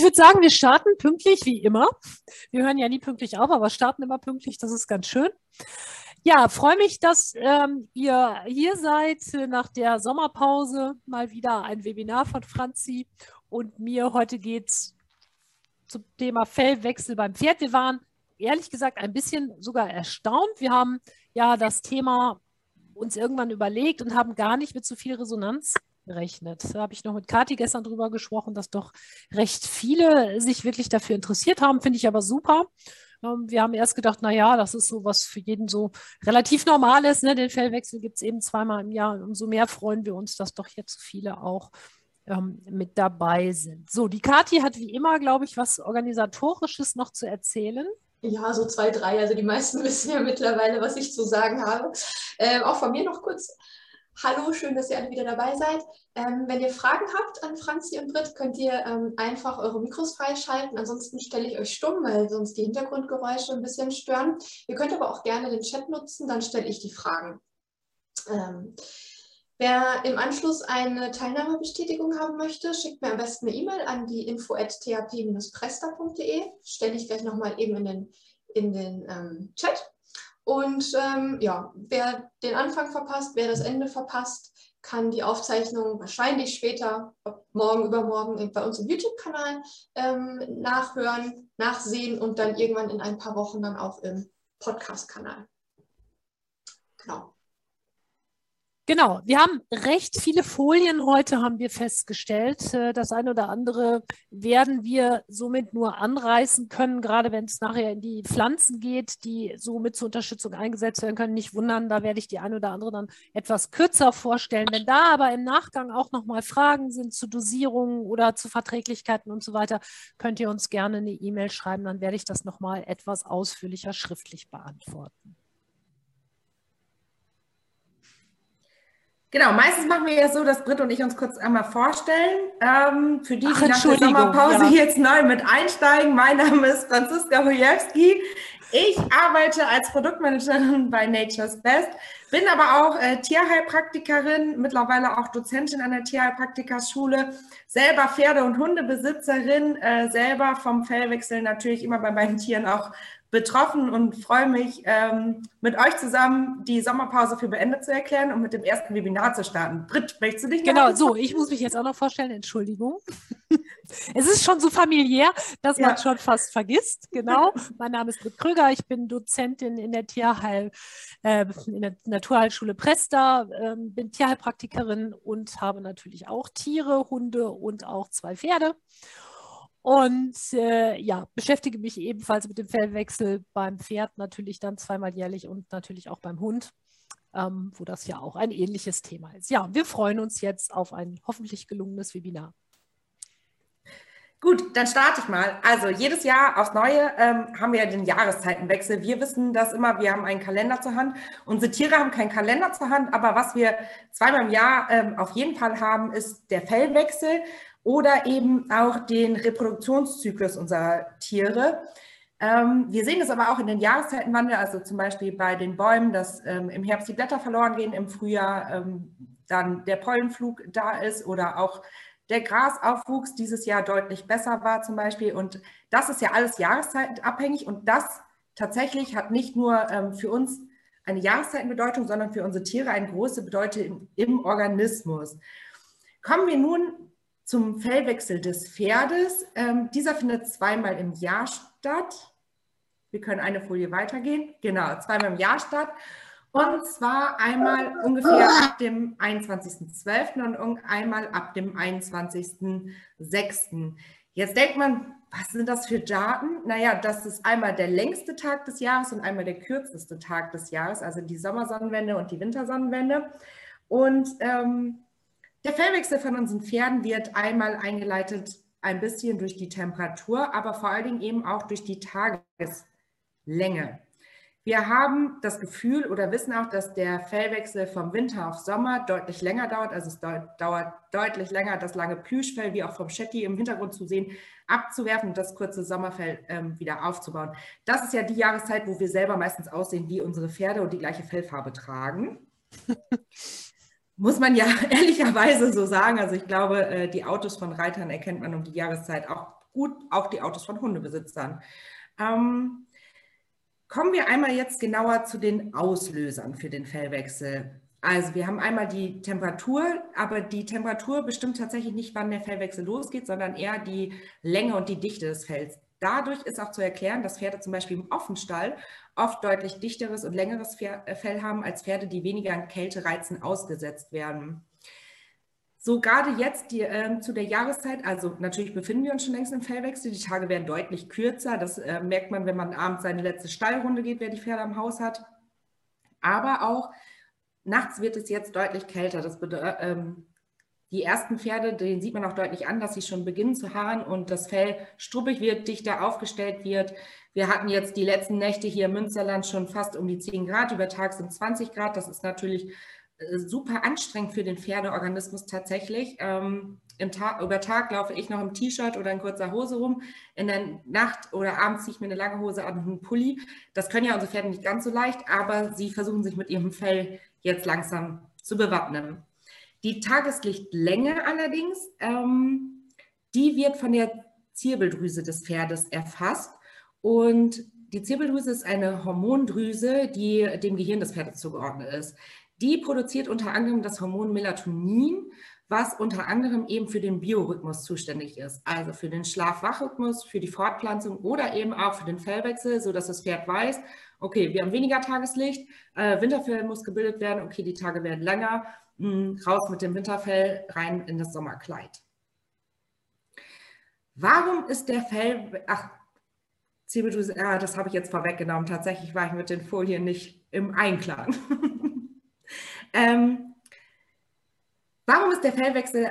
ich würde sagen, wir starten pünktlich wie immer. Wir hören ja nie pünktlich auf, aber starten immer pünktlich. Das ist ganz schön. Ja, freue mich, dass ähm, ihr hier seid nach der Sommerpause. Mal wieder ein Webinar von Franzi und mir. Heute geht es zum Thema Fellwechsel beim Pferd. Wir waren ehrlich gesagt ein bisschen sogar erstaunt. Wir haben ja das Thema uns irgendwann überlegt und haben gar nicht mit so viel Resonanz gerechnet. Da habe ich noch mit Kathi gestern drüber gesprochen, dass doch recht viele sich wirklich dafür interessiert haben. Finde ich aber super. Ähm, wir haben erst gedacht, naja, das ist so was für jeden so relativ Normales. Ne? Den Fellwechsel gibt es eben zweimal im Jahr. Umso mehr freuen wir uns, dass doch jetzt viele auch ähm, mit dabei sind. So, die Kathi hat wie immer, glaube ich, was Organisatorisches noch zu erzählen. Ja, so zwei, drei. Also die meisten wissen ja mittlerweile, was ich zu sagen habe. Ähm, auch von mir noch kurz. Hallo, schön, dass ihr alle wieder dabei seid. Ähm, wenn ihr Fragen habt an Franzi und Britt, könnt ihr ähm, einfach eure Mikros freischalten. Ansonsten stelle ich euch stumm, weil sonst die Hintergrundgeräusche ein bisschen stören. Ihr könnt aber auch gerne den Chat nutzen, dann stelle ich die Fragen. Ähm, Wer im Anschluss eine Teilnahmebestätigung haben möchte, schickt mir am besten eine E-Mail an die info.thp-presta.de. Stelle ich gleich nochmal eben in den, in den ähm, Chat. Und ähm, ja, wer den Anfang verpasst, wer das Ende verpasst, kann die Aufzeichnung wahrscheinlich später, morgen, übermorgen, bei uns im YouTube-Kanal ähm, nachhören, nachsehen und dann irgendwann in ein paar Wochen dann auch im Podcast-Kanal. Genau. Genau, wir haben recht viele Folien heute, haben wir festgestellt. Äh, das eine oder andere werden wir somit nur anreißen können, gerade wenn es nachher in die Pflanzen geht, die somit zur Unterstützung eingesetzt werden können. Nicht wundern, da werde ich die eine oder andere dann etwas kürzer vorstellen. Wenn da aber im Nachgang auch nochmal Fragen sind zu Dosierungen oder zu Verträglichkeiten und so weiter, könnt ihr uns gerne eine E-Mail schreiben, dann werde ich das nochmal etwas ausführlicher schriftlich beantworten. Genau, meistens machen wir ja so, dass Britt und ich uns kurz einmal vorstellen. Ähm, für die, Ach, die nach der Sommerpause ja. jetzt neu mit einsteigen, mein Name ist Franziska Hojewski. Ich arbeite als Produktmanagerin bei Nature's Best, bin aber auch äh, Tierheilpraktikerin, mittlerweile auch Dozentin an der Tierheilpraktikerschule, selber Pferde- und Hundebesitzerin, äh, selber vom Fellwechsel natürlich immer bei meinen Tieren auch betroffen und freue mich, ähm, mit euch zusammen die Sommerpause für beendet zu erklären und mit dem ersten Webinar zu starten. Britt, möchtest du dich Genau, so, ich muss mich jetzt auch noch vorstellen, Entschuldigung. es ist schon so familiär, dass ja. man schon fast vergisst. Genau, mein Name ist Britt Kröger, ich bin Dozentin in der Tierheil, äh, in der Naturheilschule Presta, äh, bin Tierheilpraktikerin und habe natürlich auch Tiere, Hunde und auch zwei Pferde. Und äh, ja, beschäftige mich ebenfalls mit dem Fellwechsel beim Pferd natürlich dann zweimal jährlich und natürlich auch beim Hund, ähm, wo das ja auch ein ähnliches Thema ist. Ja, wir freuen uns jetzt auf ein hoffentlich gelungenes Webinar. Gut, dann starte ich mal. Also jedes Jahr aufs Neue ähm, haben wir ja den Jahreszeitenwechsel. Wir wissen das immer, wir haben einen Kalender zur Hand. Unsere Tiere haben keinen Kalender zur Hand, aber was wir zweimal im Jahr ähm, auf jeden Fall haben, ist der Fellwechsel oder eben auch den Reproduktionszyklus unserer Tiere. Ähm, wir sehen es aber auch in den Jahreszeitenwandel, also zum Beispiel bei den Bäumen, dass ähm, im Herbst die Blätter verloren gehen, im Frühjahr ähm, dann der Pollenflug da ist oder auch der Grasaufwuchs dieses Jahr deutlich besser war zum Beispiel. Und das ist ja alles jahreszeitenabhängig und das tatsächlich hat nicht nur für uns eine Jahreszeitenbedeutung, sondern für unsere Tiere eine große Bedeutung im Organismus. Kommen wir nun zum Fellwechsel des Pferdes. Ähm, dieser findet zweimal im Jahr statt. Wir können eine Folie weitergehen. Genau, zweimal im Jahr statt. Und zwar einmal ungefähr ab dem 21.12. und einmal ab dem 21.06. Jetzt denkt man, was sind das für Daten? Naja, das ist einmal der längste Tag des Jahres und einmal der kürzeste Tag des Jahres, also die Sommersonnenwende und die Wintersonnenwende. Und ähm, der Fellwechsel von unseren Pferden wird einmal eingeleitet ein bisschen durch die Temperatur, aber vor allen Dingen eben auch durch die Tageslänge. Wir haben das Gefühl oder wissen auch, dass der Fellwechsel vom Winter auf Sommer deutlich länger dauert. Also es dauert deutlich länger, das lange Plüschfell, wie auch vom Shetty im Hintergrund zu sehen, abzuwerfen und das kurze Sommerfell ähm, wieder aufzubauen. Das ist ja die Jahreszeit, wo wir selber meistens aussehen wie unsere Pferde und die gleiche Fellfarbe tragen. muss man ja ehrlicherweise so sagen. Also ich glaube, äh, die Autos von Reitern erkennt man um die Jahreszeit auch gut auch die Autos von Hundebesitzern. Ähm, kommen wir einmal jetzt genauer zu den Auslösern für den Fellwechsel. Also wir haben einmal die Temperatur, aber die Temperatur bestimmt tatsächlich nicht, wann der Fellwechsel losgeht, sondern eher die Länge und die Dichte des Fells. Dadurch ist auch zu erklären, dass Pferde zum Beispiel im Offenstall oft deutlich dichteres und längeres äh, Fell haben als Pferde, die weniger an Kältereizen ausgesetzt werden. So gerade jetzt die, äh, zu der Jahreszeit, also natürlich befinden wir uns schon längst im Fellwechsel, die Tage werden deutlich kürzer. Das äh, merkt man, wenn man abends seine letzte Stallrunde geht, wer die Pferde am Haus hat. Aber auch nachts wird es jetzt deutlich kälter. Das ähm, die ersten Pferde, denen sieht man auch deutlich an, dass sie schon beginnen zu haaren und das Fell struppig wird, dichter aufgestellt wird. Wir hatten jetzt die letzten Nächte hier im Münsterland schon fast um die 10 Grad, über Tag sind 20 Grad. Das ist natürlich äh, super anstrengend für den Pferdeorganismus tatsächlich. Ähm, Tag, über Tag laufe ich noch im T-Shirt oder in kurzer Hose rum. In der Nacht oder abends ziehe ich mir eine lange Hose an und einen Pulli. Das können ja unsere Pferde nicht ganz so leicht, aber sie versuchen sich mit ihrem Fell jetzt langsam zu bewappnen. Die Tageslichtlänge allerdings, ähm, die wird von der Zirbeldrüse des Pferdes erfasst. Und die Zirbeldrüse ist eine Hormondrüse, die dem Gehirn des Pferdes zugeordnet ist. Die produziert unter anderem das Hormon Melatonin, was unter anderem eben für den Biorhythmus zuständig ist, also für den Schlaf-Wach-Rhythmus, für die Fortpflanzung oder eben auch für den Fellwechsel, sodass das Pferd weiß, okay, wir haben weniger Tageslicht, äh, Winterfell muss gebildet werden, okay, die Tage werden länger, raus mit dem Winterfell, rein in das Sommerkleid. Warum ist der Fell, ach, Zirbeldrüse, ja, das habe ich jetzt vorweggenommen, tatsächlich war ich mit den Folien nicht im Einklang. ähm, warum ist der Fellwechsel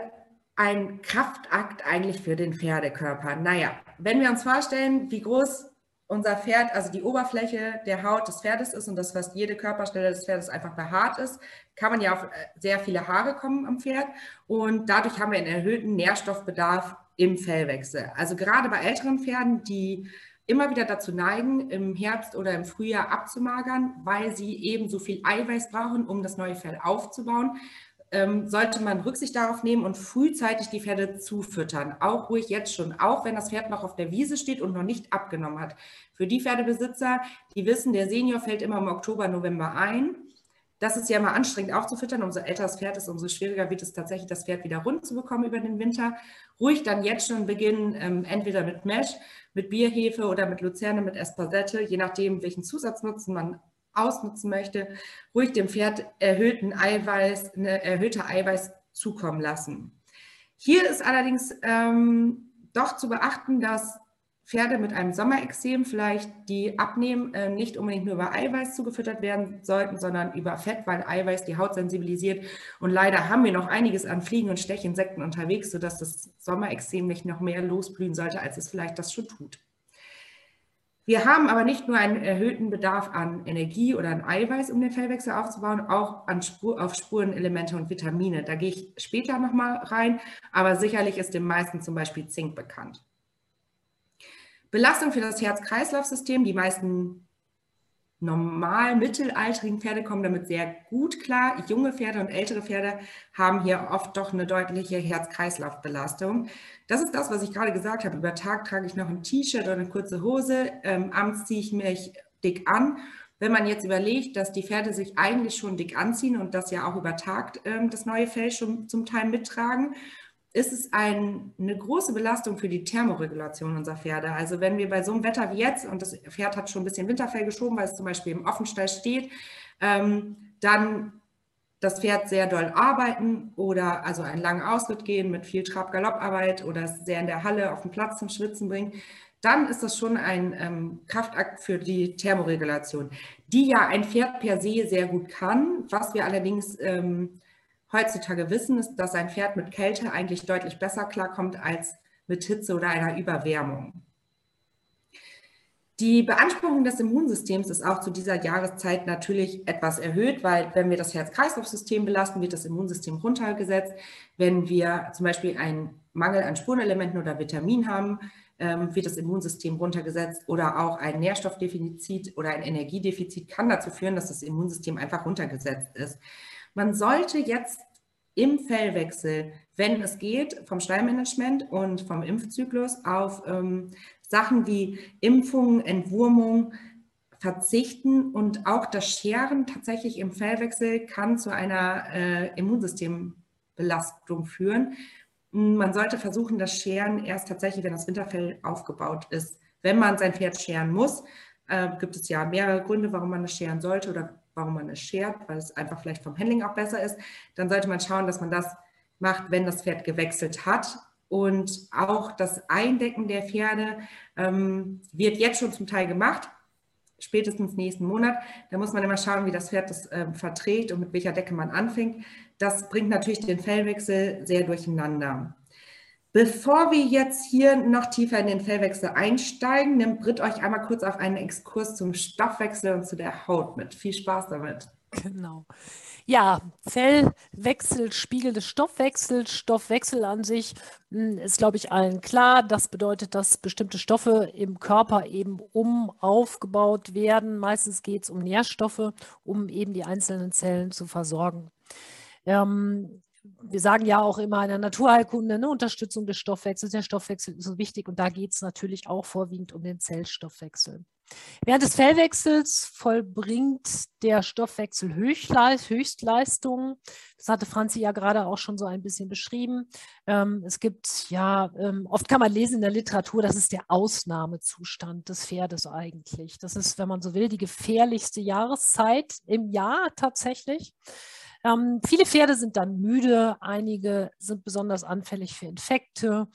ein Kraftakt eigentlich für den Pferdekörper? Naja, wenn wir uns vorstellen, wie groß unser Pferd, also die Oberfläche der Haut des Pferdes ist und dass fast jede Körperstelle des Pferdes einfach behaart ist, kann man ja auf äh, sehr viele Haare kommen am Pferd und dadurch haben wir einen erhöhten Nährstoffbedarf im Fellwechsel. Also gerade bei älteren Pferden, die immer wieder dazu neigen, im Herbst oder im Frühjahr abzumagern, weil sie eben so viel Eiweiß brauchen, um das neue Fell aufzubauen, ähm, sollte man Rücksicht darauf nehmen und frühzeitig die Pferde zufüttern. Auch ruhig jetzt schon, auch wenn das Pferd noch auf der Wiese steht und noch nicht abgenommen hat. Für die Pferdebesitzer, die wissen, der Senior fällt immer im Oktober, November ein. Das ist ja immer anstrengend aufzufüttern. Umso älter das Pferd ist, umso schwieriger wird es tatsächlich, das Pferd wieder rund zu bekommen über den Winter. Ruhig dann jetzt schon beginnen, ähm, entweder mit Mesh, mit Bierhefe oder mit Luzerne, mit Espasette, je nachdem, welchen Zusatznutzen man ausnutzen möchte, ruhig dem Pferd erhöhten Eiweiß, eine erhöhte Eiweiß zukommen lassen. Hier ist allerdings ähm, doch zu beachten, dass Pferde mit einem Sommerexem vielleicht, die abnehmen, äh, nicht unbedingt nur über Eiweiß zugefüttert werden sollten, sondern über Fett, weil Eiweiß die Haut sensibilisiert. Und leider haben wir noch einiges an Fliegen und Stechinsekten unterwegs, sodass das Sommerexem nicht noch mehr losblühen sollte, als es vielleicht das schon tut. Wir haben aber nicht nur einen erhöhten Bedarf an Energie oder an Eiweiß, um den Fellwechsel aufzubauen, auch an Spur, auf Spurenelemente und Vitamine. Da gehe ich später nochmal rein, aber sicherlich ist den meisten zum Beispiel Zink bekannt. Belastung für das Herz-Kreislauf-System. Die meisten normal mittelalterigen Pferde kommen damit sehr gut klar. Junge Pferde und ältere Pferde haben hier oft doch eine deutliche Herz-Kreislauf-Belastung. Das ist das, was ich gerade gesagt habe. Über Tag trage ich noch ein T-Shirt oder eine kurze Hose. Ähm, abends ziehe ich mich dick an. Wenn man jetzt überlegt, dass die Pferde sich eigentlich schon dick anziehen und das ja auch über Tag ähm, das neue Fell schon zum Teil mittragen ist es ein, eine große Belastung für die Thermoregulation unserer Pferde. Also wenn wir bei so einem Wetter wie jetzt, und das Pferd hat schon ein bisschen Winterfell geschoben, weil es zum Beispiel im Offenstall steht, ähm, dann das Pferd sehr doll arbeiten oder also einen langen Ausritt gehen mit viel Trab-Galopparbeit oder es sehr in der Halle auf den Platz zum Schwitzen bringen, dann ist das schon ein ähm, Kraftakt für die Thermoregulation, die ja ein Pferd per se sehr gut kann, was wir allerdings ähm, heutzutage wissen, ist, dass ein Pferd mit Kälte eigentlich deutlich besser klarkommt als mit Hitze oder einer Überwärmung. Die Beanspruchung des Immunsystems ist auch zu dieser Jahreszeit natürlich etwas erhöht, weil wenn wir das Herz-Kreislauf-System belasten, wird das Immunsystem runtergesetzt. Wenn wir zum Beispiel einen Mangel an Spurenelementen oder Vitamin haben, ähm, wird das Immunsystem runtergesetzt oder auch ein Nährstoffdefizit oder ein Energiedefizit kann dazu führen, dass das Immunsystem einfach runtergesetzt ist. Man sollte jetzt im Fellwechsel, wenn es geht, vom Stallmanagement und vom Impfzyklus auf ähm, Sachen wie Impfung, Entwurmung verzichten und auch das Scheren tatsächlich im Fellwechsel kann zu einer äh, Immunsystembelastung führen. Man sollte versuchen, das Scheren erst tatsächlich, wenn das Winterfell aufgebaut ist. Wenn man sein Pferd scheren muss, äh, gibt es ja mehrere Gründe, warum man es scheren sollte oder warum man es schert, weil es einfach vielleicht vom Handling auch besser ist. Dann sollte man schauen, dass man das macht, wenn das Pferd gewechselt hat. Und auch das Eindecken der Pferde ähm, wird jetzt schon zum Teil gemacht, spätestens nächsten Monat. Da muss man immer schauen, wie das Pferd das äh, verträgt und mit welcher Decke man anfängt. Das bringt natürlich den Fellwechsel sehr durcheinander. Bevor wir jetzt hier noch tiefer in den Fellwechsel einsteigen, nimmt Britt euch einmal kurz auf einen Exkurs zum Stoffwechsel und zu der Haut mit. Viel Spaß damit. Genau. Ja, Fellwechsel, Spiegel des Stoffwechsels, Stoffwechsel an sich hm, ist, glaube ich, allen klar. Das bedeutet, dass bestimmte Stoffe im Körper eben um aufgebaut werden. Meistens geht es um Nährstoffe, um eben die einzelnen Zellen zu versorgen. Ähm, wir sagen ja auch immer in der Naturheilkunde, eine Unterstützung des Stoffwechsels. Der Stoffwechsel ist so wichtig und da geht es natürlich auch vorwiegend um den Zellstoffwechsel. Während des Fellwechsels vollbringt der Stoffwechsel Höchstleistungen. Das hatte Franzi ja gerade auch schon so ein bisschen beschrieben. Ähm, es gibt ja, ähm, oft kann man lesen in der Literatur, das ist der Ausnahmezustand des Pferdes eigentlich. Das ist, wenn man so will, die gefährlichste Jahreszeit im Jahr tatsächlich. Ähm, viele Pferde sind dann müde, einige sind besonders anfällig für Infekte.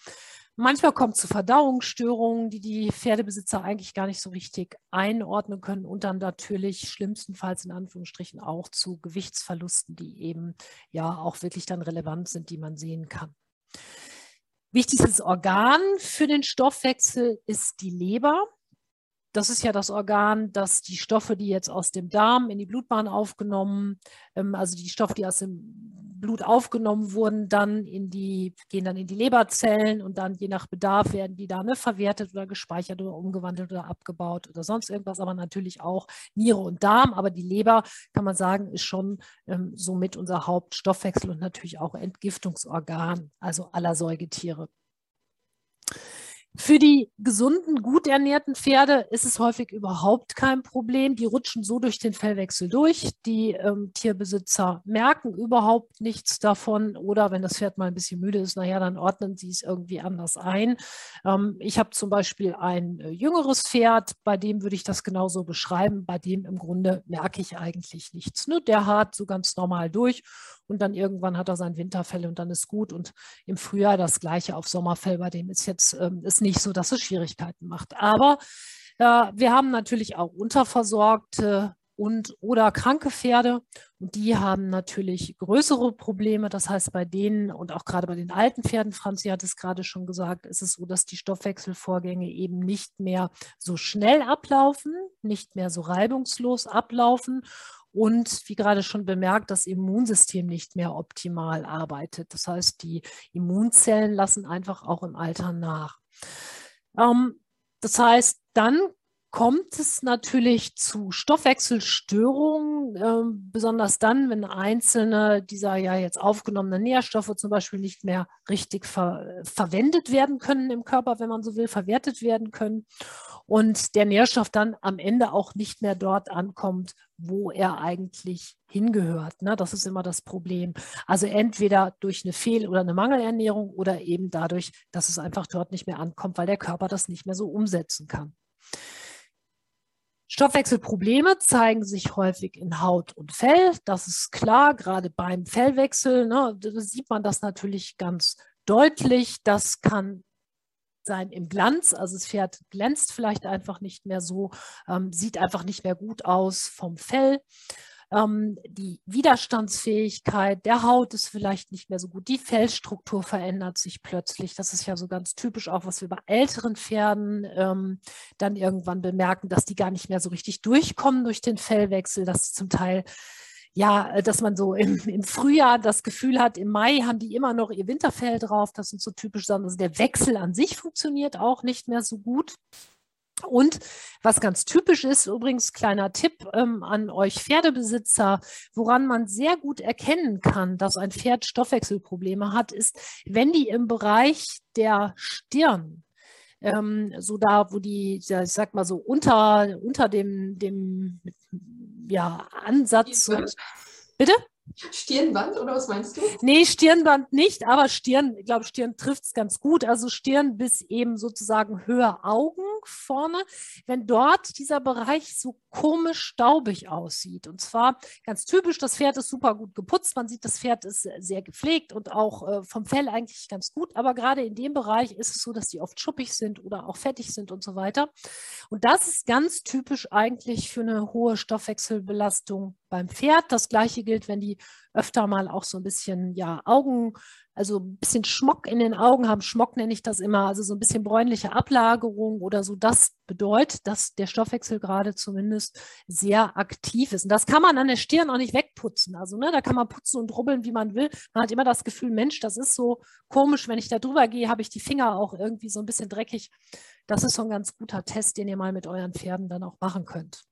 Manchmal kommt es zu Verdauungsstörungen, die die Pferdebesitzer eigentlich gar nicht so richtig einordnen können und dann natürlich schlimmstenfalls in Anführungsstrichen auch zu Gewichtsverlusten, die eben ja auch wirklich dann relevant sind, die man sehen kann. Wichtigstes Organ für den Stoffwechsel ist die Leber das ist ja das Organ, das die Stoffe, die jetzt aus dem Darm in die Blutbahn aufgenommen, ähm, also die Stoffe, die aus dem Blut aufgenommen wurden, dann in die, gehen dann in die Leberzellen und dann je nach Bedarf werden die da ne, verwertet oder gespeichert oder umgewandelt oder abgebaut oder sonst irgendwas, aber natürlich auch Niere und Darm. Aber die Leber, kann man sagen, ist schon ähm, somit unser Hauptstoffwechsel und natürlich auch Entgiftungsorgan, also aller Säugetiere. Für die gesunden, gut ernährten Pferde ist es häufig überhaupt kein Problem. Die rutschen so durch den Fellwechsel durch. Die ähm, Tierbesitzer merken überhaupt nichts davon. Oder wenn das Pferd mal ein bisschen müde ist, naja, dann ordnen sie es irgendwie anders ein. Ähm, ich habe zum Beispiel ein äh, jüngeres Pferd, bei dem würde ich das genauso beschreiben. Bei dem im Grunde merke ich eigentlich nichts. Ne? Der hart so ganz normal durch und dann irgendwann hat er sein Winterfell und dann ist gut. Und im Frühjahr das gleiche auf Sommerfell, bei dem ist jetzt ähm, ist nicht so, dass es Schwierigkeiten macht. Aber äh, wir haben natürlich auch unterversorgte und oder kranke Pferde und die haben natürlich größere Probleme. Das heißt, bei denen und auch gerade bei den alten Pferden, Franzi hat es gerade schon gesagt, ist es so, dass die Stoffwechselvorgänge eben nicht mehr so schnell ablaufen, nicht mehr so reibungslos ablaufen und wie gerade schon bemerkt, das Immunsystem nicht mehr optimal arbeitet. Das heißt, die Immunzellen lassen einfach auch im Alter nach. Ähm, das heißt, dann kommt es natürlich zu Stoffwechselstörungen, äh, besonders dann, wenn einzelne dieser ja jetzt aufgenommenen Nährstoffe zum Beispiel nicht mehr richtig ver verwendet werden können im Körper, wenn man so will, verwertet werden können und der Nährstoff dann am Ende auch nicht mehr dort ankommt, wo er eigentlich hingehört. Ne? Das ist immer das Problem. Also entweder durch eine Fehl- oder eine Mangelernährung oder eben dadurch, dass es einfach dort nicht mehr ankommt, weil der Körper das nicht mehr so umsetzen kann. Stoffwechselprobleme zeigen sich häufig in Haut und Fell. Das ist klar, gerade beim Fellwechsel ne, sieht man das natürlich ganz deutlich. Das kann sein im Glanz, also das Pferd glänzt vielleicht einfach nicht mehr so, ähm, sieht einfach nicht mehr gut aus vom Fell. Ähm, die Widerstandsfähigkeit der Haut ist vielleicht nicht mehr so gut. Die Fellstruktur verändert sich plötzlich. Das ist ja so ganz typisch auch, was wir bei älteren Pferden ähm, dann irgendwann bemerken, dass die gar nicht mehr so richtig durchkommen durch den Fellwechsel, dass sie zum Teil ja, dass man so im, im, Frühjahr das Gefühl hat, im Mai haben die immer noch ihr Winterfell drauf. Das sind so typisch Sachen. Also der Wechsel an sich funktioniert auch nicht mehr so gut. Und was ganz typisch ist, übrigens kleiner Tipp ähm, an euch Pferdebesitzer, woran man sehr gut erkennen kann, dass ein Pferd Stoffwechselprobleme hat, ist, wenn die im Bereich der Stirn, ähm, so da, wo die, ja, ich sag mal so unter, unter dem, dem ja, Ansatz. Und, bitte? Stirnband oder was meinst du? Nee, Stirnband nicht, aber Stirn, ich glaube, Stirn trifft es ganz gut. Also Stirn bis eben sozusagen höher Augen vorne, wenn dort dieser Bereich so komisch staubig aussieht. Und zwar ganz typisch, das Pferd ist super gut geputzt. Man sieht, das Pferd ist sehr gepflegt und auch äh, vom Fell eigentlich ganz gut. Aber gerade in dem Bereich ist es so, dass die oft schuppig sind oder auch fettig sind und so weiter. Und das ist ganz typisch eigentlich für eine hohe Stoffwechselbelastung beim Pferd. Das gleiche gilt, wenn die öfter mal auch so ein bisschen ja, Augen, also ein bisschen Schmock in den Augen haben. Schmock nenne ich das immer, also so ein bisschen bräunliche Ablagerung oder so. Das bedeutet, dass der Stoffwechsel gerade zumindest sehr aktiv ist. Und das kann man an der Stirn auch nicht wegputzen. Also ne, da kann man putzen und rubbeln, wie man will. Man hat immer das Gefühl, Mensch, das ist so komisch. Wenn ich da drüber gehe, habe ich die Finger auch irgendwie so ein bisschen dreckig. Das ist so ein ganz guter Test, den ihr mal mit euren Pferden dann auch machen könnt.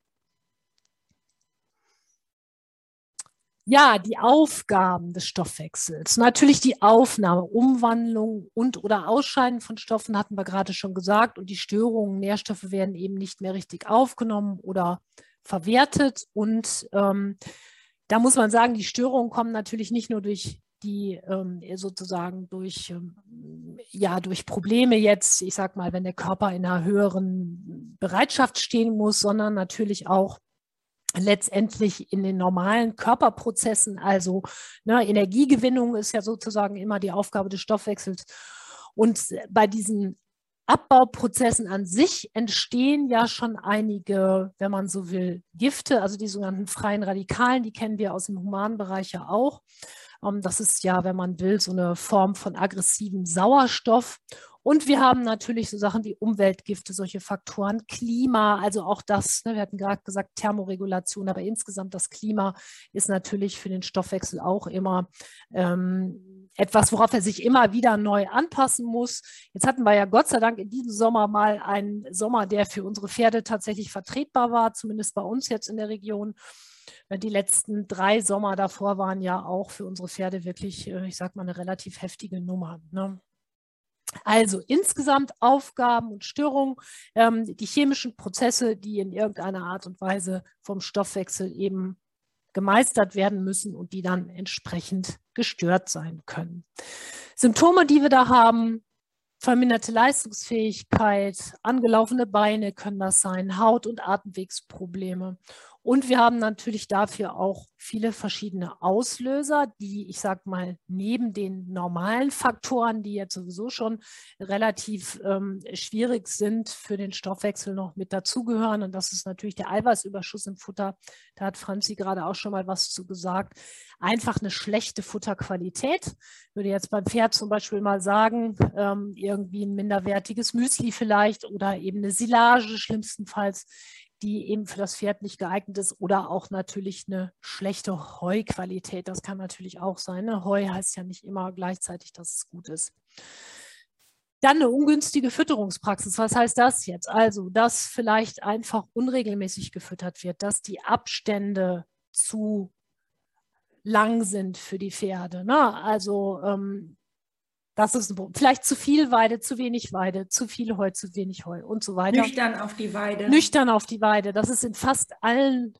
Ja, die Aufgaben des Stoffwechsels. Natürlich die Aufnahme, Umwandlung und oder Ausscheiden von Stoffen hatten wir gerade schon gesagt. Und die Störungen, Nährstoffe werden eben nicht mehr richtig aufgenommen oder verwertet. Und ähm, da muss man sagen, die Störungen kommen natürlich nicht nur durch die ähm, sozusagen durch, ähm, ja, durch Probleme jetzt, ich sag mal, wenn der Körper in einer höheren Bereitschaft stehen muss, sondern natürlich auch letztendlich in den normalen Körperprozessen, also ne, Energiegewinnung ist ja sozusagen immer die Aufgabe des Stoffwechsels. Und bei diesen Abbauprozessen an sich entstehen ja schon einige, wenn man so will, Gifte, also die sogenannten freien Radikalen, die kennen wir aus dem humanen Bereich ja auch. Ähm, das ist ja, wenn man will, so eine Form von aggressivem Sauerstoff. Und wir haben natürlich so Sachen wie Umweltgifte, solche Faktoren, Klima, also auch das, ne, wir hatten gerade gesagt Thermoregulation, aber insgesamt das Klima ist natürlich für den Stoffwechsel auch immer ähm, etwas, worauf er sich immer wieder neu anpassen muss. Jetzt hatten wir ja Gott sei Dank in diesem Sommer mal einen Sommer, der für unsere Pferde tatsächlich vertretbar war, zumindest bei uns jetzt in der Region. Die letzten drei Sommer davor waren ja auch für unsere Pferde wirklich, äh, ich sag mal, eine relativ heftige Nummer. Ne? Also insgesamt Aufgaben und Störungen, ähm, die chemischen Prozesse, die in irgendeiner Art und Weise vom Stoffwechsel eben gemeistert werden müssen und die dann entsprechend gestört sein können. Symptome, die wir da haben, verminderte Leistungsfähigkeit, angelaufene Beine können das sein, Haut- und Atemwegsprobleme und wir haben natürlich dafür auch viele verschiedene Auslöser, die, ich sage mal, neben den normalen Faktoren, die jetzt sowieso schon relativ ähm, schwierig sind für den Stoffwechsel noch mit dazugehören. Und das ist natürlich der Eiweißüberschuss im Futter. Da hat Franzi gerade auch schon mal was zu gesagt. Einfach eine schlechte Futterqualität. Ich würde jetzt beim Pferd zum Beispiel mal sagen, ähm, irgendwie ein minderwertiges Müsli vielleicht oder eben eine Silage schlimmstenfalls die eben für das Pferd nicht geeignet ist oder auch natürlich eine schlechte Heuqualität. Das kann natürlich auch sein. Ne? Heu heißt ja nicht immer gleichzeitig, dass es gut ist. Dann eine ungünstige Fütterungspraxis. Was heißt das jetzt? Also, dass vielleicht einfach unregelmäßig gefüttert wird, dass die Abstände zu lang sind für die Pferde. Ne? Also ähm, das ist vielleicht zu viel Weide, zu wenig Weide, zu viel Heu, zu wenig Heu und so weiter. Nüchtern auf die Weide. Nüchtern auf die Weide. Das ist in fast allen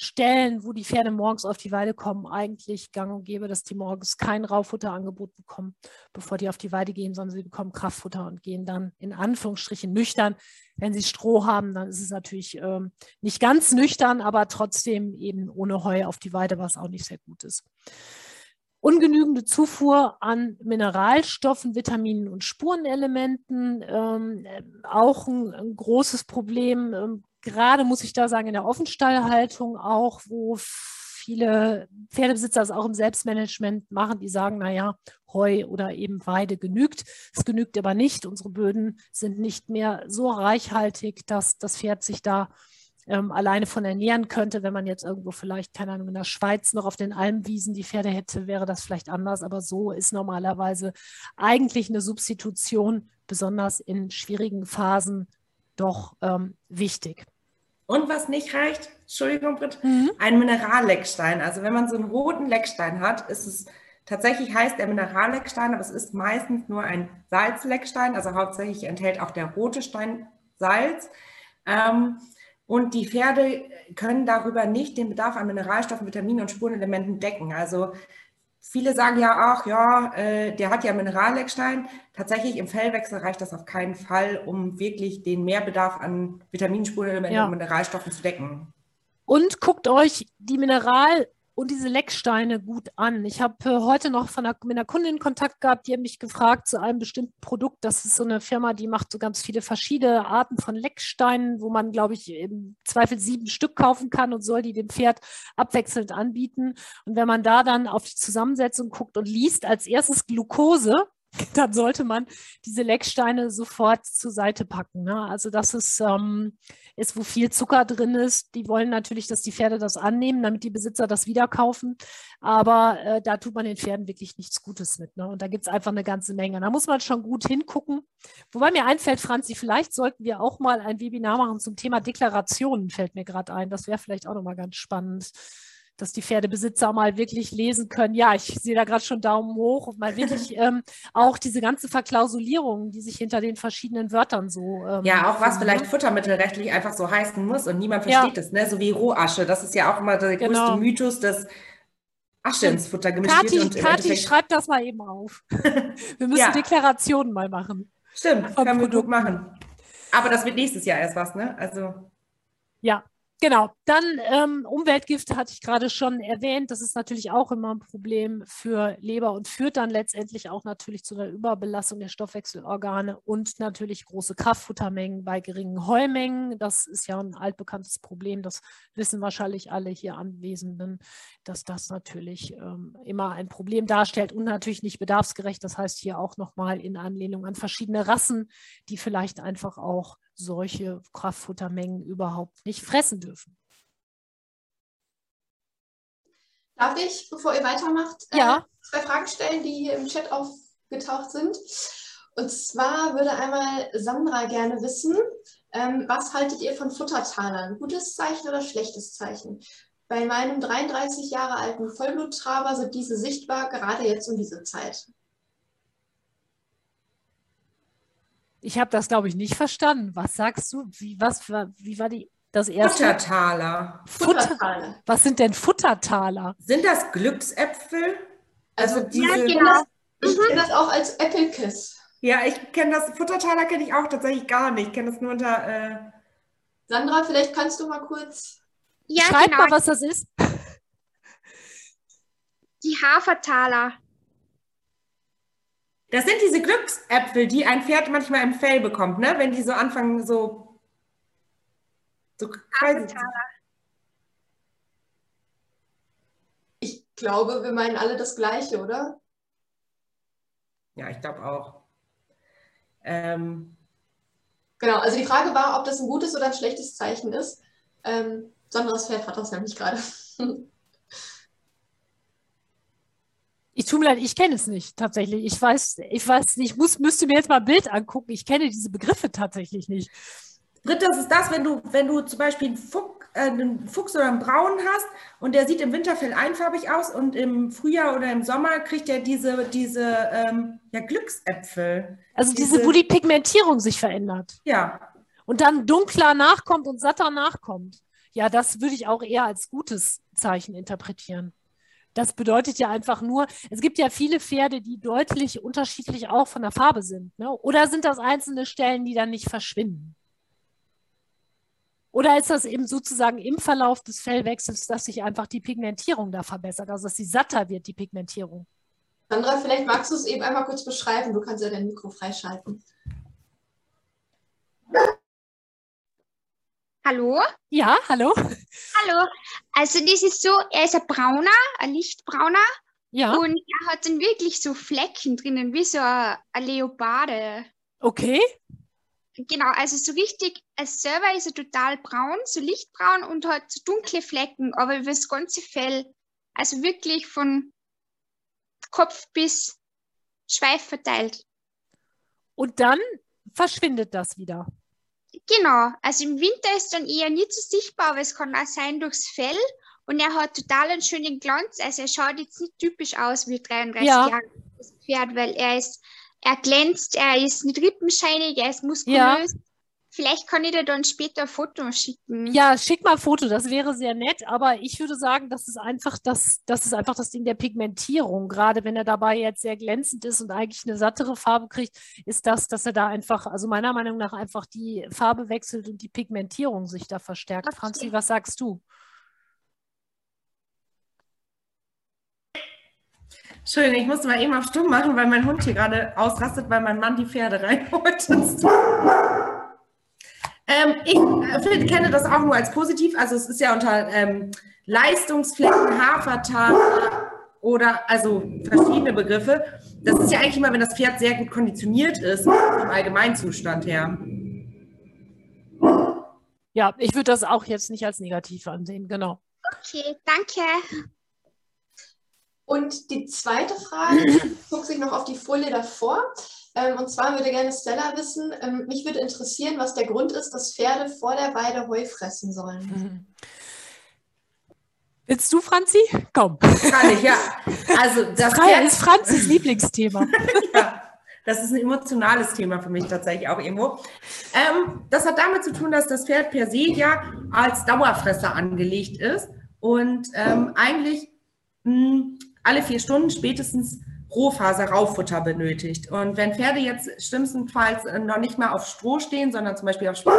Stellen, wo die Pferde morgens auf die Weide kommen, eigentlich gang und gäbe, dass die morgens kein Raufutterangebot bekommen, bevor die auf die Weide gehen, sondern sie bekommen Kraftfutter und gehen dann in Anführungsstrichen nüchtern. Wenn sie Stroh haben, dann ist es natürlich ähm, nicht ganz nüchtern, aber trotzdem eben ohne Heu auf die Weide, was auch nicht sehr gut ist. Ungenügende Zufuhr an Mineralstoffen, Vitaminen und Spurenelementen, ähm, auch ein, ein, großes Problem. Ähm, gerade muss ich da sagen, in der Offenstallhaltung auch, wo viele Pferdebesitzer es auch im Selbstmanagement machen, die sagen, naja, Heu oder eben Weide genügt. Es genügt aber nicht. Unsere Böden sind nicht mehr so reichhaltig, dass das Pferd sich da ähm, alleine von ernähren könnte. Wenn man jetzt irgendwo vielleicht, keine Ahnung, in der Schweiz noch auf den Almwiesen die Pferde hätte, wäre das vielleicht anders. Aber so ist normalerweise eigentlich eine Substitution, besonders in schwierigen Phasen, doch ähm, wichtig. Und was nicht reicht, Entschuldigung, Britt, mhm. ein Mineralleckstein. Also wenn man so einen roten Leckstein hat, ist es tatsächlich heißt der Mineralleckstein, aber es ist meistens nur ein Salzleckstein. Also hauptsächlich enthält auch der rote Stein Salz. Ähm, und die Pferde können darüber nicht den Bedarf an Mineralstoffen, Vitaminen und Spurenelementen decken. Also viele sagen ja ach ja, äh, der hat ja Mineralleckstein. Tatsächlich im Fellwechsel reicht das auf keinen Fall, um wirklich den Mehrbedarf an Vitaminen, Spurenelementen ja. und Mineralstoffen zu decken. Und guckt euch die Mineral- und diese Lecksteine gut an. Ich habe äh, heute noch von einer, mit einer Kundin Kontakt gehabt, die hat mich gefragt zu einem bestimmten Produkt. Das ist so eine Firma, die macht so ganz viele verschiedene Arten von Lecksteinen, wo man, glaube ich, im Zweifel sieben Stück kaufen kann und soll die dem Pferd abwechselnd anbieten. Und wenn man da dann auf die Zusammensetzung guckt und liest, als erstes Glucose, dann sollte man diese Lecksteine sofort zur Seite packen. Ne? Also das ist, ähm, ist, wo viel Zucker drin ist. Die wollen natürlich, dass die Pferde das annehmen, damit die Besitzer das wieder kaufen. Aber äh, da tut man den Pferden wirklich nichts Gutes mit. Ne? Und da gibt es einfach eine ganze Menge. Da muss man schon gut hingucken. Wobei mir einfällt, Franzi, vielleicht sollten wir auch mal ein Webinar machen zum Thema Deklarationen, fällt mir gerade ein. Das wäre vielleicht auch nochmal ganz spannend dass die Pferdebesitzer mal wirklich lesen können. Ja, ich sehe da gerade schon Daumen hoch und mal wirklich ähm, auch diese ganze Verklausulierung, die sich hinter den verschiedenen Wörtern so. Ähm, ja, auch was vielleicht futtermittelrechtlich einfach so heißen muss und niemand versteht ja. das, ne? So wie Rohasche. Das ist ja auch immer der genau. größte Mythos, dass Asche ins Futter gemischt Kati, wird. Und Kathi, schreib das mal eben auf. Wir müssen ja. Deklarationen mal machen. Stimmt, können wir gut machen. Aber das wird nächstes Jahr erst was, ne? Also. Ja, Genau, dann ähm, Umweltgifte hatte ich gerade schon erwähnt. Das ist natürlich auch immer ein Problem für Leber und führt dann letztendlich auch natürlich zu einer Überbelastung der Stoffwechselorgane und natürlich große Kraftfuttermengen bei geringen Heumengen. Das ist ja ein altbekanntes Problem. Das wissen wahrscheinlich alle hier Anwesenden, dass das natürlich ähm, immer ein Problem darstellt und natürlich nicht bedarfsgerecht. Das heißt hier auch nochmal in Anlehnung an verschiedene Rassen, die vielleicht einfach auch solche Kraftfuttermengen überhaupt nicht fressen dürfen. Darf ich, bevor ihr weitermacht, äh, ja. zwei Fragen stellen, die hier im Chat aufgetaucht sind? Und zwar würde einmal Sandra gerne wissen, ähm, was haltet ihr von Futtertalern? Gutes Zeichen oder schlechtes Zeichen? Bei meinem 33 Jahre alten Vollbluttraber sind diese sichtbar, gerade jetzt um diese Zeit. Ich habe das, glaube ich, nicht verstanden. Was sagst du? Wie, was, wie war die, das erste? Futtertaler. Futtertaler. Was sind denn Futtertaler? Sind das Glücksäpfel? Also, also diese, ja, genau. Ich kenne das auch als Apple Kiss. Ja, ich kenne das. Futtertaler kenne ich auch tatsächlich gar nicht. Ich kenne das nur unter. Äh Sandra, vielleicht kannst du mal kurz. Ja, Schreib genau. mal, was das ist. Die Hafertaler. Das sind diese Glücksäpfel, die ein Pferd manchmal im Fell bekommt, ne? Wenn die so anfangen, so, so Ich glaube, wir meinen alle das Gleiche, oder? Ja, ich glaube auch. Ähm, genau, also die Frage war, ob das ein gutes oder ein schlechtes Zeichen ist. Ähm, Sonderes Pferd hat das nämlich gerade. Ich tue mir leid, ich kenne es nicht tatsächlich. Ich weiß, ich weiß nicht, ich muss, müsste mir jetzt mal ein Bild angucken. Ich kenne diese Begriffe tatsächlich nicht. Dritt, das ist das, wenn du, wenn du zum Beispiel einen, Fuch, äh, einen Fuchs oder einen Braun hast und der sieht im Winterfell einfarbig aus und im Frühjahr oder im Sommer kriegt er diese, diese ähm, ja, Glücksäpfel. Also diese, diese, wo die Pigmentierung sich verändert. Ja. Und dann dunkler nachkommt und satter nachkommt. Ja, das würde ich auch eher als gutes Zeichen interpretieren. Das bedeutet ja einfach nur, es gibt ja viele Pferde, die deutlich unterschiedlich auch von der Farbe sind. Ne? Oder sind das einzelne Stellen, die dann nicht verschwinden? Oder ist das eben sozusagen im Verlauf des Fellwechsels, dass sich einfach die Pigmentierung da verbessert, also dass sie satter wird, die Pigmentierung? Sandra, vielleicht magst du es eben einmal kurz beschreiben. Du kannst ja dein Mikro freischalten. Hallo? Ja, hallo. Hallo. Also das ist so, er ist ein brauner, ein lichtbrauner. Ja. Und er hat dann wirklich so Flecken drinnen, wie so eine, eine Leoparde. Okay. Genau, also so richtig, als selber ist er total braun, so lichtbraun und hat so dunkle Flecken, aber über das ganze Fell, also wirklich von Kopf bis Schweif verteilt. Und dann verschwindet das wieder. Genau, also im Winter ist dann eher nicht so sichtbar, aber es kann auch sein durchs Fell. Und er hat total einen schönen Glanz. Also er schaut jetzt nicht typisch aus wie 33 Ja. Jahre das Pferd, weil er ist, er glänzt, er ist nicht rippenscheinig, er ist Ja. Vielleicht kann ich dir dann später ein Foto schicken. Ja, schick mal ein Foto, das wäre sehr nett, aber ich würde sagen, das ist einfach das, das ist einfach das Ding der Pigmentierung. Gerade wenn er dabei jetzt sehr glänzend ist und eigentlich eine sattere Farbe kriegt, ist das, dass er da einfach, also meiner Meinung nach einfach die Farbe wechselt und die Pigmentierung sich da verstärkt. Okay. Franzi, was sagst du? Entschuldigung, ich musste mal eben auf Stumm machen, weil mein Hund hier gerade ausrastet, weil mein Mann die Pferde reinholt. ähm, ich äh, find- kenne das auch nur als positiv. Also es ist ja unter ähm, Leistungsflecken, Hafertag oder also verschiedene Begriffe. Das ist ja eigentlich immer, wenn das Pferd sehr gut konditioniert ist, vom Allgemeinzustand her. Ja, ich würde das auch jetzt nicht als negativ ansehen, genau. Okay, danke. Und die zweite Frage bezog sich noch auf die Folie davor. Ähm, und zwar würde gerne Stella wissen, ähm, mich würde interessieren, was der Grund ist, dass Pferde vor der Weide Heu fressen sollen. Mhm. Willst du, Franzi? Komm. Kann ich, ja. Also das Pferd ist Franzis Lieblingsthema. Ja, das ist ein emotionales Thema für mich tatsächlich auch irgendwo. Ähm, das hat damit zu tun, dass das Pferd per se ja als Dauerfresser angelegt ist und ähm, eigentlich mh, alle vier Stunden spätestens Rohfaser-Rauffutter benötigt. Und wenn Pferde jetzt schlimmstenfalls äh, noch nicht mal auf Stroh stehen, sondern zum Beispiel auf Späne,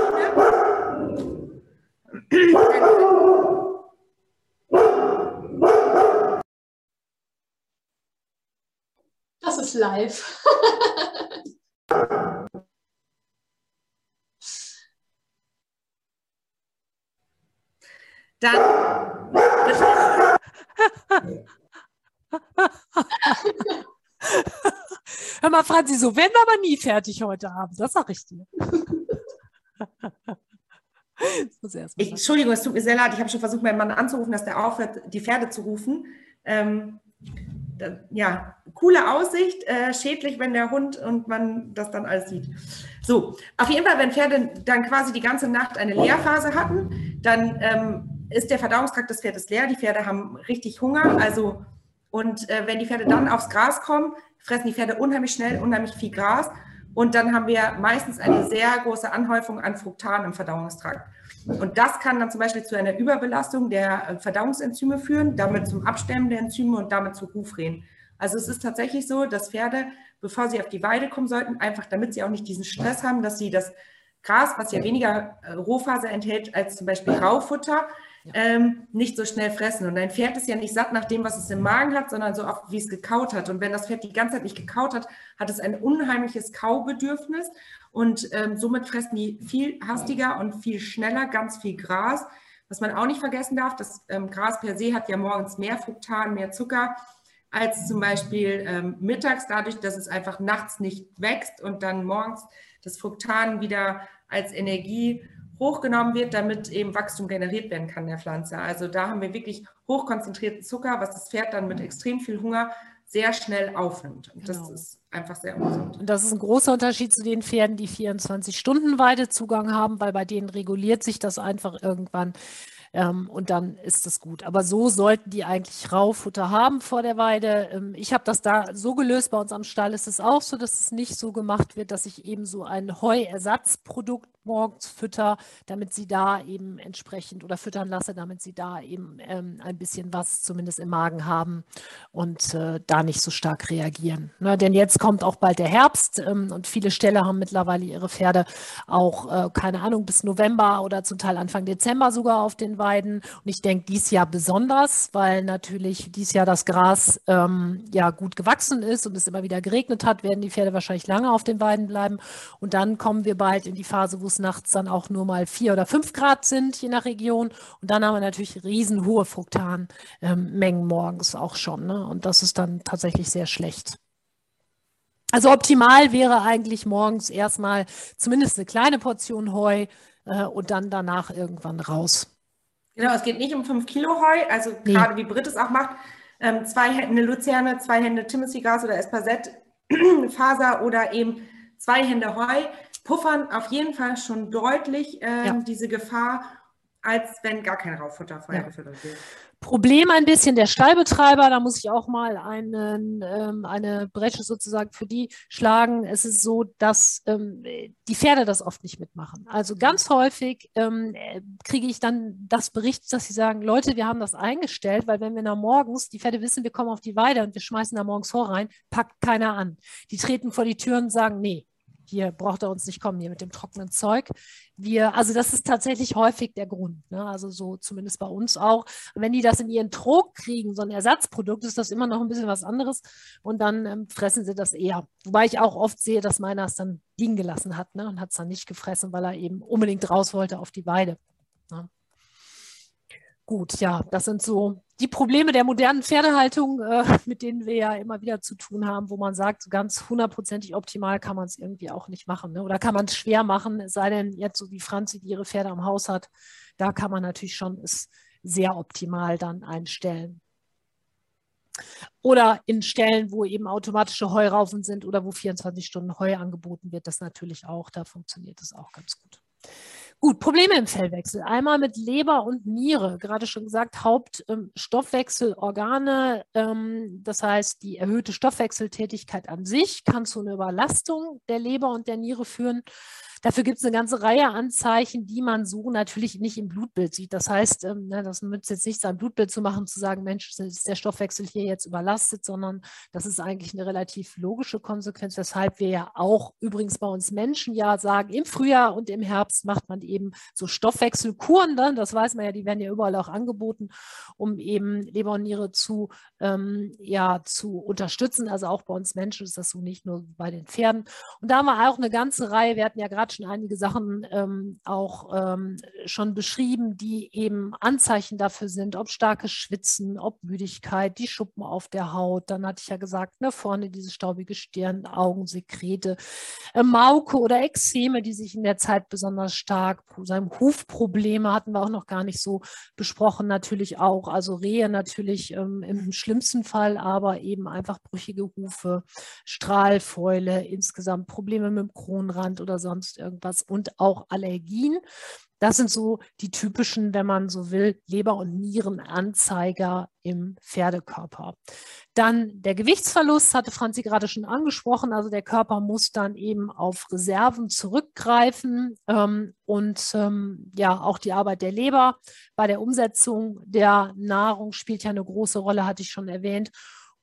Das ist live. dann Mal, Franzi, so werden wir aber nie fertig heute Abend. Das sag ich dir. Ich. Entschuldigung, es tut mir sehr leid. Ich habe schon versucht, meinen Mann anzurufen, dass der aufhört, die Pferde zu rufen. Ähm, da, ja, coole Aussicht, äh, schädlich, wenn der Hund und man das dann alles sieht. So, auf jeden Fall, wenn Pferde dann quasi die ganze Nacht eine Leerphase hatten, dann ähm, ist der Verdauungstrakt des Pferdes leer. Die Pferde haben richtig Hunger. Also, und äh, wenn die Pferde dann aufs Gras kommen, fressen die Pferde unheimlich schnell, unheimlich viel Gras. Und dann haben wir meistens eine sehr große Anhäufung an Fruktan im Verdauungstrakt. Und das kann dann zum Beispiel zu einer Überbelastung der äh, Verdauungsenzyme führen, damit zum Absterben der Enzyme und damit zu Hufrehen. Also es ist tatsächlich so, dass Pferde, bevor sie auf die Weide kommen sollten, einfach damit sie auch nicht diesen Stress haben, dass sie das Gras, was ja weniger äh, Rohfaser enthält als zum Beispiel Raufutter, ähm, nicht so schnell fressen. Und ein Pferd ist ja nicht satt nach dem, was es im Magen hat, sondern so oft, wie es gekaut hat. Und wenn das Pferd die ganze Zeit nicht gekaut hat, hat es ein unheimliches Kaubedürfnis. Und ähm, somit fressen die viel hastiger und viel schneller ganz viel Gras. Was man auch nicht vergessen darf, das ähm, Gras per se hat ja morgens mehr Fruktan, mehr Zucker als zum Beispiel ähm, mittags, dadurch, dass es einfach nachts nicht wächst und dann morgens das Fruktan wieder als Energie hochgenommen wird, damit eben Wachstum generiert werden kann der Pflanze. Also da haben wir wirklich hochkonzentrierten Zucker, was das Pferd dann mit extrem viel Hunger sehr schnell aufnimmt. Und Genau. das ist einfach sehr ungesund. Und das ist ein großer Unterschied zu den Pferden, die 24-Stunden-Weidezugang haben, weil bei denen reguliert sich das einfach irgendwann ähm, und dann ist es gut. Aber so sollten die eigentlich Raufutter haben vor der Weide. Ähm, ich habe das da so gelöst. Bei uns am Stall ist es auch so, dass es nicht so gemacht wird, dass ich eben so ein Heuersatzprodukt morgens fütter, damit sie da eben entsprechend oder füttern lasse, damit sie da eben ähm, ein bisschen was zumindest im Magen haben und äh, da nicht so stark reagieren. Ne, denn jetzt kommt auch bald der Herbst ähm, und viele Ställe haben mittlerweile ihre Pferde auch, äh, keine Ahnung, bis November oder zum Teil Anfang Dezember sogar auf den Weiden. Und ich denke, dies Jahr besonders, weil natürlich dies Jahr das Gras ähm, ja gut gewachsen ist und es immer wieder geregnet hat, werden die Pferde wahrscheinlich lange auf den Weiden bleiben. Und dann kommen wir bald in die Phase, wo es nachts dann auch nur mal vier oder fünf Grad sind, je nach Region. Und dann haben wir natürlich riesen hohe Fruktanmengen morgens auch schon. Ne? Und das ist dann tatsächlich sehr schlecht. Also optimal wäre eigentlich morgens erstmal zumindest eine kleine Portion Heu äh, und dann danach irgendwann raus. Genau, es geht nicht um 5 Kilo Heu, also Nee. gerade wie Britt es auch macht, ähm, zwei Hände Luzerne, zwei Hände Timothy-Gas oder Espasette Faser oder eben zwei Hände Heu puffern auf jeden Fall schon deutlich äh, ja. diese Gefahr, als wenn gar kein Rauffutter vorher ja. gefüttert wird. Problem ein bisschen der Stallbetreiber, da muss ich auch mal einen, ähm, eine Bresche sozusagen für die schlagen. Es ist so, dass ähm, die Pferde das oft nicht mitmachen. Also ganz häufig ähm, kriege ich dann das Bericht, dass sie sagen, Leute, wir haben das eingestellt, weil wenn wir da morgens, die Pferde wissen, wir kommen auf die Weide und wir schmeißen da morgens vor rein, packt keiner an. Die treten vor die Türen und sagen, nee, hier braucht er uns nicht kommen, hier mit dem trockenen Zeug. Wir, also das ist tatsächlich häufig der Grund. Ne? Also so zumindest bei uns auch. Wenn die das in ihren Trog kriegen, so ein Ersatzprodukt, ist das immer noch ein bisschen was anderes und dann ähm, fressen sie das eher. Wobei ich auch oft sehe, dass meiner es dann liegen gelassen hat ne? und hat es dann nicht gefressen, weil er eben unbedingt raus wollte auf die Weide. Ne? Gut, ja, das sind so die Probleme der modernen Pferdehaltung, äh, mit denen wir ja immer wieder zu tun haben, wo man sagt, so ganz hundertprozentig optimal kann man es irgendwie auch nicht machen. Ne? Oder kann man es schwer machen, es sei denn jetzt so wie Franzi, die ihre Pferde am Haus hat, da kann man natürlich schon es sehr optimal dann einstellen. Oder in Stellen, wo eben automatische Heuraufen sind oder wo 24 Stunden Heu angeboten wird, das natürlich auch, da funktioniert es auch ganz gut. Gut, Probleme im Fellwechsel. Einmal mit Leber und Niere. Gerade schon gesagt, Hauptstoffwechselorgane. Ähm, das heißt, die erhöhte Stoffwechseltätigkeit an sich kann zu einer Überlastung der Leber und der Niere führen. Dafür gibt es eine ganze Reihe Anzeichen, die man so natürlich nicht im Blutbild sieht. Das heißt, ähm, ne, das nützt jetzt nicht, sein Blutbild zu machen, zu sagen, Mensch, ist der Stoffwechsel hier jetzt überlastet, sondern das ist eigentlich eine relativ logische Konsequenz, weshalb wir ja auch übrigens bei uns Menschen ja sagen, im Frühjahr und im Herbst macht man eben so Stoffwechselkuren, dann, das weiß man ja, die werden ja überall auch angeboten, um eben Leber und Niere zu, ähm, ja, zu unterstützen. Also auch bei uns Menschen ist das so, nicht nur bei den Pferden. Und da haben wir auch eine ganze Reihe, wir hatten ja gerade hat schon einige Sachen ähm, auch ähm, schon beschrieben, die eben Anzeichen dafür sind, ob starkes Schwitzen, ob Müdigkeit, die Schuppen auf der Haut. Dann hatte ich ja gesagt, ne, vorne diese staubige Stirn, Augensekrete, äh, Mauke oder Ekzeme, die sich in der Zeit besonders stark, seinem Hufprobleme hatten wir auch noch gar nicht so besprochen, natürlich auch. Also Rehe natürlich ähm, im schlimmsten Fall, aber eben einfach brüchige Hufe, Strahlfäule, insgesamt Probleme mit dem Kronrand oder sonst irgendwas und auch Allergien. Das sind so die typischen, wenn man so will, Leber- und Nierenanzeiger im Pferdekörper. Dann der Gewichtsverlust, hatte Franzi gerade schon angesprochen. Also der Körper muss dann eben auf Reserven zurückgreifen ähm, und ähm, ja, auch die Arbeit der Leber bei der Umsetzung der Nahrung spielt ja eine große Rolle, hatte ich schon erwähnt.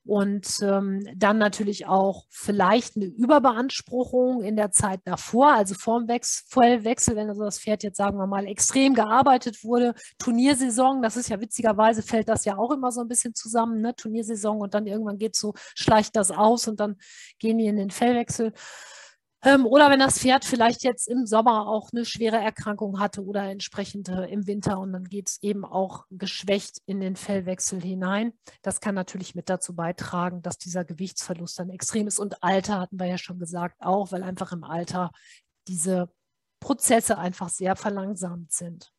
Und ähm, dann natürlich auch vielleicht eine Überbeanspruchung in der Zeit davor, also vorm Vollwechsel, wenn also das Pferd jetzt, sagen wir mal, extrem gearbeitet wurde. Turniersaison, das ist ja witzigerweise, fällt das ja auch immer so ein bisschen zusammen, ne? Turniersaison und dann irgendwann geht so, schleicht das aus und dann gehen die in den Fellwechsel. Ähm, oder wenn das Pferd vielleicht jetzt im Sommer auch eine schwere Erkrankung hatte oder entsprechend äh, im Winter und dann geht es eben auch geschwächt in den Fellwechsel hinein. Das kann natürlich mit dazu beitragen, dass dieser Gewichtsverlust dann extrem ist. Und Alter hatten wir ja schon gesagt auch, weil einfach im Alter diese Prozesse einfach sehr verlangsamt sind.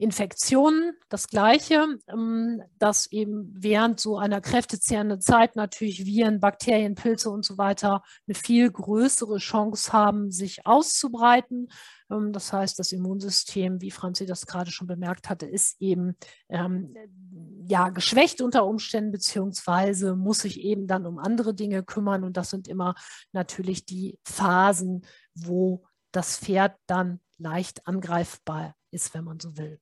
Infektionen das Gleiche, ähm, dass eben während so einer kräftezehrenden Zeit natürlich Viren, Bakterien, Pilze und so weiter eine viel größere Chance haben, sich auszubreiten. Ähm, das heißt, das Immunsystem, wie Franzi das gerade schon bemerkt hatte, ist eben ähm, ja geschwächt unter Umständen, beziehungsweise muss sich eben dann um andere Dinge kümmern. Und das sind immer natürlich die Phasen, wo das Pferd dann leicht angreifbar ist, wenn man so will.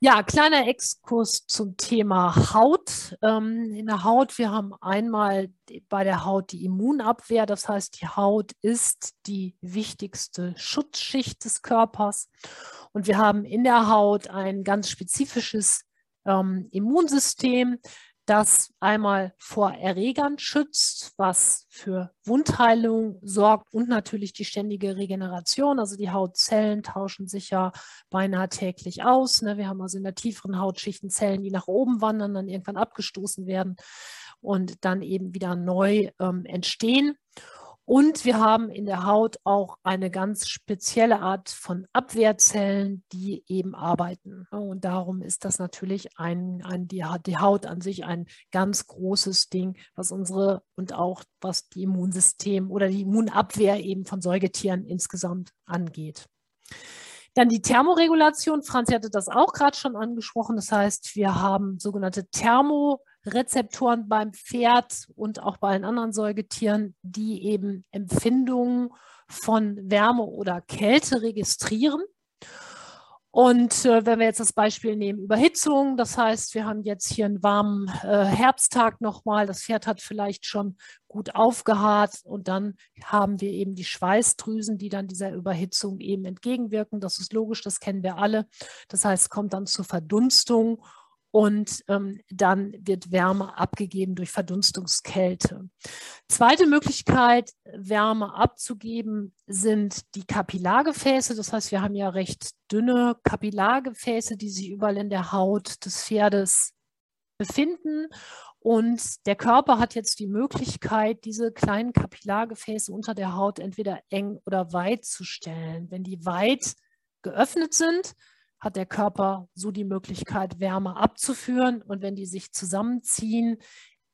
Ja, kleiner Exkurs zum Thema Haut. Ähm, in der Haut, wir haben einmal bei der Haut die Immunabwehr, das heißt, die Haut ist die wichtigste Schutzschicht des Körpers. Und wir haben in der Haut ein ganz spezifisches ähm, Immunsystem, das einmal vor Erregern schützt, was für Wundheilung sorgt und natürlich die ständige Regeneration. Also die Hautzellen tauschen sich ja beinahe täglich aus. Ne? Wir haben also in der tieferen Hautschichten Zellen, die nach oben wandern, dann irgendwann abgestoßen werden und dann eben wieder neu ähm, entstehen. Und wir haben in der Haut auch eine ganz spezielle Art von Abwehrzellen, die eben arbeiten. Und darum ist das natürlich ein, ein die, die Haut an sich ein ganz großes Ding, was unsere und auch was die Immunsystem oder die Immunabwehr eben von Säugetieren insgesamt angeht. Dann die Thermoregulation. Franz hatte das auch gerade schon angesprochen. Das heißt, wir haben sogenannte Thermorezeptoren beim Pferd und auch bei allen anderen Säugetieren, die eben Empfindungen von Wärme oder Kälte registrieren. Und äh, wenn wir jetzt das Beispiel nehmen, Überhitzung, das heißt, wir haben jetzt hier einen warmen äh, Herbsttag nochmal, das Pferd hat vielleicht schon gut aufgeharrt und dann haben wir eben die Schweißdrüsen, die dann dieser Überhitzung eben entgegenwirken. Das ist logisch, das kennen wir alle. Das heißt, es kommt dann zur Verdunstung und ähm, dann wird Wärme abgegeben durch Verdunstungskälte. Zweite Möglichkeit, Wärme abzugeben, sind die Kapillargefäße. Das heißt, wir haben ja recht dünne Kapillargefäße, die sich überall in der Haut des Pferdes befinden. Und der Körper hat jetzt die Möglichkeit, diese kleinen Kapillargefäße unter der Haut entweder eng oder weit zu stellen. Wenn die weit geöffnet sind, hat der Körper so die Möglichkeit, Wärme abzuführen. Und wenn die sich zusammenziehen,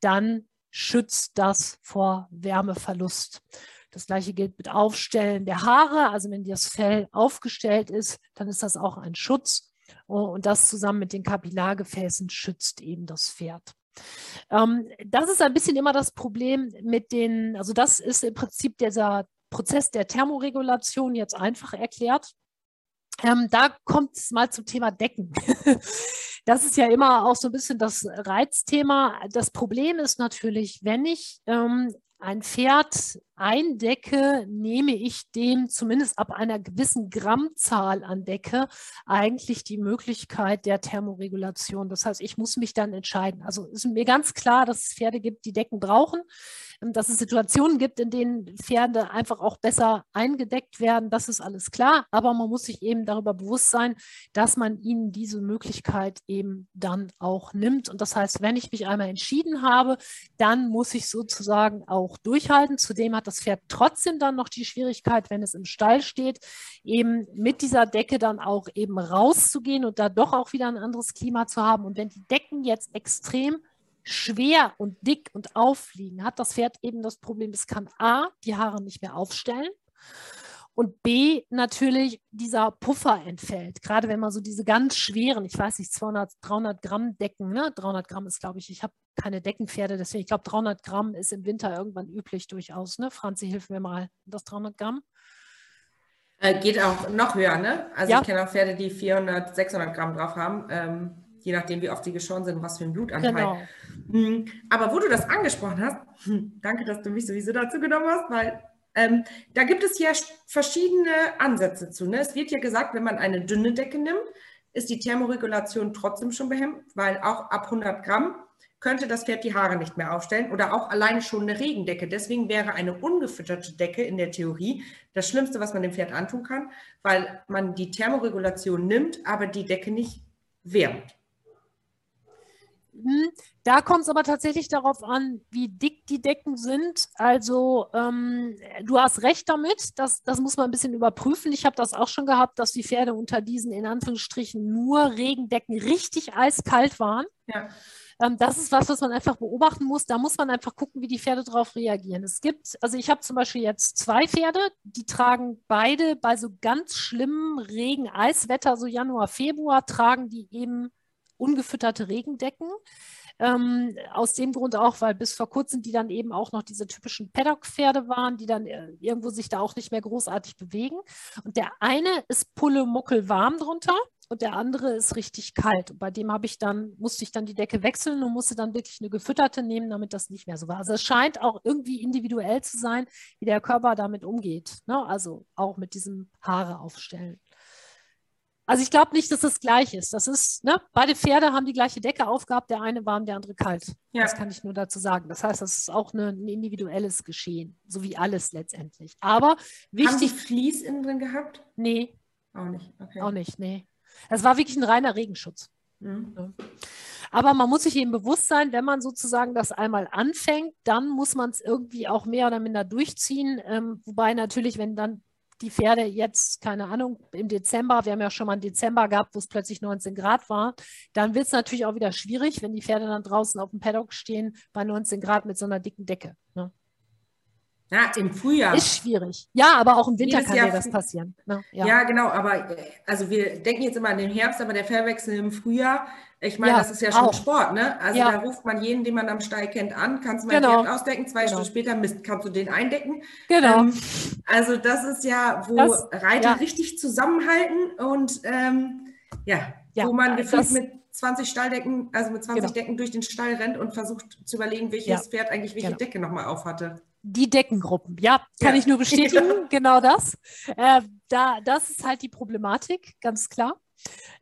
dann schützt das vor Wärmeverlust. Das gleiche gilt mit Aufstellen der Haare. Also wenn das Fell aufgestellt ist, dann ist das auch ein Schutz. Und das zusammen mit den Kapillargefäßen schützt eben das Pferd. Ähm, das ist ein bisschen immer das Problem mit den, also das ist im Prinzip dieser Prozess der Thermoregulation jetzt einfach erklärt. Ähm, da kommt es mal zum Thema Decken. das ist ja immer auch so ein bisschen das Reizthema. Das Problem ist natürlich, wenn ich ähm, ein Pferd eindecke, nehme ich dem zumindest ab einer gewissen Grammzahl an Decke eigentlich die Möglichkeit der Thermoregulation. Das heißt, ich muss mich dann entscheiden. Also ist mir ganz klar, dass es Pferde gibt, die Decken brauchen, ähm, dass es Situationen gibt, in denen Pferde einfach auch besser eingedeckt werden. Das ist alles klar. Aber man muss sich eben darüber bewusst sein, dass man ihnen diese Möglichkeit eben dann auch nimmt. Und das heißt, wenn ich mich einmal entschieden habe, dann muss ich sozusagen auch durchhalten. Zudem hat hat das Pferd trotzdem dann noch die Schwierigkeit, wenn es im Stall steht, eben mit dieser Decke dann auch eben rauszugehen und da doch auch wieder ein anderes Klima zu haben. Und wenn die Decken jetzt extrem schwer und dick und auffliegen, hat das Pferd eben das Problem, es kann A, die Haare nicht mehr aufstellen und B, natürlich dieser Puffer entfällt. Gerade wenn man so diese ganz schweren, ich weiß nicht, 200, 300 Gramm Decken, ne? 300 Gramm ist, glaube ich, ich habe keine Deckenpferde, deswegen, ich glaube, 300 Gramm ist im Winter irgendwann üblich durchaus. Ne? Franzi, hilf mir mal, das 300 Gramm? Äh, geht auch noch höher, ne? Also ja. ich kenne auch Pferde, die 400, 600 Gramm drauf haben, ähm, je nachdem, wie oft die geschoren sind, was für ein Blutanteil. Genau. Mhm. Aber wo du das angesprochen hast, hm, danke, dass du mich sowieso dazu genommen hast, weil ähm, da gibt es ja verschiedene Ansätze zu. Ne? Es wird ja gesagt, wenn man eine dünne Decke nimmt, ist die Thermoregulation trotzdem schon behemmt, weil auch ab 100 Gramm könnte das Pferd die Haare nicht mehr aufstellen oder auch alleine schon eine Regendecke. Deswegen wäre eine ungefütterte Decke in der Theorie das Schlimmste, was man dem Pferd antun kann, weil man die Thermoregulation nimmt, aber die Decke nicht wärmt. Hm, da kommt es aber tatsächlich darauf an, wie dick die Decken sind. Also ähm, du hast recht damit, das, das muss man ein bisschen überprüfen. Ich habe das auch schon gehabt, dass die Pferde unter diesen in Anführungsstrichen nur Regendecken richtig eiskalt waren. Ja. Ähm, das ist was, was man einfach beobachten muss. Da muss man einfach gucken, wie die Pferde darauf reagieren. Es gibt, also ich habe zum Beispiel jetzt zwei Pferde, die tragen beide bei so ganz schlimmem Regen-Eiswetter, so Januar, Februar, tragen die eben ungefütterte Regendecken. Ähm, aus dem Grund auch, weil bis vor kurzem die dann eben auch noch diese typischen Paddock-Pferde waren, die dann äh, irgendwo sich da auch nicht mehr großartig bewegen. Und der eine ist Pulle Muckel warm drunter und der andere ist richtig kalt. Und bei dem habe ich dann, musste ich dann die Decke wechseln und musste dann wirklich eine gefütterte nehmen, damit das nicht mehr so war. Also es scheint auch irgendwie individuell zu sein, wie der Körper damit umgeht. Ne? Also auch mit diesem Haare aufstellen. Also ich glaube nicht, dass das gleich ist. Das ist, ne, beide Pferde haben die gleiche Decke aufgehabt, der eine warm, der andere kalt. Ja. Das kann ich nur dazu sagen. Das heißt, das ist auch eine, ein individuelles Geschehen, so wie alles letztendlich. Aber wichtig. Haben die Vlies innen drin gehabt? Nee. Auch nicht. Okay. Auch nicht, nee. Das war wirklich ein reiner Regenschutz. Mhm. Aber man muss sich eben bewusst sein, wenn man sozusagen das einmal anfängt, dann muss man es irgendwie auch mehr oder minder durchziehen. Ähm, wobei natürlich, wenn dann die Pferde jetzt, keine Ahnung, im Dezember, wir haben ja schon mal einen Dezember gehabt, wo es plötzlich 19 Grad war, dann wird es natürlich auch wieder schwierig, wenn die Pferde dann draußen auf dem Paddock stehen bei 19 Grad mit so einer dicken Decke. Ne? Ja, im Frühjahr. Ist schwierig. Ja, aber auch im Winter Jedes kann Jahr dir das passieren. Ne? Ja. ja. genau, aber äh, also wir denken jetzt immer an den Herbst, aber der Fellwechsel im Frühjahr, ich meine, ja, das ist ja schon auch. Sport, ne? Also ja. da ruft man jeden, den man am Stall kennt, an, kannst du mein genau. Pferd ausdecken, zwei genau. Stunden später Mist, kannst du den eindecken. Genau. Ähm, also das ist ja, wo das, Reiter richtig zusammenhalten und ähm, ja, wo man gefühlt mit 20 Stalldecken, also mit 20 genau. Decken durch den Stall rennt und versucht zu überlegen, welches Pferd eigentlich welche genau. Decke nochmal auf hatte. Die Deckengruppen, ja, kann ja. ich nur bestätigen, ja. genau das. Äh, da, das ist halt die Problematik, ganz klar.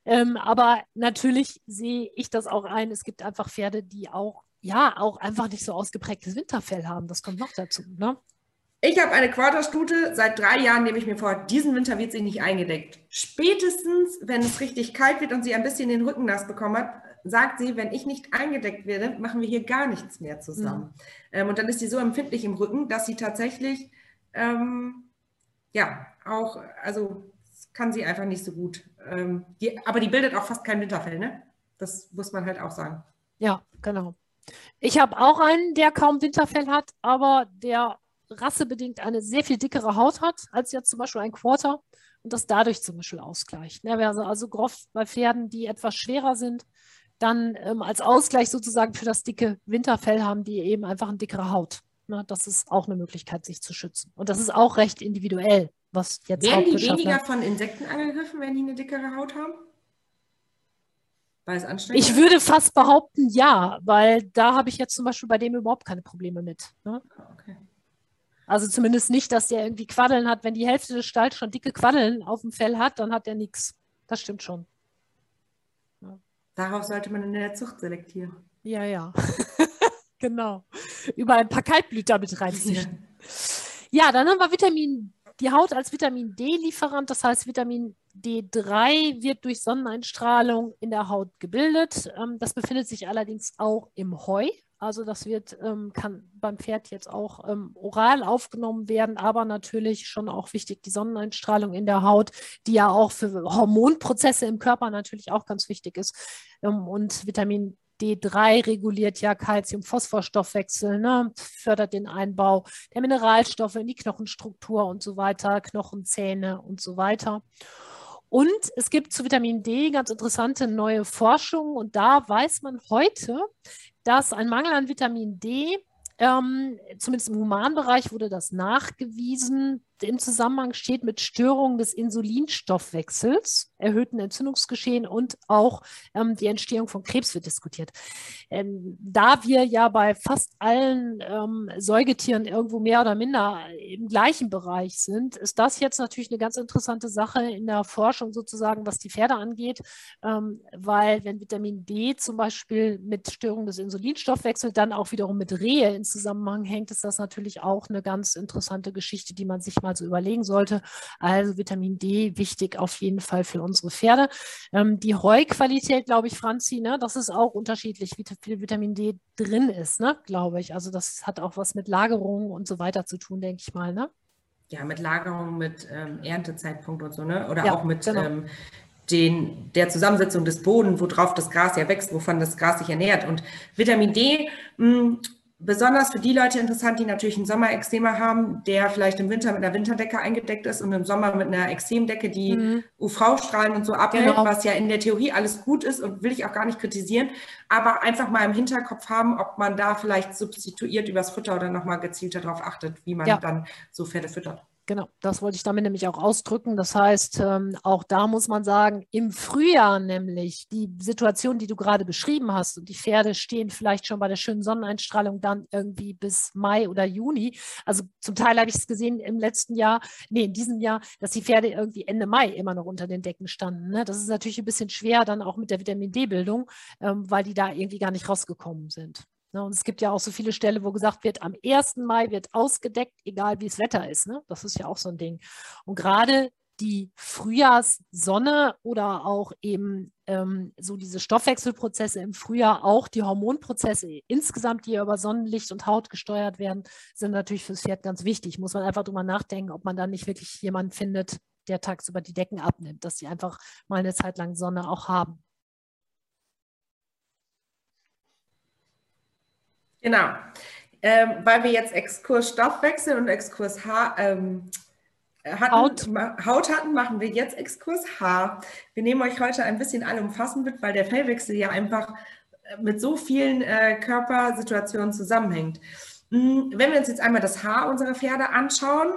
Ähm, aber natürlich sehe ich das auch ein. Es gibt einfach Pferde, die auch, ja, auch einfach nicht so ausgeprägtes Winterfell haben. Das kommt noch dazu. Ne? Ich habe eine Quarterstute. Seit drei Jahren nehme ich mir vor, diesen Winter wird sie nicht eingedeckt. Spätestens, wenn es richtig kalt wird und sie ein bisschen den Rücken nass bekommen hat, sagt sie, wenn ich nicht eingedeckt werde, machen wir hier gar nichts mehr zusammen. Mhm. Ähm, und dann ist sie so empfindlich im Rücken, dass sie tatsächlich, ähm, ja, auch, also kann sie einfach nicht so gut. Ähm, die, aber die bildet auch fast kein Winterfell, ne? Das muss man halt auch sagen. Ja, genau. Ich habe auch einen, der kaum Winterfell hat, aber der rassebedingt eine sehr viel dickere Haut hat, als jetzt zum Beispiel ein Quarter und das dadurch zum Beispiel ausgleicht. Ne? Also, also grob bei Pferden, die etwas schwerer sind, dann ähm, als Ausgleich sozusagen für das dicke Winterfell haben die eben einfach eine dickere Haut. Ne? Das ist auch eine Möglichkeit, sich zu schützen. Und das ist auch recht individuell, was jetzt Werden die weniger von Insekten angegriffen, wenn die eine dickere Haut haben? Weil es anstrengend Ich würde fast behaupten, ja, weil da habe ich jetzt zum Beispiel bei dem überhaupt keine Probleme mit. Ne? Ah, okay. Also zumindest nicht, dass der irgendwie Quaddeln hat. Wenn die Hälfte des Stalls schon dicke Quaddeln auf dem Fell hat, dann hat der nichts. Das stimmt schon. Darauf sollte man in der Zucht selektieren. Ja, ja. genau. Über ein paar Kaltblüter mit reinziehen. Ja. ja, dann haben wir Vitamin, die Haut als Vitamin D-Lieferant. Das heißt, Vitamin D3 wird durch Sonneneinstrahlung in der Haut gebildet. Ähm, das befindet sich allerdings auch im Heu. Also das wird, ähm, kann beim Pferd jetzt auch ähm, oral aufgenommen werden, aber natürlich schon auch wichtig die Sonneneinstrahlung in der Haut, die ja auch für Hormonprozesse im Körper natürlich auch ganz wichtig ist. Ähm, und Vitamin D3 reguliert ja Calcium-Phosphor-Stoffwechsel, ne, fördert den Einbau der Mineralstoffe in die Knochenstruktur und so weiter, Knochenzähne und so weiter. Und es gibt zu Vitamin D ganz interessante neue Forschung und da weiß man heute, dass ein Mangel an Vitamin D, ähm, zumindest im Humanbereich wurde das nachgewiesen, im Zusammenhang steht mit Störungen des Insulinstoffwechsels, erhöhten Entzündungsgeschehen und auch ähm, die Entstehung von Krebs wird diskutiert. Ähm, da wir ja bei fast allen ähm, Säugetieren irgendwo mehr oder minder im gleichen Bereich sind, ist das jetzt natürlich eine ganz interessante Sache in der Forschung sozusagen, was die Pferde angeht, ähm, weil wenn Vitamin D zum Beispiel mit Störung des Insulinstoffwechsels dann auch wiederum mit Rehe in Zusammenhang hängt, ist das natürlich auch eine ganz interessante Geschichte, die man sich mal mal so überlegen sollte. Also Vitamin D wichtig auf jeden Fall für unsere Pferde. Ähm, die Heuqualität, glaube ich, Franzi, ne, das ist auch unterschiedlich, wie viel Vitamin D drin ist, ne, glaube ich. Also das hat auch was mit Lagerung und so weiter zu tun, denke ich mal. Ne? Ja, mit Lagerung, mit ähm, Erntezeitpunkt und so, ne? Oder ja, auch mit genau. ähm, den, der Zusammensetzung des Bodens, worauf das Gras ja wächst, wovon das Gras sich ernährt. Und Vitamin D mh, hm, besonders für die Leute interessant, die natürlich einen Sommerextremer haben, der vielleicht im Winter mit einer Winterdecke eingedeckt ist und im Sommer mit einer Extremdecke, die mhm. UV-Strahlen und so abhält, genau. was ja in der Theorie alles gut ist und will ich auch gar nicht kritisieren, aber einfach mal im Hinterkopf haben, ob man da vielleicht substituiert übers Futter oder nochmal gezielter darauf achtet, wie man ja. dann so Pferde füttert. Genau, das wollte ich damit nämlich auch ausdrücken. Das heißt, ähm, auch da muss man sagen, im Frühjahr nämlich die Situation, die du gerade beschrieben hast, und die Pferde stehen vielleicht schon bei der schönen Sonneneinstrahlung dann irgendwie bis Mai oder Juni. Also zum Teil habe ich es gesehen im letzten Jahr, nee, in diesem Jahr, dass die Pferde irgendwie Ende Mai immer noch unter den Decken standen. Ne? Das ist natürlich ein bisschen schwer dann auch mit der Vitamin D-Bildung, ähm, weil die da irgendwie gar nicht rausgekommen sind. Ne? Und es gibt ja auch so viele Stellen, wo gesagt wird, am 1. Mai wird ausgedeckt, egal wie das Wetter ist. Ne? Das ist ja auch so ein Ding. Und gerade die Frühjahrssonne oder auch eben ähm, so diese Stoffwechselprozesse im Frühjahr, auch die Hormonprozesse insgesamt, die über Sonnenlicht und Haut gesteuert werden, sind natürlich fürs Pferd ganz wichtig. Muss man einfach drüber nachdenken, ob man da nicht wirklich jemanden findet, der tagsüber die Decken abnimmt, dass sie einfach mal eine Zeit lang Sonne auch haben. Genau. Ähm, weil wir jetzt Exkurs Stoffwechsel und Exkurs Haar ähm, hatten, Haut. Haut hatten, machen wir jetzt Exkurs Haar. Wir nehmen euch heute ein bisschen allumfassend mit, weil der Fellwechsel ja einfach äh, mit so vielen äh, Körpersituationen zusammenhängt. Hm, wenn wir uns jetzt einmal das Haar unserer Pferde anschauen,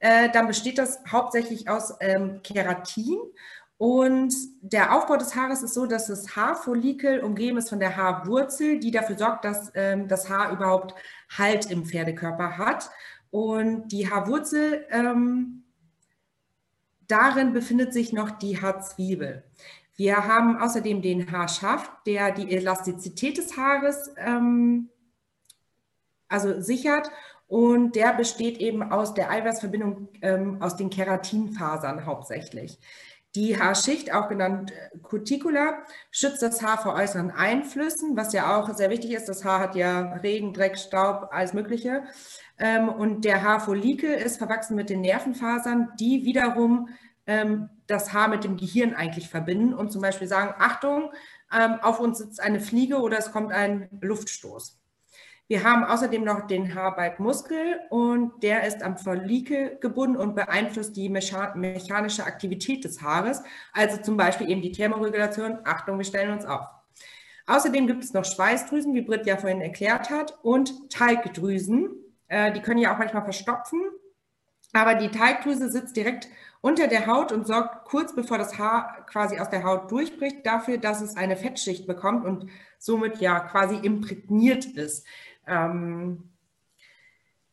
äh, dann besteht das hauptsächlich aus ähm, Keratin. Und der Aufbau des Haares ist so, dass das Haarfollikel umgeben ist von der Haarwurzel, die dafür sorgt, dass ähm, das Haar überhaupt Halt im Pferdekörper hat. Und die Haarwurzel, ähm, darin befindet sich noch die Haarzwiebel. Wir haben außerdem den Haarschaft, der die Elastizität des Haares ähm, also sichert und der besteht eben aus der Eiweißverbindung ähm, aus den Keratinfasern hauptsächlich. Die Haarschicht, auch genannt äh, Cuticula, schützt das Haar vor äußeren Einflüssen, was ja auch sehr wichtig ist. Das Haar hat ja Regen, Dreck, Staub, alles Mögliche. Ähm, und der Haarfollikel ist verwachsen mit den Nervenfasern, die wiederum ähm, das Haar mit dem Gehirn eigentlich verbinden und zum Beispiel sagen, Achtung, ähm, auf uns sitzt eine Fliege oder es kommt ein Luftstoß. Wir haben außerdem noch den Haarbalgmuskel und der ist am Follikel gebunden und beeinflusst die mechanische Aktivität des Haares, also zum Beispiel eben die Thermoregulation. Achtung, wir stellen uns auf. Außerdem gibt es noch Schweißdrüsen, wie Britt ja vorhin erklärt hat, und Talgdrüsen. Äh, die können ja auch manchmal verstopfen, aber die Talgdrüse sitzt direkt unter der Haut und sorgt kurz bevor das Haar quasi aus der Haut durchbricht dafür, dass es eine Fettschicht bekommt und somit ja quasi imprägniert ist. Ähm,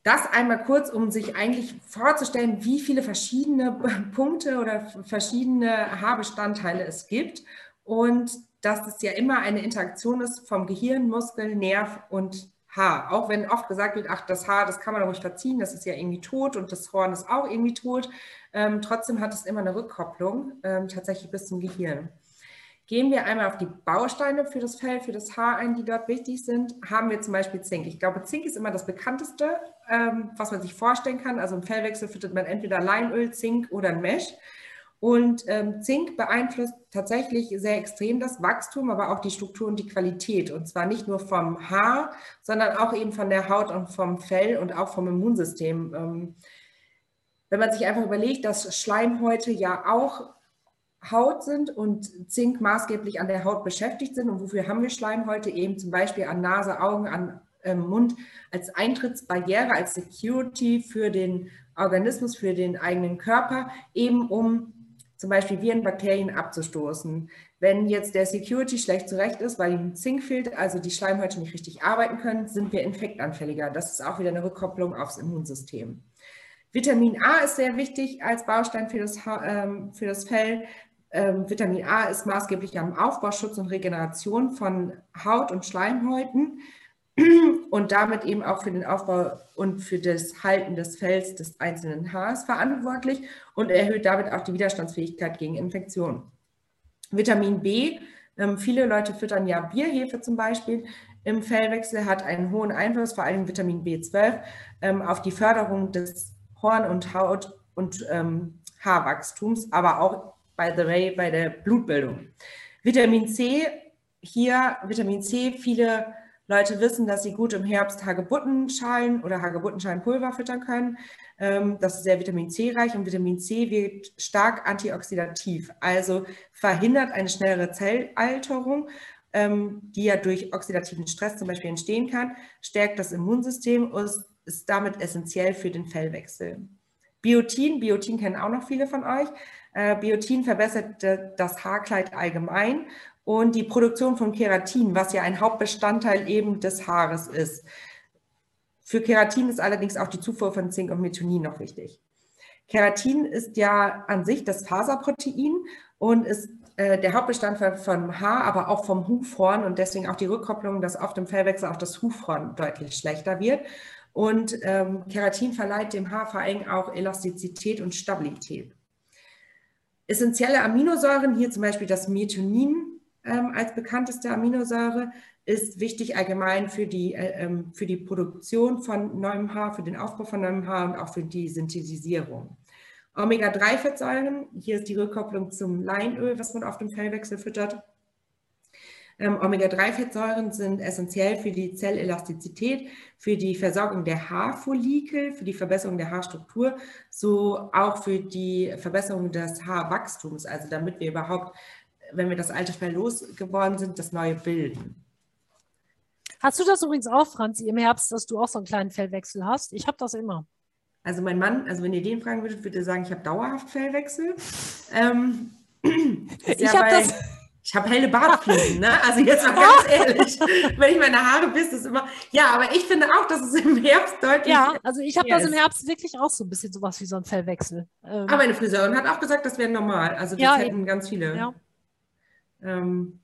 das einmal kurz, um sich eigentlich vorzustellen, wie viele verschiedene Punkte oder verschiedene Haarbestandteile es gibt und dass es ja immer eine Interaktion ist vom Gehirn, Muskel, Nerv und Haar. Auch wenn oft gesagt wird, ach, das Haar, das kann man doch nicht verziehen, das ist ja irgendwie tot und das Horn ist auch irgendwie tot. Ähm, trotzdem hat es immer eine Rückkopplung, ähm, tatsächlich bis zum Gehirn. Gehen wir einmal auf die Bausteine für das Fell, für das Haar ein, die dort wichtig sind, haben wir zum Beispiel Zink. Ich glaube, Zink ist immer das bekannteste, ähm, was man sich vorstellen kann. Also im Fellwechsel füttert man entweder Leinöl, Zink oder ein Mesh. Und ähm, Zink beeinflusst tatsächlich sehr extrem das Wachstum, aber auch die Struktur und die Qualität. Und zwar nicht nur vom Haar, sondern auch eben von der Haut und vom Fell und auch vom Immunsystem. Ähm, wenn man sich einfach überlegt, dass Schleimhäute ja auch Haut sind und Zink maßgeblich an der Haut beschäftigt sind. Und wofür haben wir Schleimhäute? Eben zum Beispiel an Nase, Augen, an äh, Mund als Eintrittsbarriere, als Security für den Organismus, für den eigenen Körper, eben um zum Beispiel Viren, Bakterien abzustoßen. Wenn jetzt der Security schlecht zurecht ist, weil ihm Zink fehlt, also die Schleimhäute nicht richtig arbeiten können, sind wir infektanfälliger. Das ist auch wieder eine Rückkopplung aufs Immunsystem. Vitamin A ist sehr wichtig als Baustein für das, ähm, für das Fell. Ähm, Vitamin A ist maßgeblich am Aufbau, Schutz und Regeneration von Haut und Schleimhäuten und damit eben auch für den Aufbau und für das Halten des Fells des einzelnen Haars verantwortlich und erhöht damit auch die Widerstandsfähigkeit gegen Infektionen. Vitamin B, ähm, viele Leute füttern ja Bierhefe zum Beispiel im Fellwechsel, hat einen hohen Einfluss, vor allem Vitamin B12, ähm, auf die Förderung des Horn- und Haut- und ähm, Haarwachstums, aber auch by the way, bei der Blutbildung. Vitamin C, hier Vitamin C, viele Leute wissen, dass sie gut im Herbst Hagebuttenschalen oder Hagebuttenschalenpulver füttern können. Ähm, das ist sehr Vitamin C reich und Vitamin C wirkt stark antioxidativ, also verhindert eine schnellere Zellalterung, ähm, die ja durch oxidativen Stress zum Beispiel entstehen kann, stärkt das Immunsystem und ist damit essentiell für den Fellwechsel. Biotin, Biotin kennen auch noch viele von euch, Biotin verbessert das Haarkleid allgemein und die Produktion von Keratin, was ja ein Hauptbestandteil eben des Haares ist. Für Keratin ist allerdings auch die Zufuhr von Zink und Methionin noch wichtig. Keratin ist ja an sich das Faserprotein und ist äh, der Hauptbestandteil vom Haar, aber auch vom Hufhorn und deswegen auch die Rückkopplung, dass auf dem Fellwechsel auch das Hufhorn deutlich schlechter wird. Und ähm, Keratin verleiht dem Haar vor allem auch Elastizität und Stabilität. Essentielle Aminosäuren, hier zum Beispiel das Methionin ähm, als bekannteste Aminosäure, ist wichtig allgemein für die, äh, ähm, für die Produktion von neuem Haar, für den Aufbau von neuem Haar und auch für die Synthetisierung. Omega-3-Fettsäuren, hier ist die Rückkopplung zum Leinöl, was man auf dem Fellwechsel füttert. Ähm, Omega-3-Fettsäuren sind essentiell für die Zellelastizität, für die Versorgung der Haarfollikel, für die Verbesserung der Haarstruktur, so auch für die Verbesserung des Haarwachstums, also damit wir überhaupt, wenn wir das alte Fell losgeworden sind, das neue bilden. Hast du das übrigens auch, Franzi, im Herbst, dass du auch so einen kleinen Fellwechsel hast? Ich habe das immer. Also mein Mann, also wenn ihr den fragen würdet, würde er sagen, ich habe dauerhaft Fellwechsel. Ähm, ich ja habe das ich habe helle Bartflächen, ne? Also jetzt mal ganz ehrlich, wenn ich meine Haare bis, ist immer. Ja, aber ich finde auch, dass es im Herbst deutlich. Ja, also ich habe das im Herbst wirklich auch so ein bisschen sowas wie so ein Fellwechsel. Ähm, aber meine Friseurin hat auch gesagt, das wäre normal. Also das ja, hätten eben. ganz viele. Ja. Ähm,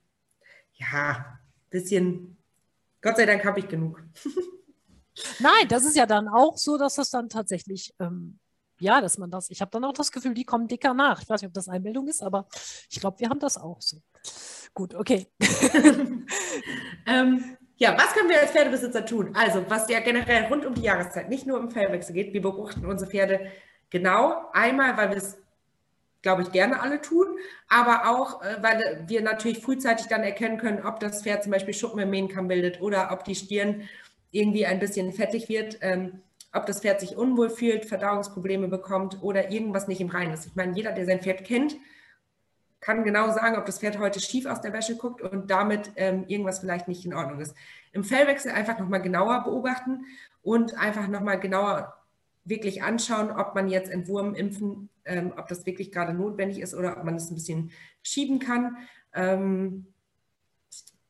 ja, bisschen. Gott sei Dank habe ich genug. Nein, das ist ja dann auch so, dass das dann tatsächlich ähm, ja, dass man das, ich habe dann auch das Gefühl, die kommen dicker nach. Ich weiß nicht, ob das Einbildung ist, aber ich glaube, wir haben das auch so. Gut, okay. ähm, ja, was können wir als Pferdebesitzer tun? Also, was ja generell rund um die Jahreszeit, nicht nur im Fellwechsel geht, wir beobachten unsere Pferde genau. Einmal, weil wir es, glaube ich, gerne alle tun, aber auch, äh, weil wir natürlich frühzeitig dann erkennen können, ob das Pferd zum Beispiel Schuppen im Mähnkamm bildet oder ob die Stirn irgendwie ein bisschen fettig wird. Ähm, ob das Pferd sich unwohl fühlt, Verdauungsprobleme bekommt oder irgendwas nicht im Reinen ist. Ich meine, jeder, der sein Pferd kennt, kann genau sagen, ob das Pferd heute schief aus der Wäsche guckt und damit ähm, irgendwas vielleicht nicht in Ordnung ist. Im Fellwechsel einfach nochmal genauer beobachten und einfach nochmal genauer wirklich anschauen, ob man jetzt Entwurm impfen, ähm, ob das wirklich gerade notwendig ist oder ob man es ein bisschen schieben kann. Ähm,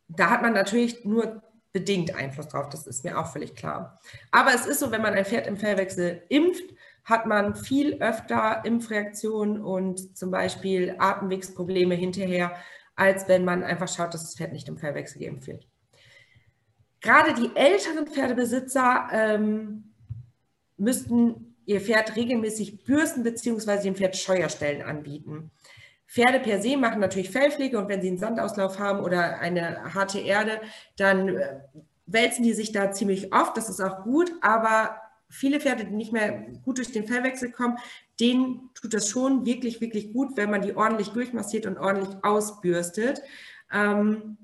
da hat man natürlich nur bedingt Einfluss drauf, das ist mir auch völlig klar. Aber es ist so, wenn man ein Pferd im Fellwechsel impft, hat man viel öfter Impfreaktionen und zum Beispiel Atemwegsprobleme hinterher, als wenn man einfach schaut, dass das Pferd nicht im Fellwechsel geimpft wird. Gerade die älteren Pferdebesitzer ähm, müssten ihr Pferd regelmäßig bürsten bzw. dem Pferd Scheuerstellen anbieten. Pferde per se machen natürlich Fellpflege und wenn sie einen Sandauslauf haben oder eine harte Erde, dann äh, wälzen die sich da ziemlich oft. Das ist auch gut, aber viele Pferde, die nicht mehr gut durch den Fellwechsel kommen, denen tut das schon wirklich, wirklich gut, wenn man die ordentlich durchmassiert und ordentlich ausbürstet. Ähm,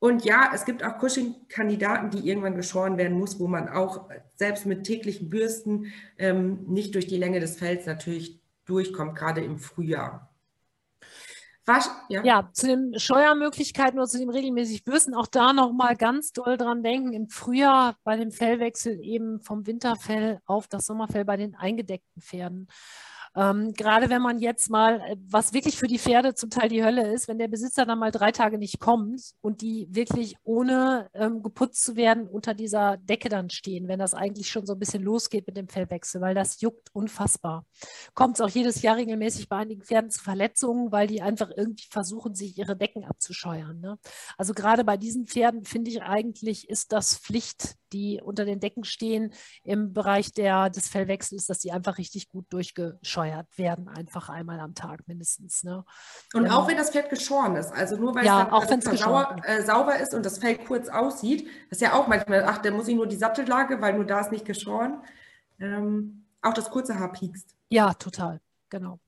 und ja, es gibt auch Cushing-Kandidaten, die irgendwann geschoren werden muss, wo man auch selbst mit täglichen Bürsten ähm, nicht durch die Länge des Fells natürlich durchkommt, gerade im Frühjahr. Was, ja. ja. zu den Steuermöglichkeiten oder zu dem regelmäßig Bürsten, auch da nochmal ganz doll dran denken, im Frühjahr bei dem Fellwechsel eben vom Winterfell auf das Sommerfell bei den eingedeckten Pferden. Ähm, gerade wenn man jetzt mal, äh, was wirklich für die Pferde zum Teil die Hölle ist, wenn der Besitzer dann mal drei Tage nicht kommt und die wirklich ohne ähm, geputzt zu werden unter dieser Decke dann stehen, wenn das eigentlich schon so ein bisschen losgeht mit dem Fellwechsel, weil das juckt unfassbar. Kommt es auch jedes Jahr regelmäßig bei einigen Pferden zu Verletzungen, weil die einfach irgendwie versuchen, sich ihre Decken abzuscheuern. Ne? Also gerade bei diesen Pferden finde ich eigentlich, ist das Pflicht, die unter den Decken stehen im Bereich der, des Fellwechsels, dass die einfach richtig gut durchgescheuert werden, einfach einmal am Tag mindestens. Ne? Und ähm, auch wenn das Pferd geschoren ist, also nur weil ja, es auch dann sauer, äh, sauber ist und das Fell kurz aussieht, das ist ja auch manchmal, ach, da muss ich nur die Sattellage, weil nur da ist nicht geschoren. Ähm, auch das kurze Haar piekst. Ja, total, genau.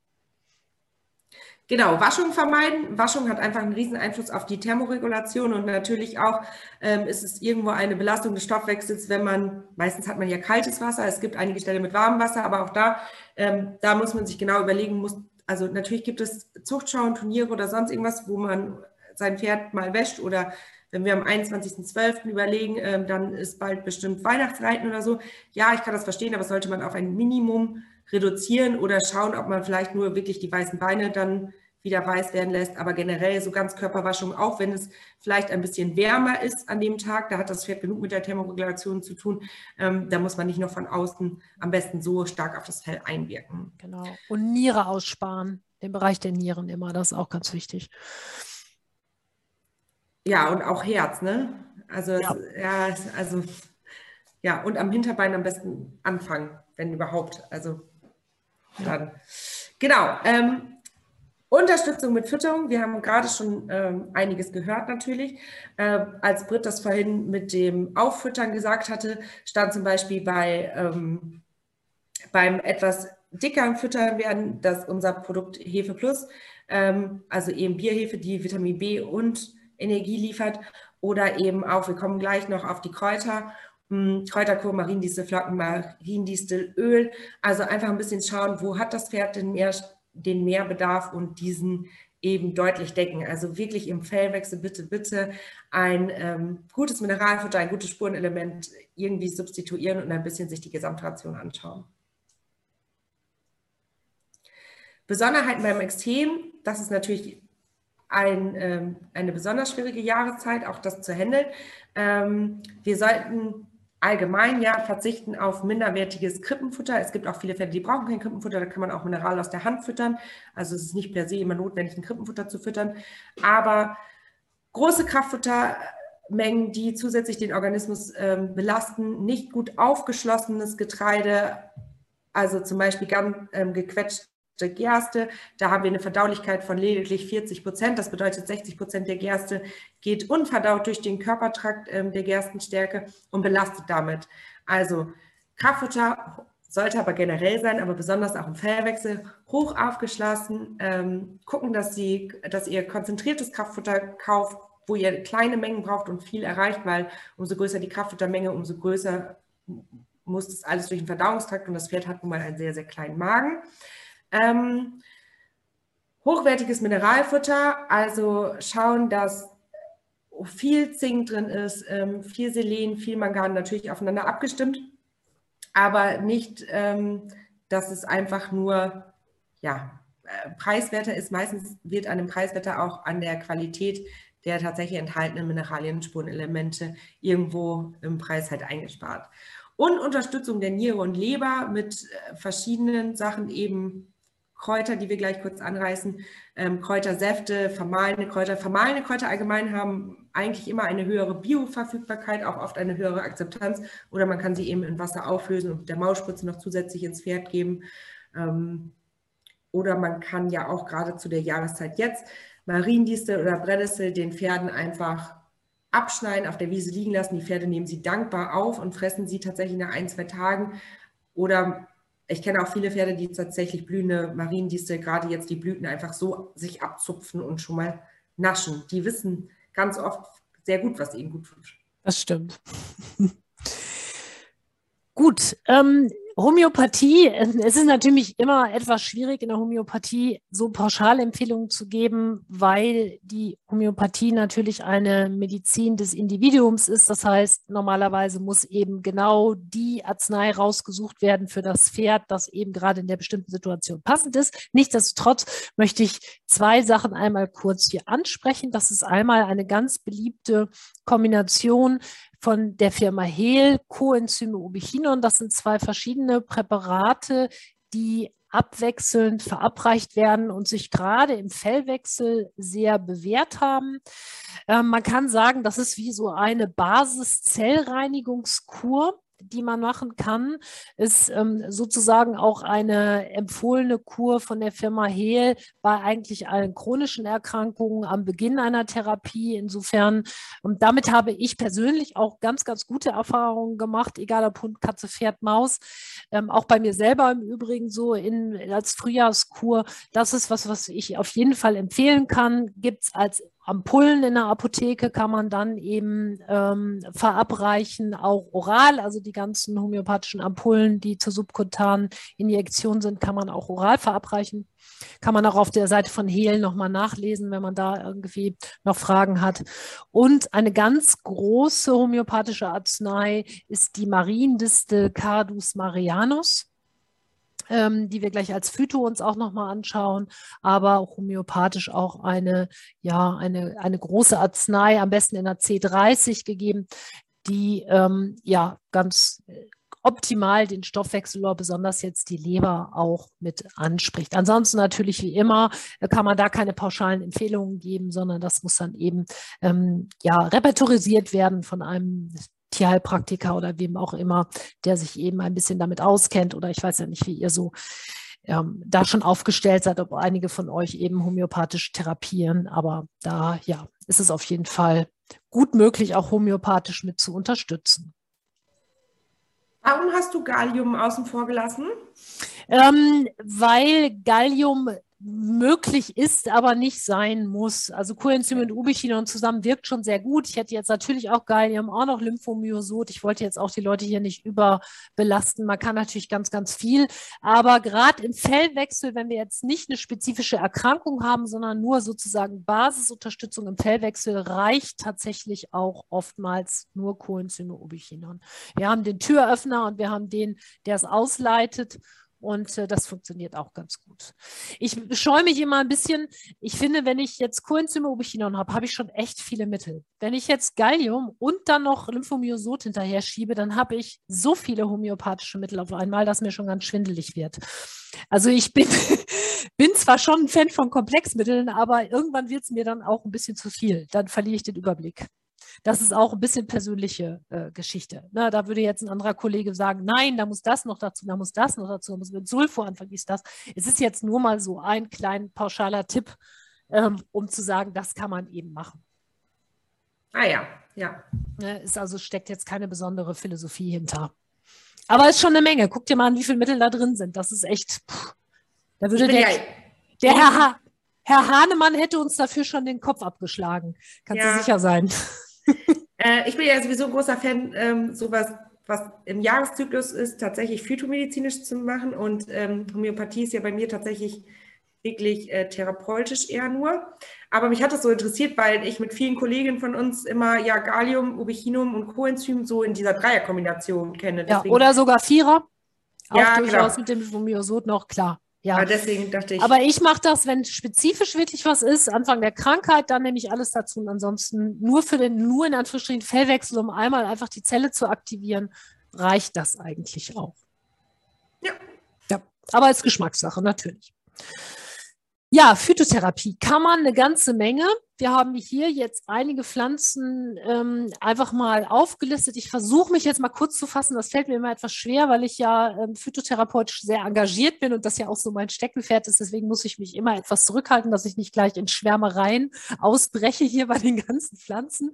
Genau, Waschung vermeiden. Waschung hat einfach einen riesen Einfluss auf die Thermoregulation und natürlich auch ähm, ist es irgendwo eine Belastung des Stoffwechsels, wenn man, meistens hat man ja kaltes Wasser, es gibt einige Stellen mit warmem Wasser, aber auch da, ähm, da muss man sich genau überlegen, muss, also natürlich gibt es Zuchtschauen, Turniere oder sonst irgendwas, wo man sein Pferd mal wäscht oder wenn wir am 21.12. überlegen, ähm, dann ist bald bestimmt Weihnachtsreiten oder so. Ja, ich kann das verstehen, aber sollte man auf ein Minimum reduzieren oder schauen, ob man vielleicht nur wirklich die weißen Beine dann wieder weiß werden lässt. Aber generell so Ganzkörperwaschung, auch wenn es vielleicht ein bisschen wärmer ist an dem Tag, da hat das Pferd genug mit der Thermoregulation zu tun. Ähm, da muss man nicht noch von außen am besten so stark auf das Fell einwirken. Genau. Und Niere aussparen, den Bereich der Nieren immer, das ist auch ganz wichtig. Ja, und auch Herz, ne? Also, ja, ja also, ja, und am Hinterbein am besten anfangen, wenn überhaupt. Also, dann. Genau. Ähm, Unterstützung mit Fütterung. Wir haben gerade schon ähm, einiges gehört natürlich. Äh, als Britt das vorhin mit dem Auffüttern gesagt hatte, stand zum Beispiel bei, ähm, beim etwas dickeren Füttern werden, dass unser Produkt Hefe Plus, ähm, also eben Bierhefe, die Vitamin B und Energie liefert. Oder eben auch, wir kommen gleich noch auf die Kräuter hm, Kräuterkur, Mariendistel, Flocken, Mariendistel, Öl. Also einfach ein bisschen schauen, wo hat das Pferd den, Mehr, den Mehrbedarf und diesen eben deutlich decken. Also wirklich im Fellwechsel bitte, bitte ein ähm, gutes Mineralfutter, ein gutes Spurenelement irgendwie substituieren und ein bisschen sich die Gesamtration anschauen. Besonderheiten beim Extrem, das ist natürlich ein, ähm, eine besonders schwierige Jahreszeit, auch das zu handeln. Ähm, wir sollten allgemein ja verzichten auf minderwertiges Krippenfutter. Es gibt auch viele Pferde, die brauchen kein Krippenfutter, da kann man auch Mineral aus der Hand füttern. Also es ist nicht per se immer notwendig, ein Krippenfutter zu füttern. Aber große Kraftfuttermengen, die zusätzlich den Organismus ähm, belasten, nicht gut aufgeschlossenes Getreide, also zum Beispiel ganz ähm, gequetscht Gerste. Da haben wir eine Verdaulichkeit von lediglich 40 Prozent. Das bedeutet, 60 Prozent der Gerste geht unverdaut durch den Körpertrakt ähm, der Gerstenstärke und belastet damit. Also Kraftfutter sollte aber generell sein, aber besonders auch im Fellwechsel hoch aufgeschlossen. Ähm, gucken, dass, sie, dass ihr konzentriertes Kraftfutter kauft, wo ihr kleine Mengen braucht und viel erreicht, weil umso größer die Kraftfuttermenge, umso größer muss das alles durch den Verdauungstrakt und das Pferd hat nun mal einen sehr, sehr kleinen Magen. Ähm, hochwertiges Mineralfutter, also schauen, dass viel Zink drin ist, ähm, viel Selen, viel Mangan, natürlich aufeinander abgestimmt, aber nicht, ähm, dass es einfach nur, ja, äh, preiswerter ist. Meistens wird an dem Preiswerter auch an der Qualität der tatsächlich enthaltenen Mineralien und Spurenelemente irgendwo im Preis halt eingespart. Und Unterstützung der Niere und Leber mit äh, verschiedenen Sachen eben Kräuter, die wir gleich kurz anreißen, ähm, Kräutersäfte, vermahlene Kräuter. Vermahlene Kräuter allgemein haben eigentlich immer eine höhere Bioverfügbarkeit, auch oft eine höhere Akzeptanz. Oder man kann sie eben in Wasser auflösen und der Maulspritze noch zusätzlich ins Pferd geben. Ähm, oder man kann ja auch gerade zu der Jahreszeit jetzt Mariendistel oder Brennnessel den Pferden einfach abschneiden, auf der Wiese liegen lassen. Die Pferde nehmen sie dankbar auf und fressen sie tatsächlich nach ein, zwei Tagen. Oder ich kenne auch viele Pferde, die tatsächlich blühende Mariendistel, gerade jetzt die Blüten einfach so sich abzupfen und schon mal naschen. Die wissen ganz oft sehr gut, was ihnen gut tut. Das stimmt. gut, ähm, Homöopathie, es ist natürlich immer etwas schwierig in der Homöopathie so Pauschalempfehlungen zu geben, weil die Homöopathie natürlich eine Medizin des Individuums ist. Das heißt, normalerweise muss eben genau die Arznei rausgesucht werden für das Pferd, das eben gerade in der bestimmten Situation passend ist. Nichtsdestotrotz möchte ich zwei Sachen einmal kurz hier ansprechen. Das ist einmal eine ganz beliebte Kombination von der Firma Hehl, Coenzyme Ubichinon. Das sind zwei verschiedene Präparate, die abwechselnd verabreicht werden und sich gerade im Fellwechsel sehr bewährt haben. Ähm, man kann sagen, das ist wie so eine Basiszellreinigungskur die man machen kann, ist ähm, sozusagen auch eine empfohlene Kur von der Firma Hehl bei eigentlich allen chronischen Erkrankungen am Beginn einer Therapie. Insofern, und damit habe ich persönlich auch ganz, ganz gute Erfahrungen gemacht, egal ob Hund, Katze, Pferd, Maus. Ähm, auch bei mir selber im Übrigen so in, als Frühjahrskur. Das ist was, was ich auf jeden Fall empfehlen kann. Gibt es als Ampullen in der Apotheke kann man dann eben ähm, verabreichen, auch oral. Also die ganzen homöopathischen Ampullen, die zur subkutanen Injektion sind, kann man auch oral verabreichen. Kann man auch auf der Seite von Hehl nochmal nachlesen, wenn man da irgendwie noch Fragen hat. Und eine ganz große homöopathische Arznei ist die Mariendistel Cardus marianus ähm, die wir gleich als Phyto uns auch nochmal anschauen, aber homöopathisch auch eine, ja, eine, eine große Arznei, am besten in der C30 gegeben, die ähm, ja ganz äh, optimal den Stoffwechsel oder besonders jetzt die Leber auch mit anspricht. Ansonsten natürlich wie immer äh, kann man da keine pauschalen Empfehlungen geben, sondern das muss dann eben ähm, ja repertorisiert werden von einem Tierheilpraktiker oder wem auch immer, der sich eben ein bisschen damit auskennt oder ich weiß ja nicht, wie ihr so ähm, da schon aufgestellt seid, ob einige von euch eben homöopathisch therapieren. Aber da ja, ist es auf jeden Fall gut möglich, auch homöopathisch mit zu unterstützen. Warum hast du Gallium außen vor gelassen? Ähm, weil Gallium möglich ist, aber nicht sein muss. Also Coenzym und Ubiquinon zusammen wirkt schon sehr gut. Ich hätte jetzt natürlich auch Gallium, auch noch Lymphomyosot. Ich wollte jetzt auch die Leute hier nicht überbelasten. Man kann natürlich ganz, ganz viel. Aber gerade im Fellwechsel, wenn wir jetzt nicht eine spezifische Erkrankung haben, sondern nur sozusagen Basisunterstützung im Fellwechsel, reicht tatsächlich auch oftmals nur Coenzym und Ubiquinon. Wir haben den Türöffner und wir haben den, der es ausleitet. Und äh, das funktioniert auch ganz gut. Ich scheue mich immer ein bisschen. Ich finde, wenn ich jetzt Coenzyme Ubiquinon habe, habe ich schon echt viele Mittel. Wenn ich jetzt Gallium und dann noch Lymphomyosot hinterher schiebe, dann habe ich so viele homöopathische Mittel auf einmal, dass mir schon ganz schwindelig wird. Also ich bin, bin zwar schon ein Fan von Komplexmitteln, aber irgendwann wird es mir dann auch ein bisschen zu viel. Dann verliere ich den Überblick. Das ist auch ein bisschen persönliche äh, Geschichte. Na, da würde jetzt ein anderer Kollege sagen, nein, da muss das noch dazu, da muss das noch dazu, da muss mit Sulfur anfangen, ist das. Es ist jetzt nur mal so ein kleiner pauschaler Tipp, ähm, um zu sagen, das kann man eben machen. Ah ja, ja. Ne, ist also steckt jetzt keine besondere Philosophie hinter. Aber es ist schon eine Menge. Guck dir mal an, wie viele Mittel da drin sind. Das ist echt. Pff, da würde der, ja, der Herr, Herr Hahnemann hätte uns dafür schon den Kopf abgeschlagen. Kannst ja. du sicher sein. Äh, ich bin ja sowieso großer Fan, ähm, sowas, was im Jahreszyklus ist, tatsächlich phytomedizinisch zu machen. Und ähm, Homöopathie ist ja bei mir tatsächlich wirklich äh, therapeutisch eher nur. Aber mich hat das so interessiert, weil ich mit vielen Kolleginnen von uns immer ja Gallium, Ubichinum und Coenzym so in dieser Dreierkombination kenne. Ja, oder sogar Vierer. Auch ja, durchaus genau. mit dem Homöosot noch, klar. Ja, aber deswegen dachte ich. Aber ich mache das, wenn spezifisch wirklich was ist, Anfang der Krankheit, dann nehme ich alles dazu und ansonsten nur für den, nur in Anführungsstrichen Fellwechsel, um einmal einfach die Zelle zu aktivieren, reicht das eigentlich auch. Ja. Ja, aber als Geschmackssache natürlich. Ja, Phytotherapie kann man eine ganze Menge. Wir haben hier jetzt einige Pflanzen ähm, einfach mal aufgelistet. Ich versuche mich jetzt mal kurz zu fassen. Das fällt mir immer etwas schwer, weil ich ja ähm, phytotherapeutisch sehr engagiert bin und das ja auch so mein Steckenpferd ist. Deswegen muss ich mich immer etwas zurückhalten, dass ich nicht gleich in Schwärmereien ausbreche hier bei den ganzen Pflanzen.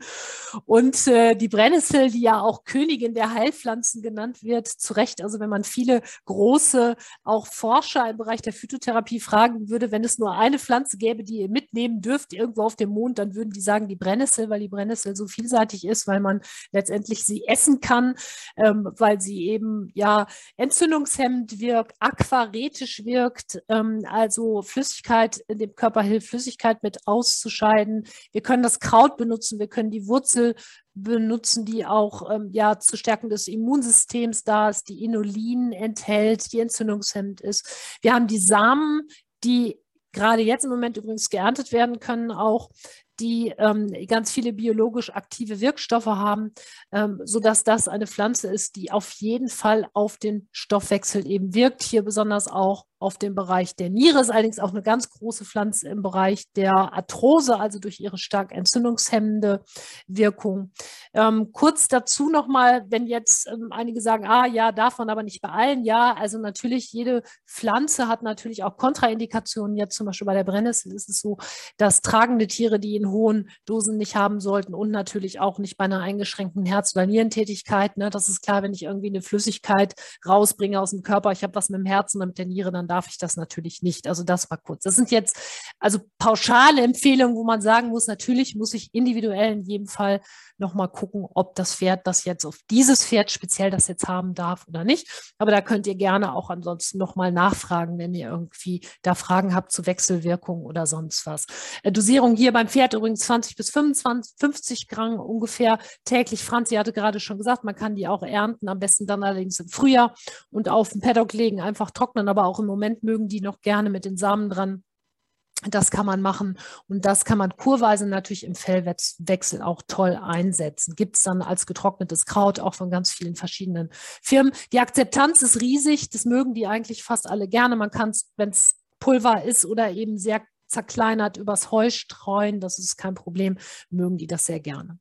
Und äh, die Brennnessel, die ja auch Königin der Heilpflanzen genannt wird, zu Recht. Also wenn man viele große, auch Forscher im Bereich der Phytotherapie fragen würde, wenn es nur eine Pflanze gäbe, die ihr mitnehmen dürft, irgendwo auf dem Mond, dann würden die sagen, die Brennnessel, weil die Brennnessel so vielseitig ist, weil man letztendlich sie essen kann, ähm, weil sie eben ja entzündungshemmend wirkt, aquaretisch wirkt, ähm, also Flüssigkeit in dem Körper hilft, Flüssigkeit mit auszuscheiden. Wir können das Kraut benutzen, wir können die Wurzel benutzen, die auch ähm, ja zur Stärkung des Immunsystems da ist, die Inulin enthält, die entzündungshemmend ist. Wir haben die Samen, die gerade jetzt im Moment übrigens geerntet werden können, auch die ähm, ganz viele biologisch aktive Wirkstoffe haben, ähm, sodass das eine Pflanze ist, die auf jeden Fall auf den Stoffwechsel eben wirkt. Hier besonders auch auf dem Bereich der Niere, ist allerdings auch eine ganz große Pflanze im Bereich der Arthrose, also durch ihre stark entzündungshemmende Wirkung. Ähm, kurz dazu nochmal, wenn jetzt ähm, einige sagen, ah ja, man aber nicht bei allen. Ja, also natürlich, jede Pflanze hat natürlich auch Kontraindikationen. Jetzt zum Beispiel bei der Brennnessel ist es so, dass tragende Tiere, die in hohen Dosen nicht haben sollten und natürlich auch nicht bei einer eingeschränkten Herz- oder Nierentätigkeit. Ne, das ist klar, wenn ich irgendwie eine Flüssigkeit rausbringe aus dem Körper, ich habe was mit dem Herzen oder mit der Niere, dann darf ich das natürlich nicht. Also das war kurz. Das sind jetzt also pauschale Empfehlungen, wo man sagen muss, natürlich muss ich individuell in jedem Fall nochmal gucken, ob das Pferd das jetzt auf dieses Pferd speziell das jetzt haben darf oder nicht. Aber da könnt ihr gerne auch ansonsten nochmal nachfragen, wenn ihr irgendwie da Fragen habt zu Wechselwirkungen oder sonst was. Äh, Dosierung hier beim Pferd übrigens 20 bis 25, 50 Gramm ungefähr täglich. Franzi hatte gerade schon gesagt, man kann die auch ernten, am besten dann allerdings im Frühjahr und auf den Paddock legen, einfach trocknen, aber auch im Moment mögen die noch gerne mit den Samen dran. Das kann man machen und das kann man kurweise natürlich im Fellwechsel auch toll einsetzen. Gibt es dann als getrocknetes Kraut auch von ganz vielen verschiedenen Firmen. Die Akzeptanz ist riesig, das mögen die eigentlich fast alle gerne. Man kann es, wenn es Pulver ist oder eben sehr zerkleinert übers Heu streuen, das ist kein Problem, mögen die das sehr gerne.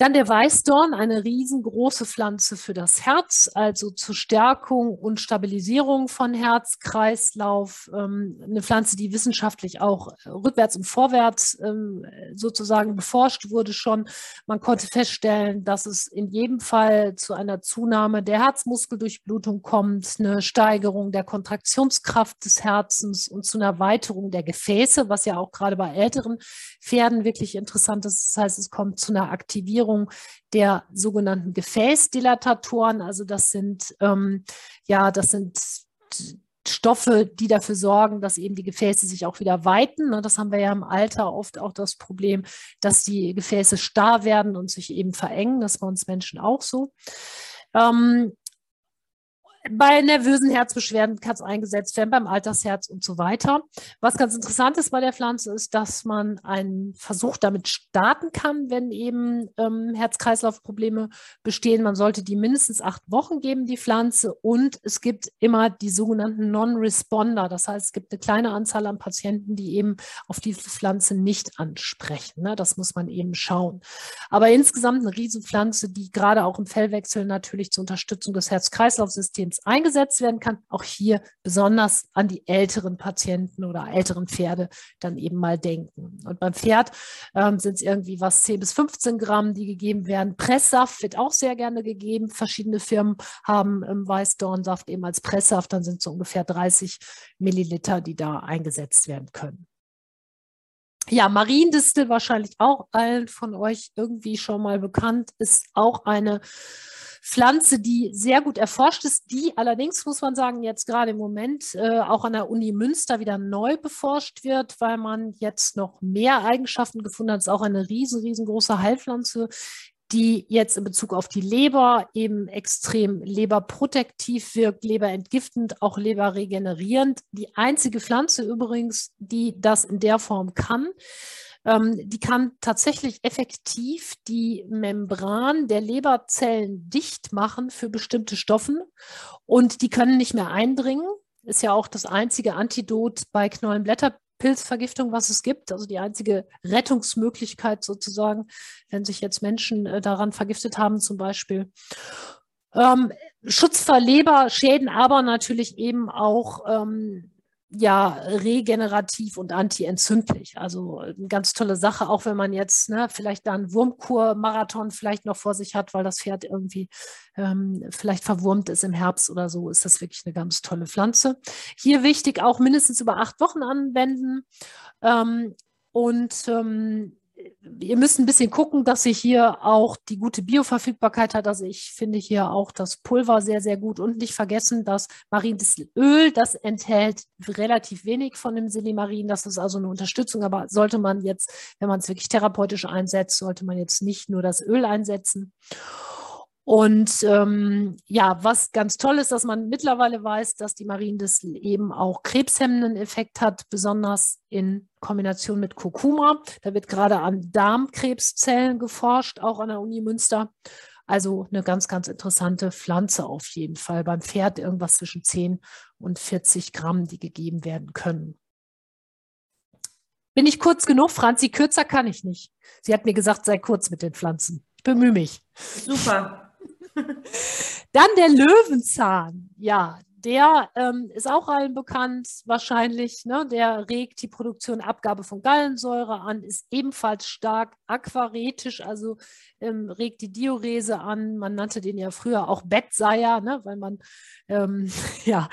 Dann der Weißdorn, eine riesengroße Pflanze für das Herz, also zur Stärkung und Stabilisierung von Herzkreislauf. Ähm, eine Pflanze, die wissenschaftlich auch rückwärts und vorwärts ähm, sozusagen beforscht wurde schon. Man konnte feststellen, dass es in jedem Fall zu einer Zunahme der Herzmuskeldurchblutung kommt, eine Steigerung der Kontraktionskraft des Herzens und zu einer Erweiterung der Gefäße, was ja auch gerade bei älteren Pferden wirklich interessant ist. Das heißt, es kommt zu einer Aktivierung Aktivierung der sogenannten Gefäßdilatatoren. Also das sind, ähm, ja, das sind Stoffe, die dafür sorgen, dass eben die Gefäße sich auch wieder weiten. Ne, das haben wir ja im Alter oft auch das Problem, dass die Gefäße starr werden und sich eben verengen. Das bei uns Menschen auch so. Ähm, bei nervösen Herzbeschwerden kann es eingesetzt werden, beim Altersherz und so weiter. Was ganz interessant ist bei der Pflanze, ist, dass man einen Versuch damit starten kann, wenn eben ähm, Herz-Kreislauf-Probleme bestehen. Man sollte die mindestens acht Wochen geben, die Pflanze. Und es gibt immer die sogenannten Non-Responder. Das heißt, es gibt eine kleine Anzahl an Patienten, die eben auf diese Pflanze nicht ansprechen. Ne? Das muss man eben schauen. Aber insgesamt eine Riesenpflanze, die gerade auch im Fellwechsel natürlich zur Unterstützung des Herz-Kreislauf-Systems Eingesetzt werden kann. Auch hier besonders an die älteren Patienten oder älteren Pferde dann eben mal denken. Und beim Pferd ähm, sind es irgendwie was 10 bis 15 Gramm, die gegeben werden. Presssaft wird auch sehr gerne gegeben. Verschiedene Firmen haben ähm, Weißdornsaft eben als Presssaft. Dann sind es so ungefähr 30 Milliliter, die da eingesetzt werden können. Ja, Mariendistel wahrscheinlich auch allen von euch irgendwie schon mal bekannt, ist auch eine Pflanze, die sehr gut erforscht ist, die allerdings, muss man sagen, jetzt gerade im Moment äh, auch an der Uni Münster wieder neu beforscht wird, weil man jetzt noch mehr Eigenschaften gefunden hat. Es ist auch eine riesen, riesengroße Heilpflanze, die jetzt in Bezug auf die Leber eben extrem leberprotektiv wirkt, leberentgiftend, auch leberregenerierend. Die einzige Pflanze übrigens, die das in der Form kann. Ähm, die kann tatsächlich effektiv die Membran der Leberzellen dicht machen für bestimmte Stoffen und die können nicht mehr eindringen. Ist ja auch das einzige Antidot bei Knollenblätterpilzvergiftung, was es gibt. Also die einzige Rettungsmöglichkeit sozusagen, wenn sich jetzt Menschen äh, daran vergiftet haben zum Beispiel. Ähm, Schutz vor Leberschäden, aber natürlich eben auch ähm, ja regenerativ und antientzündlich. Also eine ganz tolle Sache, auch wenn man jetzt ne, vielleicht da einen Wurmkur-Marathon vielleicht noch vor sich hat, weil das Pferd irgendwie ähm, vielleicht verwurmt ist im Herbst oder so, ist das wirklich eine ganz tolle Pflanze. Hier wichtig auch mindestens über acht Wochen anwenden. Ähm, und ähm, ihr müsst ein bisschen gucken, dass sie hier auch die gute Bioverfügbarkeit hat. Also ich finde hier auch das Pulver sehr, sehr gut und nicht vergessen, dass marines Öl, das enthält relativ wenig von dem Silimarin. Das ist also eine Unterstützung, aber sollte man jetzt, wenn man es wirklich therapeutisch einsetzt, sollte man jetzt nicht nur das Öl einsetzen. Und ähm, ja, was ganz toll ist, dass man mittlerweile weiß, dass die Mariendistel eben auch krebshemmenden Effekt hat, besonders in Kombination mit Kurkuma. Da wird gerade an Darmkrebszellen geforscht, auch an der Uni Münster. Also eine ganz, ganz interessante Pflanze auf jeden Fall. Beim Pferd irgendwas zwischen 10 und 40 Gramm, die gegeben werden können. Bin ich kurz genug, Franzi? Kürzer kann ich nicht. Sie hat mir gesagt, sei kurz mit den Pflanzen. Ich bemühe mich. Super. Dann der Löwenzahn. Ja, der ähm, ist auch allen bekannt, wahrscheinlich. Ne? Der regt die Produktion, Abgabe von Gallensäure an, ist ebenfalls stark aquaretisch, also ähm, regt die Diurese an. Man nannte den ja früher auch Bettseier, ne? weil man ähm, ja,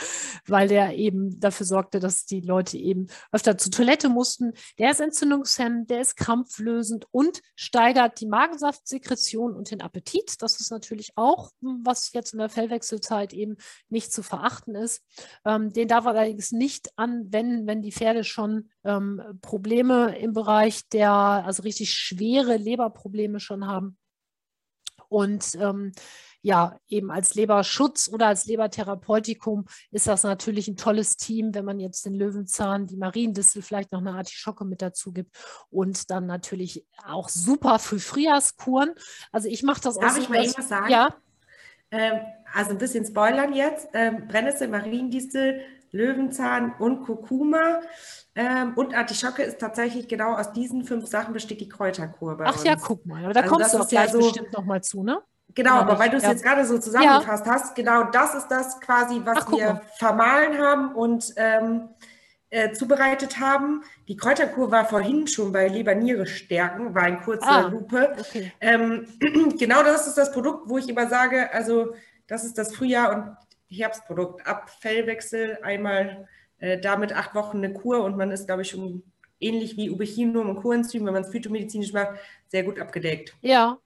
weil der eben dafür sorgte, dass die Leute eben öfter zur Toilette mussten. Der ist entzündungshemmend, der ist krampflösend und steigert die Magensaftsekretion und den Appetit. Das ist natürlich auch, was jetzt in der Fellwechselzeit eben nicht zu verachten ist. Ähm, den darf man allerdings nicht anwenden, wenn die Pferde schon ähm, Probleme im Bereich der, also richtig schwere Leberprobleme schon haben. Und ähm, ja, eben als Leberschutz oder als Lebertherapeutikum ist das natürlich ein tolles Team, wenn man jetzt den Löwenzahn, die Mariendistel, vielleicht noch eine Artischocke mit dazu gibt und dann natürlich auch super für Frühjahrskuren. Also ich mache das Darf auch so, ich mal irgendwas sagen? Ja. Ähm, also ein bisschen spoilern jetzt. Ähm, Brennnessel, Mariendistel Löwenzahn und Kurkuma. Ähm, und Artischocke ist tatsächlich genau aus diesen fünf Sachen besteht die Kräuterkur bei Ach uns. ja, guck mal. Aber da Also kommst du auch ja so- bestimmt nochmal zu, ne? Genau, aber nicht? weil du es Ja. jetzt gerade so zusammengefasst hast, genau das ist das quasi, was Ach, wir vermahlen haben und ähm, äh, zubereitet haben. Die Kräuterkur war vorhin schon bei Leber-Niere stärken, war eine kurze Ah. Lupe. Okay. Ähm, genau das ist das Produkt, wo ich immer sage, also das ist das Frühjahr- und Herbstprodukt. Ab Fellwechsel einmal äh, damit acht Wochen eine Kur und man ist, glaube ich, schon ähnlich wie Ubechinum und Coenzym, wenn man es phytomedizinisch macht, sehr gut abgedeckt. Ja.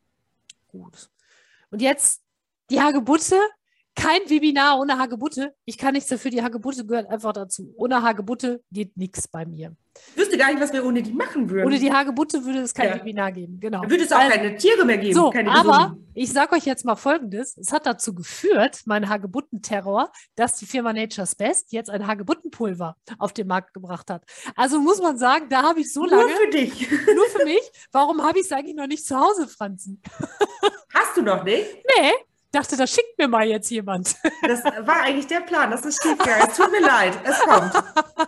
Gut. Und jetzt die Hagebutte. Kein Webinar ohne Hagebutte. Ich kann nichts dafür. Die Hagebutte gehört einfach dazu. Ohne Hagebutte geht nichts bei mir. Ich wüsste gar nicht, was wir ohne die machen würden. Ohne die Hagebutte würde es kein Ja. Webinar geben. Genau. Dann würde es auch Also- keine Tiere mehr geben. So, keine aber ich sage euch jetzt mal Folgendes. Es hat dazu geführt, mein Hagebuttenterror, dass die Firma Nature's Best jetzt ein Hagebuttenpulver auf den Markt gebracht hat. Also muss man sagen, da habe ich so Nur lange, für dich. nur für mich, warum habe ich es eigentlich noch nicht zu Hause, Franzen? Hast du noch nicht? Nee, dachte, das schickt mir mal jetzt jemand. Das war eigentlich der Plan. Das ist schiefgegangen. Es tut mir leid. Es kommt.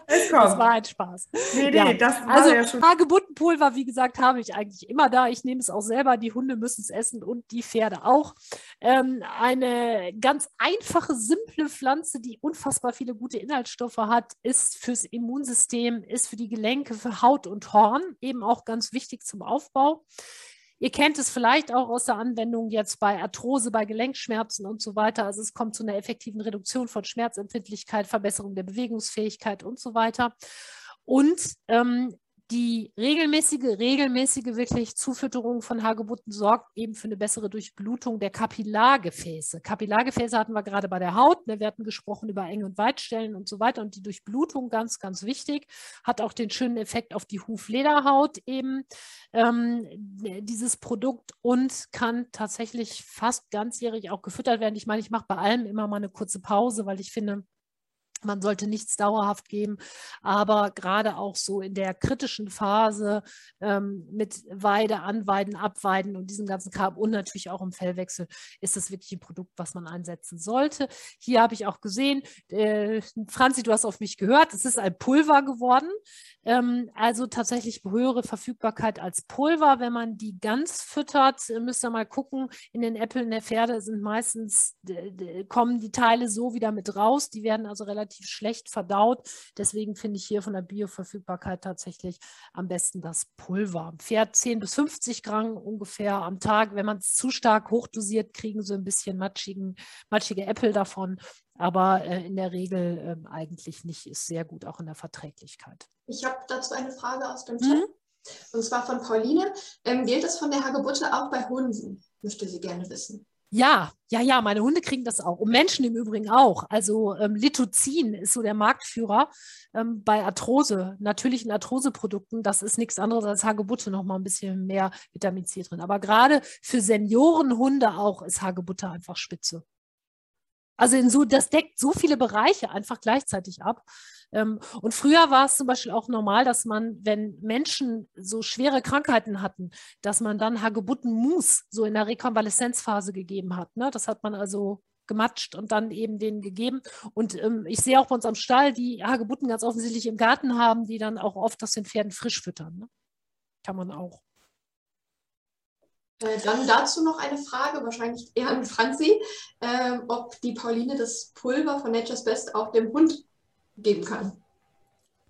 Es kommt. Das war ein Spaß. nee, nee, Ja, das war Also ja schon. Hagebuttenpulver, wie gesagt, habe ich eigentlich immer da. Ich nehme es auch selber. Die Hunde müssen es essen und die Pferde auch. Ähm, eine ganz einfache, simple Pflanze, die unfassbar viele gute Inhaltsstoffe hat, ist fürs Immunsystem, ist für die Gelenke, für Haut und Horn eben auch ganz wichtig zum Aufbau. Ihr kennt es vielleicht auch aus der Anwendung jetzt bei Arthrose, bei Gelenkschmerzen und so weiter. Also es kommt zu einer effektiven Reduktion von Schmerzempfindlichkeit, Verbesserung der Bewegungsfähigkeit und so weiter. Und ähm, die regelmäßige, regelmäßige wirklich Zufütterung von Hagebutten sorgt eben für eine bessere Durchblutung der Kapillargefäße. Kapillargefäße hatten wir gerade bei der Haut. Ne? Wir hatten gesprochen über Eng- und Weitstellen und so weiter. Und die Durchblutung, ganz, ganz wichtig, hat auch den schönen Effekt auf die Huflederhaut eben ähm, dieses Produkt und kann tatsächlich fast ganzjährig auch gefüttert werden. Ich meine, ich mache bei allem immer mal eine kurze Pause, weil ich finde, man sollte nichts dauerhaft geben, aber gerade auch so in der kritischen Phase ähm, mit Weide, Anweiden, Abweiden und diesem ganzen Kram und natürlich auch im Fellwechsel ist das wirklich ein Produkt, was man einsetzen sollte. Hier habe ich auch gesehen, äh, Franzi, du hast auf mich gehört, es ist ein Pulver geworden. Ähm, also tatsächlich höhere Verfügbarkeit als Pulver. Wenn man die ganz füttert, äh, müsst ihr mal gucken. In den Äppeln der Pferde sind meistens, kommen die Teile so wieder mit raus. Die werden also relativ schlecht verdaut. Deswegen finde ich hier von der Bioverfügbarkeit tatsächlich am besten das Pulver. Pferd 10 bis 50 Gramm ungefähr am Tag. Wenn man es zu stark hochdosiert, kriegen sie ein bisschen matschigen, matschige Äpfel davon. Aber äh, in der Regel ähm, eigentlich nicht. Ist sehr gut, auch in der Verträglichkeit. Ich habe dazu eine Frage aus dem Chat. Mhm. Und zwar von Pauline. Ähm, gilt das von der Hagebutte auch bei Hunden? Möchte sie gerne wissen. Ja, ja, ja, meine Hunde kriegen das auch. Und Menschen im Übrigen auch. Also ähm, Lithozin ist so der Marktführer ähm, bei Arthrose, natürlichen Arthroseprodukten. Das ist nichts anderes als Hagebutte, noch mal ein bisschen mehr Vitamin C drin. Aber gerade für Seniorenhunde auch ist Hagebutte einfach spitze. Also in so, das deckt so viele Bereiche einfach gleichzeitig ab. Ähm, und früher war es zum Beispiel auch normal, dass man, wenn Menschen so schwere Krankheiten hatten, dass man dann Hagebuttenmus so in der Rekonvaleszenzphase gegeben hat. Ne? Das hat man also gematscht und dann eben denen gegeben. Und ähm, ich sehe auch bei uns am Stall, die Hagebutten ganz offensichtlich im Garten haben, die dann auch oft aus den Pferden frisch füttern. Ne? Kann man auch. Äh, dann dazu noch eine Frage, wahrscheinlich eher an Franzi, ähm, ob die Pauline das Pulver von Nature's Best auch dem Hund geben kann.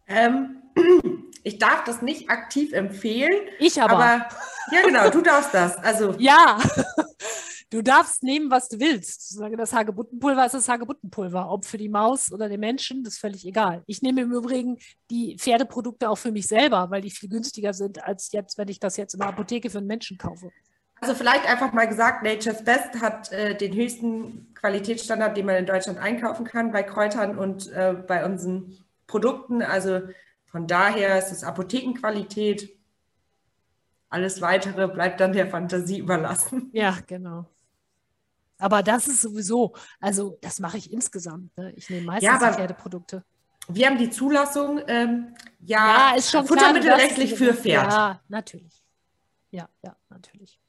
Ähm, ich darf das nicht aktiv empfehlen, Ich aber. aber ja genau, du darfst das. Also ja, du darfst nehmen, was du willst. Solange das Hagebuttenpulver ist das Hagebuttenpulver. Ob für die Maus oder den Menschen, das ist völlig egal. Ich nehme im Übrigen die Pferdeprodukte auch für mich selber, weil die viel günstiger sind, als jetzt, wenn ich das jetzt in der Apotheke für einen Menschen kaufe. Also vielleicht einfach mal gesagt, Nature's Best hat äh, den höchsten Qualitätsstandard, den man in Deutschland einkaufen kann bei Kräutern und äh, bei unseren Produkten. Also von daher ist es Apothekenqualität. Alles Weitere bleibt dann der Fantasie überlassen. Ja, genau. Aber das ist sowieso, also das mache ich insgesamt. Ne? Ich nehme meistens Ja, Pferdeprodukte. Wir haben die Zulassung, ähm, ja, Ja, ist schon klar, futtermittelrechtlich für Pferd. Ja, natürlich. Ja, ja, natürlich.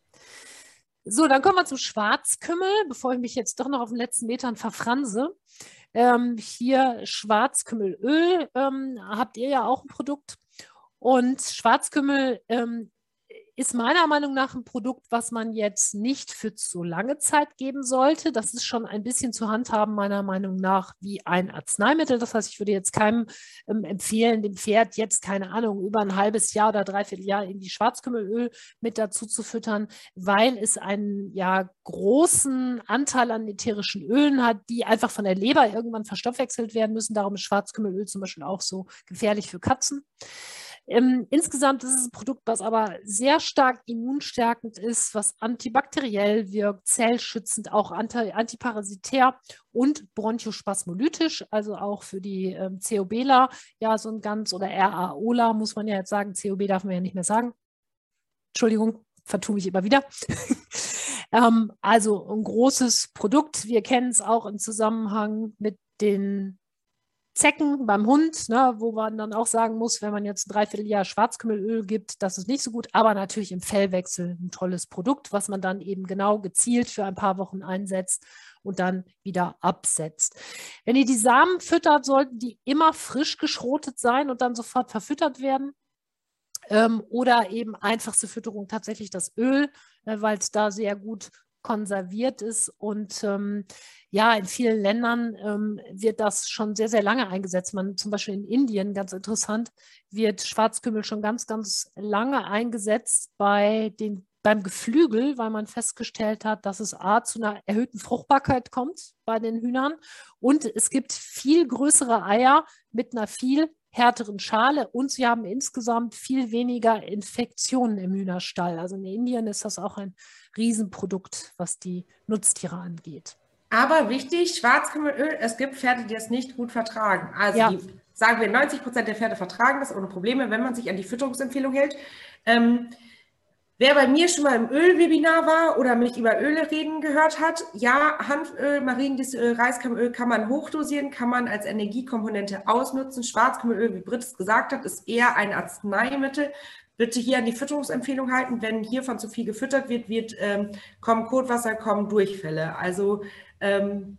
So, dann kommen wir zum Schwarzkümmel, bevor ich mich jetzt doch noch auf den letzten Metern verfranse. Ähm, hier Schwarzkümmelöl ähm, habt ihr ja auch ein Produkt. Und Schwarzkümmel ähm, ist meiner Meinung nach ein Produkt, was man jetzt nicht für zu lange Zeit geben sollte. Das ist schon ein bisschen zu handhaben, meiner Meinung nach, wie ein Arzneimittel. Das heißt, ich würde jetzt keinem ähm, empfehlen, dem Pferd jetzt, keine Ahnung, über ein halbes Jahr oder dreiviertel Jahr irgendwie Schwarzkümmelöl mit dazu zu füttern, weil es einen ja großen Anteil an ätherischen Ölen hat, die einfach von der Leber irgendwann verstoffwechselt werden müssen. Darum ist Schwarzkümmelöl zum Beispiel auch so gefährlich für Katzen. Ähm, insgesamt ist es ein Produkt, was aber sehr stark immunstärkend ist, was antibakteriell wirkt, zellschützend, auch anti antiparasitär und bronchospasmolytisch, also auch für die ähm, COBler, ja, so ein ganz, oder RAOla muss man ja jetzt sagen, COB darf man ja nicht mehr sagen. Entschuldigung, vertue mich immer wieder. ähm, also ein großes Produkt. Wir kennen es auch im Zusammenhang mit den Zecken beim Hund, ne, wo man dann auch sagen muss, wenn man jetzt ein Dreivierteljahr Schwarzkümmelöl gibt, das ist nicht so gut, aber natürlich im Fellwechsel ein tolles Produkt, was man dann eben genau gezielt für ein paar Wochen einsetzt und dann wieder absetzt. Wenn ihr die Samen füttert, sollten die immer frisch geschrotet sein und dann sofort verfüttert werden. Ähm, oder eben einfachste Fütterung tatsächlich das Öl, äh, weil es da sehr gut konserviert ist. Und ähm, ja, in vielen Ländern ähm, wird das schon sehr, sehr lange eingesetzt. Man zum Beispiel in Indien, ganz interessant, wird Schwarzkümmel schon ganz, ganz lange eingesetzt bei den beim Geflügel, weil man festgestellt hat, dass es A zu einer erhöhten Fruchtbarkeit kommt bei den Hühnern und es gibt viel größere Eier mit einer viel härteren Schale und sie haben insgesamt viel weniger Infektionen im Hühnerstall. Also in Indien ist das auch ein Riesenprodukt, was die Nutztiere angeht. Aber wichtig, Schwarzkümmelöl, es gibt Pferde, die es nicht gut vertragen. Also ja. die, sagen wir, 90 Prozent der Pferde vertragen das ohne Probleme, wenn man sich an die Fütterungsempfehlung hält. Ähm, Wer bei mir schon mal im Ölwebinar war oder mich über Öle reden gehört hat, ja, Hanföl, Mariendistelöl, Reiskammeröl kann man hochdosieren, kann man als Energiekomponente ausnutzen. Schwarzkammeröl, wie Britt es gesagt hat, ist eher ein Arzneimittel. Bitte hier an die Fütterungsempfehlung halten. Wenn hiervon zu viel gefüttert wird, wird ähm, kommen Kotwasser, kommen Durchfälle. Also ähm,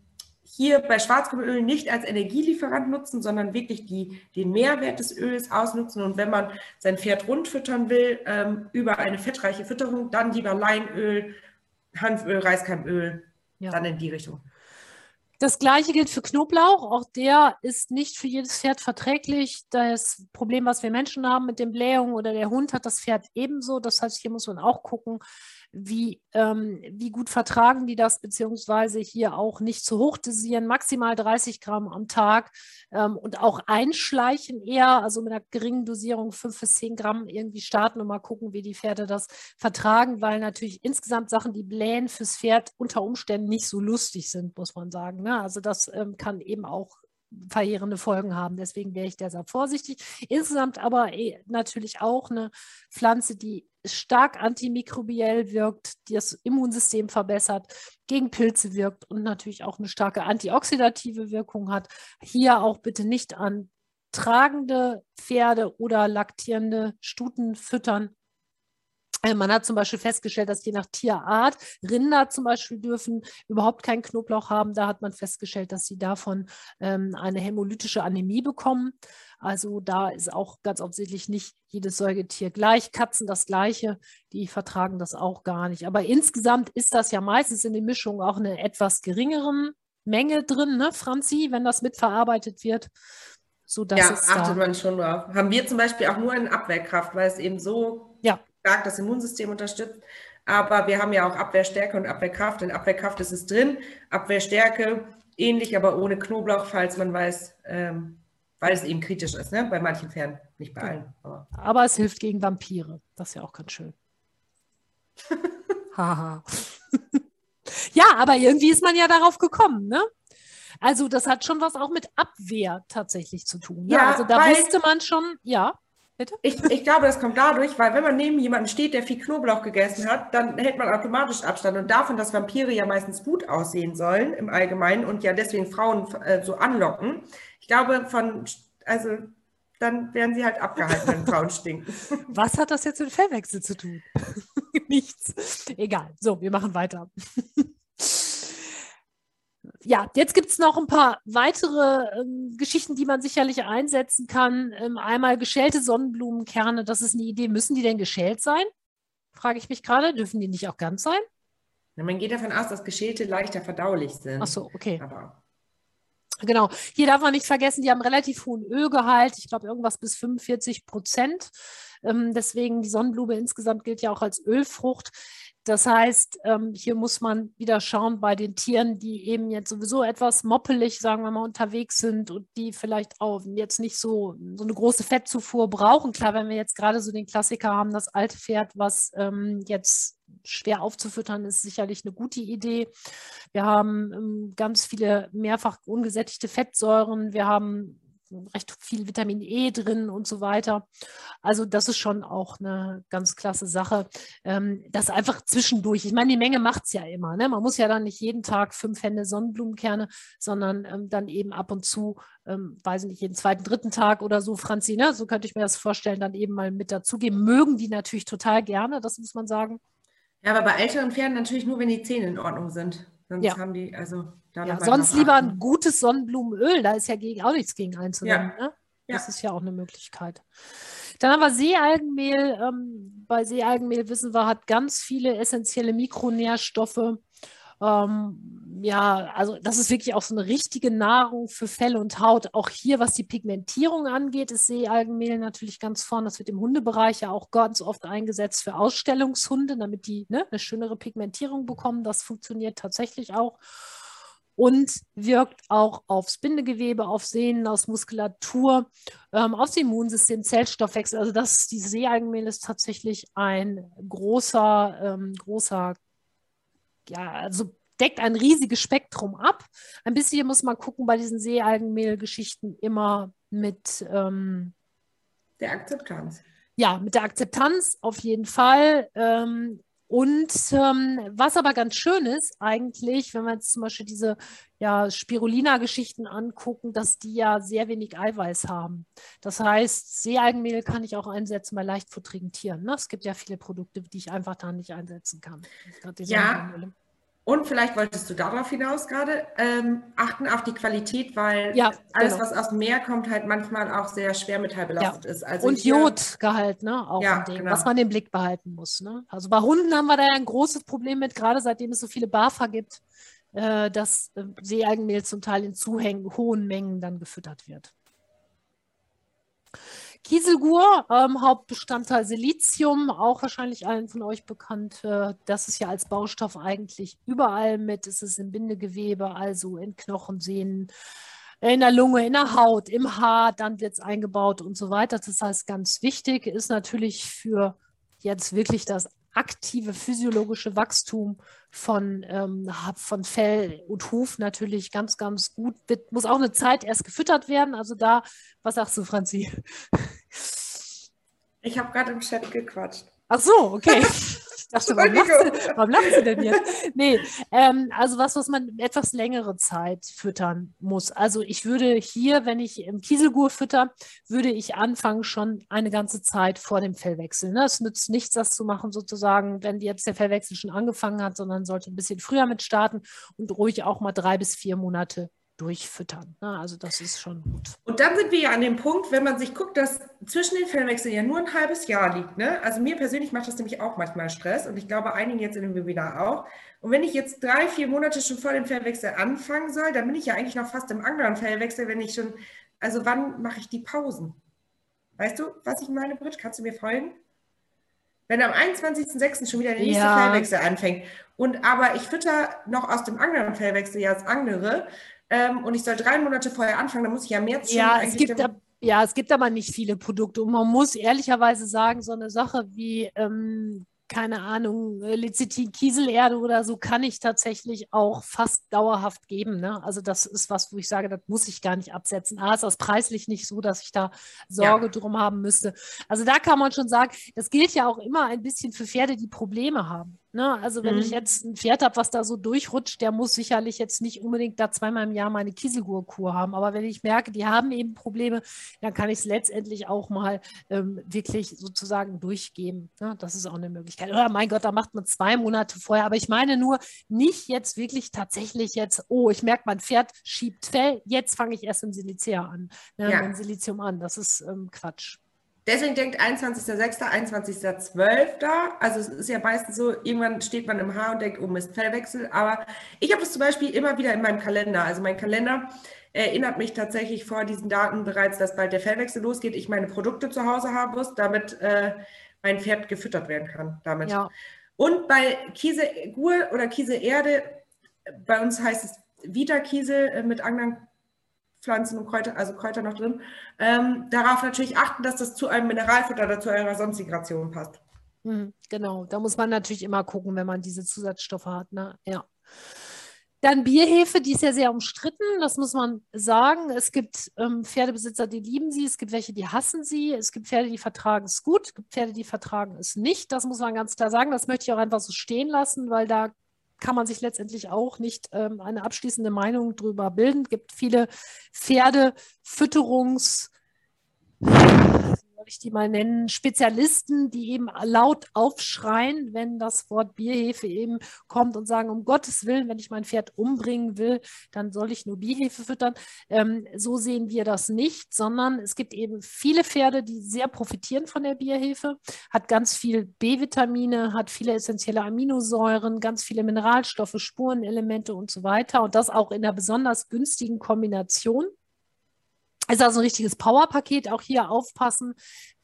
hier bei Schwarzkümmelöl nicht als Energielieferant nutzen, sondern wirklich die, den Mehrwert des Öls ausnutzen. Und wenn man sein Pferd rund füttern will, ähm, über eine fettreiche Fütterung, dann lieber Leinöl, Hanföl, Reiskeimöl, ja. dann in die Richtung. Das gleiche gilt für Knoblauch. Auch der ist nicht für jedes Pferd verträglich. Das Problem, was wir Menschen haben mit den Blähungen oder der Hund hat das Pferd ebenso. Das heißt, hier muss man auch gucken, wie, ähm, wie gut vertragen die das, beziehungsweise hier auch nicht zu hoch dosieren, maximal 30 Gramm am Tag ähm, und auch einschleichen eher, also mit einer geringen Dosierung 5 bis 10 Gramm irgendwie starten und mal gucken, wie die Pferde das vertragen, weil natürlich insgesamt Sachen, die blähen fürs Pferd unter Umständen nicht so lustig sind, muss man sagen. Ne? Also das ähm, kann eben auch verheerende Folgen haben. Deswegen wäre ich deshalb vorsichtig. Insgesamt aber eh, natürlich auch eine Pflanze, die stark antimikrobiell wirkt, die das Immunsystem verbessert, gegen Pilze wirkt und natürlich auch eine starke antioxidative Wirkung hat. Hier auch bitte nicht an tragende Pferde oder laktierende Stuten füttern, man hat zum Beispiel festgestellt, dass je nach Tierart Rinder zum Beispiel dürfen überhaupt keinen Knoblauch haben. Da hat man festgestellt, dass sie davon ähm, eine hämolytische Anämie bekommen. Also da ist auch ganz offensichtlich nicht jedes Säugetier gleich. Katzen das gleiche, die vertragen das auch gar nicht. Aber insgesamt ist das ja meistens in den Mischungen auch eine etwas geringere Menge drin, ne, Franzi, wenn das mitverarbeitet wird. So, ja, achtet man schon drauf. Haben wir zum Beispiel auch nur in Abwehrkraft, weil es eben so ja stark das Immunsystem unterstützt. Aber wir haben ja auch Abwehrstärke und Abwehrkraft. In Abwehrkraft ist es drin, Abwehrstärke ähnlich, aber ohne Knoblauch, falls man weiß, ähm, weil es eben kritisch ist, ne? bei manchen Pferden, nicht bei allen. Aber. aber es hilft gegen Vampire. Das ist ja auch ganz schön. Haha. ja, aber irgendwie ist man ja darauf gekommen, ne? Also das hat schon was auch mit Abwehr tatsächlich zu tun. Ne? Ja, also da wusste man schon, ja. Bitte? Ich, ich glaube, das kommt dadurch, weil wenn man neben jemandem steht, der viel Knoblauch gegessen hat, dann hält man automatisch Abstand. Und davon, dass Vampire ja meistens gut aussehen sollen im Allgemeinen und ja deswegen Frauen äh, so anlocken, ich glaube, von, also dann werden sie halt abgehalten, wenn Frauen stinken. Was hat das jetzt mit Fellwechsel zu tun? Nichts. Egal. So, wir machen weiter. Ja, jetzt gibt es noch ein paar weitere ähm, Geschichten, die man sicherlich einsetzen kann. Ähm, einmal geschälte Sonnenblumenkerne, das ist eine Idee. Müssen die denn geschält sein? Frage ich mich gerade. Dürfen die nicht auch ganz sein? Na, man geht davon aus, dass geschälte leichter verdaulich sind. Ach so, okay. Aber Genau. Hier darf man nicht vergessen, die haben relativ hohen Ölgehalt. Ich glaube, irgendwas bis 45 Prozent. Ähm, deswegen die Sonnenblume insgesamt gilt ja auch als Ölfrucht. Das heißt, ähm, hier muss man wieder schauen bei den Tieren, die eben jetzt sowieso etwas moppelig, sagen wir mal, unterwegs sind und die vielleicht auch jetzt nicht so, so eine große Fettzufuhr brauchen. Klar, wenn wir jetzt gerade so den Klassiker haben, das alte Pferd, was ähm, jetzt schwer aufzufüttern, ist sicherlich eine gute Idee. Wir haben ähm, ganz viele mehrfach ungesättigte Fettsäuren. Wir haben recht viel Vitamin E drin und so weiter. Also das ist schon auch eine ganz klasse Sache. Ähm, das einfach zwischendurch. Ich meine, die Menge macht es ja immer. Ne? Man muss ja dann nicht jeden Tag fünf Hände Sonnenblumenkerne, sondern ähm, dann eben ab und zu, ähm, weiß ich nicht, jeden zweiten, dritten Tag oder so, Franzi, ne? so könnte ich mir das vorstellen, dann eben mal mit dazugeben. Mögen die natürlich total gerne, das muss man sagen. Ja, aber bei älteren Pferden natürlich nur, wenn die Zähne in Ordnung sind. Sonst Ja. haben die, also da Ja, sonst lieber achten. ein gutes Sonnenblumenöl, da ist ja gegen, auch nichts gegen einzuwenden. Ne? Das Ja. ist ja auch eine Möglichkeit. Dann haben wir Seealgenmehl. Ähm, bei Seealgenmehl wissen wir, hat ganz viele essentielle Mikronährstoffe. Ähm, ja, also das ist wirklich auch so eine richtige Nahrung für Fell und Haut. Auch hier, was die Pigmentierung angeht, ist Seealgenmehl natürlich ganz vorne. Das wird im Hundebereich ja auch ganz oft eingesetzt für Ausstellungshunde, damit die ne, eine schönere Pigmentierung bekommen. Das funktioniert tatsächlich auch und wirkt auch aufs Bindegewebe, auf Sehnen, auf Muskulatur, ähm, aufs Immunsystem, Zellstoffwechsel. Also das, die Seealgenmehl ist tatsächlich ein großer, ähm, großer, ja, also deckt ein riesiges Spektrum ab. Ein bisschen muss man gucken bei diesen Seealgenmehl-Geschichten immer mit, ähm, Der Akzeptanz. ja, mit der Akzeptanz auf jeden Fall. Ähm, und ähm, was aber ganz schön ist eigentlich, wenn wir jetzt zum Beispiel diese ja, Spirulina-Geschichten angucken, dass die ja sehr wenig Eiweiß haben. Das heißt, Seealgenmehl kann ich auch einsetzen bei leichtfutterigen Tieren. Ne? Es gibt ja viele Produkte, die ich einfach da nicht einsetzen kann. Ja. Und vielleicht wolltest du darauf hinaus gerade ähm, achten auf die Qualität, weil Ja, alles, genau. was aus dem Meer kommt, halt manchmal auch sehr schwermetallbelastet ist. Also Und Jodgehalt, ne? Auch Ja, Ding, genau. was man im Blick behalten muss. Ne? Also bei Hunden haben wir da ja ein großes Problem mit, gerade seitdem es so viele BAFA gibt, äh, dass äh, Seealgenmehl zum Teil in zu hohen Mengen dann gefüttert wird. Kieselgur, ähm, Hauptbestandteil Silizium, auch wahrscheinlich allen von euch bekannt. Äh, das ist ja als Baustoff eigentlich überall mit. Es ist im Bindegewebe, also in Knochen, Sehnen, in der Lunge, in der Haut, im Haar, dann wird es eingebaut und so weiter. Das heißt, ganz wichtig ist natürlich für jetzt wirklich das aktive physiologische Wachstum von, ähm, von Fell und Huf natürlich ganz, ganz gut. Wird, muss auch eine Zeit erst gefüttert werden. Also da, was sagst du, Franzi? Ich habe gerade im Chat gequatscht. Ach so, okay. Ich dachte, warum lachst, du, warum lachst du denn jetzt? Nee, ähm, also was, was man etwas längere Zeit füttern muss. Also ich würde hier, wenn ich im Kieselgur fütter, würde ich anfangen schon eine ganze Zeit vor dem Fellwechsel. Ne? Es nützt nichts, das zu machen sozusagen, wenn jetzt der Fellwechsel schon angefangen hat, sondern sollte ein bisschen früher mit starten und ruhig auch mal drei bis vier Monate durchfüttern. Ne? Also das ist schon gut. Und dann sind wir ja an dem Punkt, wenn man sich guckt, dass zwischen den Fellwechseln ja nur ein halbes Jahr liegt. Ne? Also mir persönlich macht das nämlich auch manchmal Stress und ich glaube einigen jetzt in dem Webinar auch. Und wenn ich jetzt drei, vier Monate schon vor dem Fellwechsel anfangen soll, dann bin ich ja eigentlich noch fast im anderen Fellwechsel, wenn ich schon, also wann mache ich die Pausen? Weißt du, was ich meine, Britt? Kannst du mir folgen? Wenn am 21.06. schon wieder der nächste Ja. Fellwechsel anfängt und aber ich fütter noch aus dem anderen Fellwechsel ja das andere ähm, und ich soll drei Monate vorher anfangen, dann muss ich ja März schon Ja, es gibt, ab, ja, es gibt aber nicht viele Produkte. Und man muss ehrlicherweise sagen, so eine Sache wie, ähm, keine Ahnung, äh, Lecithin, Kieselerde oder so kann ich tatsächlich auch fast dauerhaft geben. Ne? Also das ist was, wo ich sage, das muss ich gar nicht absetzen. A, ist das preislich nicht so, dass ich da Sorge drum haben müsste. Also da kann man schon sagen, das gilt ja auch immer ein bisschen für Pferde, die Probleme haben. Ne? Also wenn Mhm. ich jetzt ein Pferd habe, was da so durchrutscht, der muss sicherlich jetzt nicht unbedingt da zweimal im Jahr meine Kieselgurkur haben. Aber wenn ich merke, die haben eben Probleme, dann kann ich es letztendlich auch mal ähm, wirklich sozusagen durchgeben. Ne? Das ist auch eine Möglichkeit. Oder mein Gott, da macht man zwei Monate vorher. Aber ich meine nur, nicht jetzt wirklich tatsächlich jetzt, oh, ich merke, mein Pferd schiebt Fell, jetzt fange ich erst im Silicia an, ne? Ja. Silizium an. Das ist ähm, Quatsch. Deswegen denkt 21.06., 21.12. Also es ist ja meistens so, irgendwann steht man im Haar und denkt, oh Mist, Fellwechsel. Aber ich habe das zum Beispiel immer wieder in meinem Kalender. Also mein Kalender erinnert mich tatsächlich vor diesen Daten bereits, dass bald der Fellwechsel losgeht, ich meine Produkte zu Hause haben muss, damit äh, mein Pferd gefüttert werden kann. Damit. Ja. Und bei Kiesegur oder Kieseerde, bei uns heißt es Vita-Kiesel äh, mit anderen Pflanzen und Kräuter, also Kräuter noch drin, ähm, darauf natürlich achten, dass das zu einem Mineralfutter oder zu eurer sonstigen Ration passt. Mhm, Genau, da muss man natürlich immer gucken, wenn man diese Zusatzstoffe hat. Ne? Ja. Dann Bierhefe, die ist ja sehr umstritten, das muss man sagen. Es gibt ähm, Pferdebesitzer, die lieben sie, es gibt welche, die hassen sie, es gibt Pferde, die vertragen es gut, es gibt Pferde, die vertragen es nicht. Das muss man ganz klar sagen. Das möchte ich auch einfach so stehen lassen, weil da kann man sich letztendlich auch nicht ähm, eine abschließende Meinung drüber bilden. Es gibt viele Pferdefütterungs- soll ich die mal nennen, Spezialisten, die eben laut aufschreien, wenn das Wort Bierhefe eben kommt und sagen, um Gottes Willen, wenn ich mein Pferd umbringen will, dann soll ich nur Bierhefe füttern. Ähm, so sehen wir das nicht, sondern es gibt eben viele Pferde, die sehr profitieren von der Bierhefe, hat ganz viel B-Vitamine, hat viele essentielle Aminosäuren, ganz viele Mineralstoffe, Spurenelemente und so weiter und das auch in einer besonders günstigen Kombination. Ist also ein richtiges Powerpaket. Auch hier aufpassen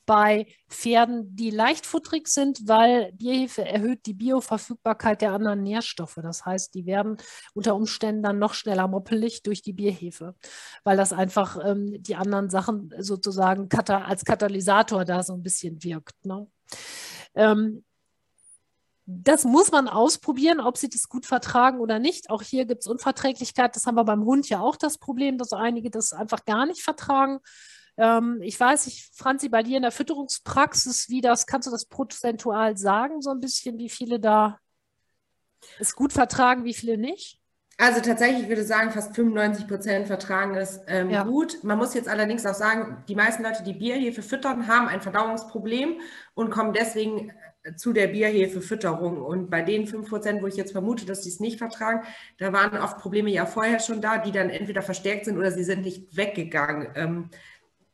bei Pferden, die leichtfutterig sind, weil Bierhefe erhöht die Bioverfügbarkeit der anderen Nährstoffe. Das heißt, die werden unter Umständen dann noch schneller moppelig durch die Bierhefe, weil das einfach ähm, die anderen Sachen sozusagen als Katalysator da so ein bisschen wirkt. Ne? Ähm, das muss man ausprobieren, ob sie das gut vertragen oder nicht. Auch hier gibt es Unverträglichkeit. Das haben wir beim Hund ja auch das Problem, dass einige das einfach gar nicht vertragen. Ähm, ich weiß nicht, Franzi, bei dir in der Fütterungspraxis, wie das, kannst du das prozentual sagen, so ein bisschen, wie viele da es gut vertragen, wie viele nicht? Also tatsächlich würde ich sagen, fast 95 Prozent vertragen es ähm, Ja. gut. Man muss jetzt allerdings auch sagen, die meisten Leute, die Bierhefe füttern, haben ein Verdauungsproblem und kommen deswegen zu der Bierhefefütterung. Und bei den 5 Prozent, wo ich jetzt vermute, dass sie es nicht vertragen, da waren oft Probleme ja vorher schon da, die dann entweder verstärkt sind oder sie sind nicht weggegangen. Ähm,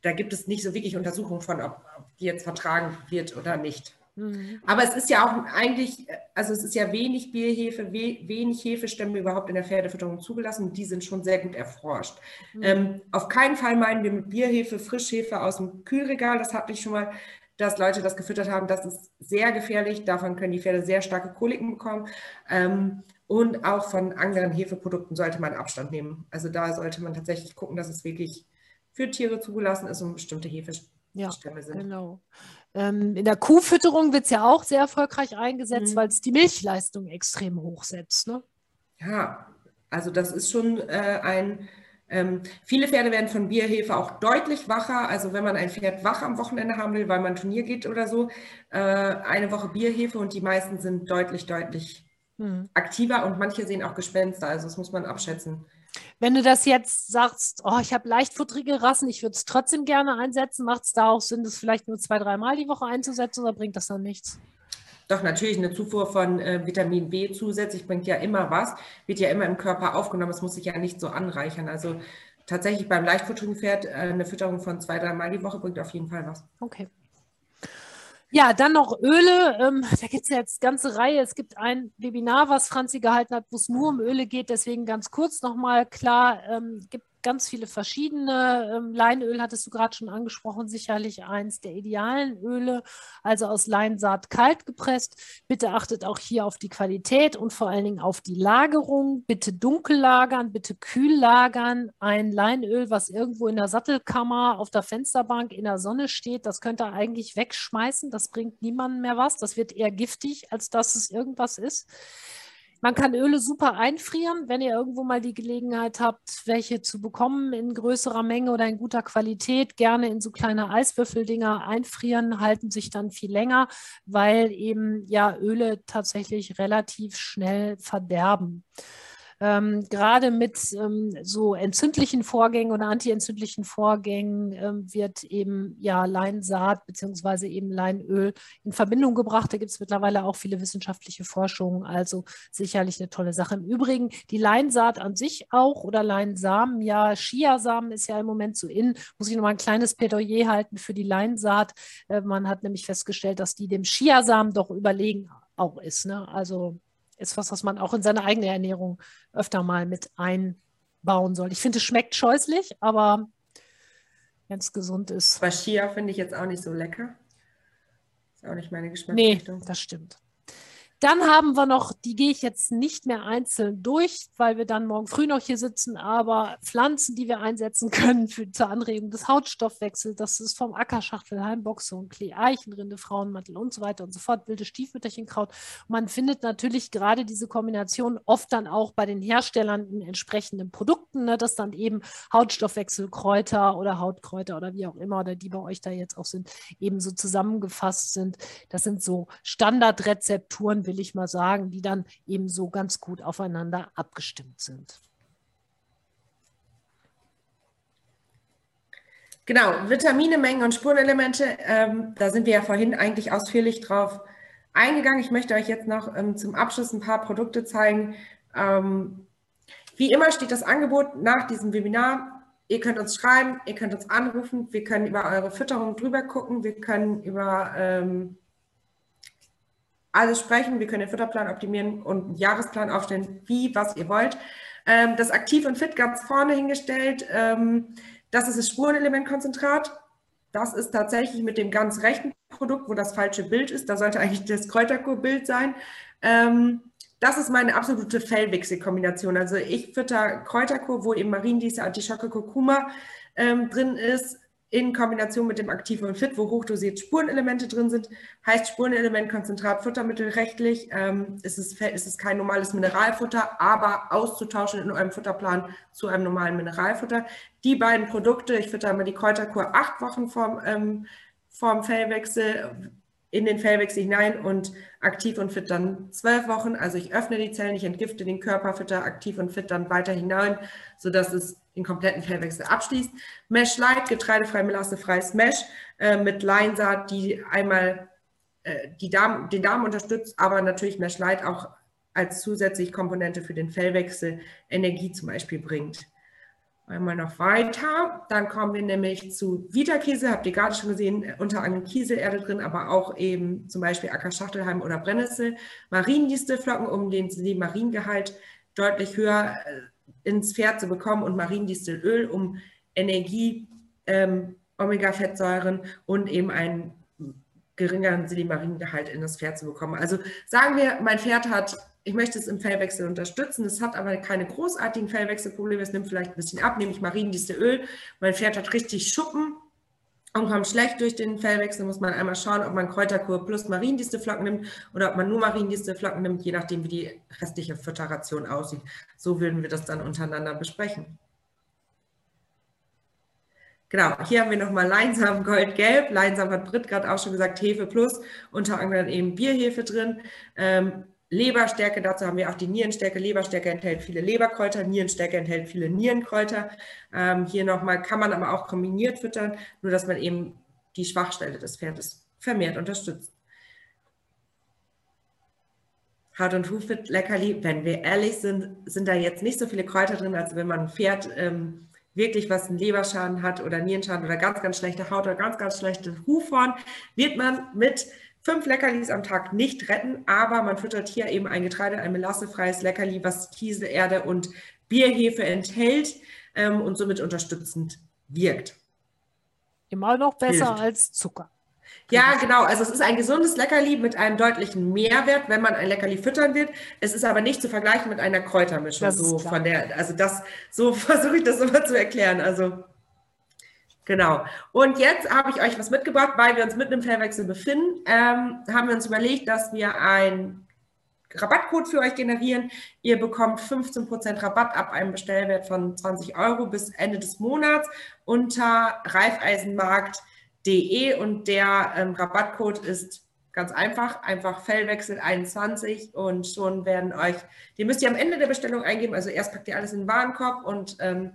da gibt es nicht so wirklich Untersuchungen von, ob, ob die jetzt vertragen wird oder nicht. Mhm. Aber es ist ja auch eigentlich, also es ist ja wenig Bierhefe, we, wenig Hefestämme überhaupt in der Pferdefütterung zugelassen. Die sind schon sehr gut erforscht. Mhm. Ähm, auf keinen Fall meinen wir mit Bierhefe Frischhefe aus dem Kühlregal. Das hatte ich schon mal, dass Leute das gefüttert haben. Das ist sehr gefährlich. Davon können die Pferde sehr starke Koliken bekommen. Ähm, und auch von anderen Hefeprodukten sollte man Abstand nehmen. Also da sollte man tatsächlich gucken, dass es wirklich für Tiere zugelassen ist und bestimmte Hefestämme Ja, sind. Genau. Ähm, in der Kuhfütterung wird es ja auch sehr erfolgreich eingesetzt, Mhm. weil es die Milchleistung extrem hochsetzt. Ne? Ja, also das ist schon äh, ein. Ähm, viele Pferde werden von Bierhefe auch deutlich wacher. Also wenn man ein Pferd wach am Wochenende haben will, weil man ein Turnier geht oder so, äh, eine Woche Bierhefe und die meisten sind deutlich, deutlich Mhm. aktiver und manche sehen auch Gespenster. Also das muss man abschätzen. Wenn du das jetzt sagst, oh, ich habe leichtfutterige Rassen, ich würde es trotzdem gerne einsetzen, macht es da auch Sinn, das vielleicht nur zwei, dreimal die Woche einzusetzen oder bringt das dann nichts? Doch natürlich eine Zufuhr von äh, Vitamin B zusätzlich bringt ja immer was, wird ja immer im Körper aufgenommen. Es muss sich ja nicht so anreichern. Also tatsächlich beim leichtfutterigen Pferd äh, eine Fütterung von zwei, dreimal die Woche bringt auf jeden Fall was. Okay. Ja, dann noch Öle. Ähm, da gibt es ja jetzt eine ganze Reihe. Es gibt ein Webinar, was Franzi gehalten hat, wo es nur um Öle geht. Deswegen ganz kurz nochmal klar, ähm, gibt ganz viele verschiedene. Ähm, Leinöl hattest du gerade schon angesprochen, sicherlich eins der idealen Öle, also aus Leinsaat kalt gepresst. Bitte achtet auch hier auf die Qualität und vor allen Dingen auf die Lagerung. Bitte dunkel lagern, bitte kühl lagern. Ein Leinöl, was irgendwo in der Sattelkammer auf der Fensterbank in der Sonne steht, das könnt ihr eigentlich wegschmeißen. Das bringt niemandem mehr was. Das wird eher giftig, als dass es irgendwas ist. Man kann Öle super einfrieren, wenn ihr irgendwo mal die Gelegenheit habt, welche zu bekommen in größerer Menge oder in guter Qualität. Gerne in so kleine Eiswürfeldinger einfrieren, halten sich dann viel länger, weil eben ja Öle tatsächlich relativ schnell verderben. Ähm, gerade mit ähm, so entzündlichen Vorgängen oder antientzündlichen Vorgängen ähm, wird eben ja Leinsaat beziehungsweise eben Leinöl in Verbindung gebracht. Da gibt es mittlerweile auch viele wissenschaftliche Forschungen, also sicherlich eine tolle Sache. Im Übrigen die Leinsaat an sich auch oder Leinsamen, ja, Chiasamen ist ja im Moment so in, muss ich nochmal ein kleines Plädoyer halten für die Leinsaat. Äh, man hat nämlich festgestellt, dass die dem Chiasamen doch überlegen auch ist. Ne? Also ist was, was man auch in seine eigene Ernährung öfter mal mit einbauen soll. Ich finde, es schmeckt scheußlich, aber wenn es gesund ist. Aber Chia finde ich jetzt auch nicht so lecker. Ist auch nicht meine Geschmacksrichtung. Nee, das stimmt. Dann haben wir noch, die gehe ich jetzt nicht mehr einzeln durch, weil wir dann morgen früh noch hier sitzen, aber Pflanzen, die wir einsetzen können für, zur Anregung des Hautstoffwechsels, das ist vom Ackerschachtel, Heimboxung, Klee, Eichenrinde, Frauenmantel und so weiter und so fort, wilde Stiefmütterchenkraut. man findet natürlich gerade diese Kombination oft dann auch bei den Herstellern in entsprechenden Produkten, ne, dass dann eben Hautstoffwechselkräuter oder Hautkräuter oder wie auch immer, oder die bei euch da jetzt auch sind, eben so zusammengefasst sind. Das sind so Standardrezepturen, will ich mal sagen, die dann eben so ganz gut aufeinander abgestimmt sind. Genau, Vitamine, Mengen und Spurenelemente, ähm, da sind wir ja vorhin eigentlich ausführlich drauf eingegangen. Ich möchte euch jetzt noch ähm, zum Abschluss ein paar Produkte zeigen. Ähm, wie immer steht das Angebot nach diesem Webinar. Ihr könnt uns schreiben, ihr könnt uns anrufen, wir können über eure Fütterung drüber gucken, wir können über ähm, alles sprechen. Wir können den Futterplan optimieren und einen Jahresplan aufstellen, wie, was ihr wollt. Ähm, das Aktiv und Fit ganz vorne hingestellt. Ähm, das ist das Spurenelementkonzentrat. Das ist tatsächlich mit dem ganz rechten Produkt, wo das falsche Bild ist. Da sollte eigentlich das Kräuterkur-Bild sein. Ähm, das ist meine absolute Fellwechselkombination. Also ich fütter Kräuterkur, wo eben Mariendiese, Artischocke, Kurkuma ähm, drin ist in Kombination mit dem Aktiv und Fit, wo hochdosiert Spurenelemente drin sind, heißt Spurenelement Konzentrat Futtermittel rechtlich. Ähm, ist, es, ist kein normales Mineralfutter, aber auszutauschen in eurem Futterplan zu einem normalen Mineralfutter. Die beiden Produkte, ich fütter einmal die Kräuterkur acht Wochen vorm, ähm, vorm Fellwechsel in den Fellwechsel hinein und aktiv und fit dann zwölf Wochen. Also ich öffne die Zellen, ich entgifte den Körper, fütter aktiv und fit dann weiter hinein, sodass es den kompletten Fellwechsel abschließt. Mesh Light, getreidefrei, melassefreies Mesh äh, mit Leinsaat, die einmal äh, die Darm, den Darm unterstützt, aber natürlich Mesh Light auch als zusätzliche Komponente für den Fellwechsel Energie zum Beispiel bringt. Einmal noch weiter, dann kommen wir nämlich zu Vita-Käse, habt ihr gerade schon gesehen, unter anderem Kieselerde drin, aber auch eben zum Beispiel Ackerschachtelheim oder Brennnessel. Mariendistelflocken, um den Maringehalt deutlich höher äh, ins Pferd zu bekommen und Mariendistelöl, um Energie, ähm, Omega-Fettsäuren und eben einen geringeren Silimaringehalt in das Pferd zu bekommen. Also sagen wir, mein Pferd hat, ich möchte es im Fellwechsel unterstützen, es hat aber keine großartigen Fellwechselprobleme, es nimmt vielleicht ein bisschen ab, nehme ich Mariendistelöl, mein Pferd hat richtig Schuppen und kommt schlecht durch den Fellwechsel, muss man einmal schauen, ob man Kräuterkur plus Mariendistelflocken nimmt oder ob man nur Mariendistelflocken nimmt, je nachdem, wie die restliche Futterration aussieht. So würden wir das dann untereinander besprechen. Genau, hier haben wir nochmal Leinsamen Goldgelb. Leinsamen hat Britt gerade auch schon gesagt, Hefe plus, unter anderem eben Bierhefe drin. Ähm, Leberstärke, dazu haben wir auch die Nierenstärke. Leberstärke enthält viele Leberkräuter, Nierenstärke enthält viele Nierenkräuter. Ähm, hier nochmal kann man aber auch kombiniert füttern, nur dass man eben die Schwachstelle des Pferdes vermehrt unterstützt. Haut- und Hufit Leckerli, wenn wir ehrlich sind, sind da jetzt nicht so viele Kräuter drin, als wenn man ein Pferd ähm, wirklich was einen Leberschaden hat oder Nierenschaden oder ganz, ganz schlechte Haut oder ganz, ganz schlechte Hufhorn, wird man mit fünf Leckerlis am Tag nicht retten, aber man füttert hier eben ein Getreide, ein melassefreies Leckerli, was Kieselerde und Bierhefe enthält ähm, und somit unterstützend wirkt. Immer noch besser Hilft. als Zucker. Ja, genau. Also es ist ein gesundes Leckerli mit einem deutlichen Mehrwert, wenn man ein Leckerli füttern wird. Es ist aber nicht zu vergleichen mit einer Kräutermischung. So von der, also das, so versuche ich das immer zu erklären. Also Genau. Und jetzt habe ich euch was mitgebracht, weil wir uns mitten im Fellwechsel befinden. Ähm, haben wir uns überlegt, dass wir ein Rabattcode für euch generieren. Ihr bekommt 15% Rabatt ab einem Bestellwert von 20 Euro bis Ende des Monats unter reifeisenmarkt.de und der ähm, Rabattcode ist ganz einfach, einfach Fellwechsel 21 und schon werden euch, die müsst ihr am Ende der Bestellung eingeben, also erst packt ihr alles in den Warenkorb und ähm,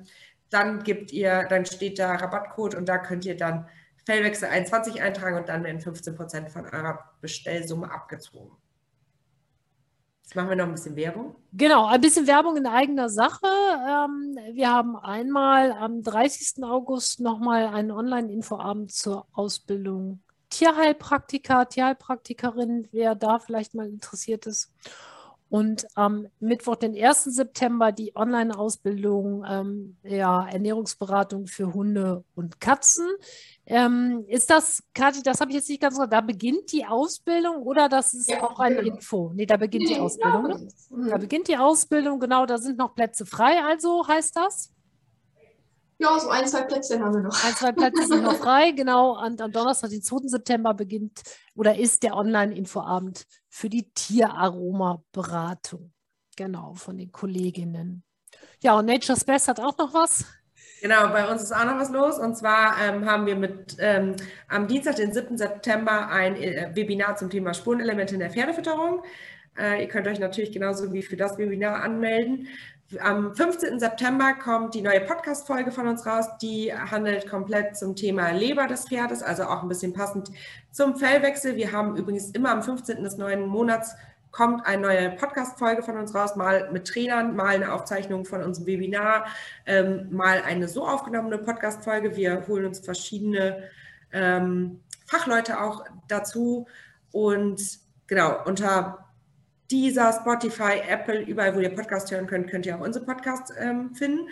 dann gibt ihr, dann steht da Rabattcode und da könnt ihr dann Fellwechsel 21 eintragen und dann werden 15% von eurer Bestellsumme abgezogen. Jetzt machen wir noch ein bisschen Werbung. Genau, ein bisschen Werbung in eigener Sache. Ähm, wir haben einmal am 30. August nochmal einen Online-Infoabend zur Ausbildung Tierheilpraktiker, Tierheilpraktikerin, wer da vielleicht mal interessiert ist. Und am Mittwoch, den 1. September, die Online-Ausbildung ähm, ja, Ernährungsberatung für Hunde und Katzen. Ähm, ist das, Kathi, das habe ich jetzt nicht ganz da beginnt die Ausbildung oder das ist ja, auch eine genau. Info? Nee, da beginnt nee, die Ausbildung. Ne? Mhm. Da beginnt die Ausbildung, genau, da sind noch Plätze frei, also heißt das? Ja, so ein, zwei Plätze haben wir noch. Ein, zwei Plätze sind noch frei, genau. Und am Donnerstag, den 2. September, beginnt oder ist der Online-Infoabend für die Tieraroma-Beratung. Genau, von den Kolleginnen. Ja, und Nature's Best hat auch noch was. Genau, bei uns ist auch noch was los. Und zwar ähm, haben wir mit ähm, am Dienstag, den 7. September, ein äh, Webinar zum Thema Spurenelemente in der Pferdefütterung. Äh, ihr könnt euch natürlich genauso wie für das Webinar anmelden. Am 15. September kommt die neue Podcast-Folge von uns raus. Die handelt komplett zum Thema Leber des Pferdes, also auch ein bisschen passend zum Fellwechsel. Wir haben übrigens immer am 15. des neuen Monats kommt eine neue Podcast-Folge von uns raus, mal mit Trainern, mal eine Aufzeichnung von unserem Webinar, ähm, mal eine so aufgenommene Podcast-Folge. Wir holen uns verschiedene ähm, Fachleute auch dazu und genau, unter dieser Spotify, Apple, überall, wo ihr Podcast hören könnt, könnt ihr auch unsere Podcasts ähm, finden.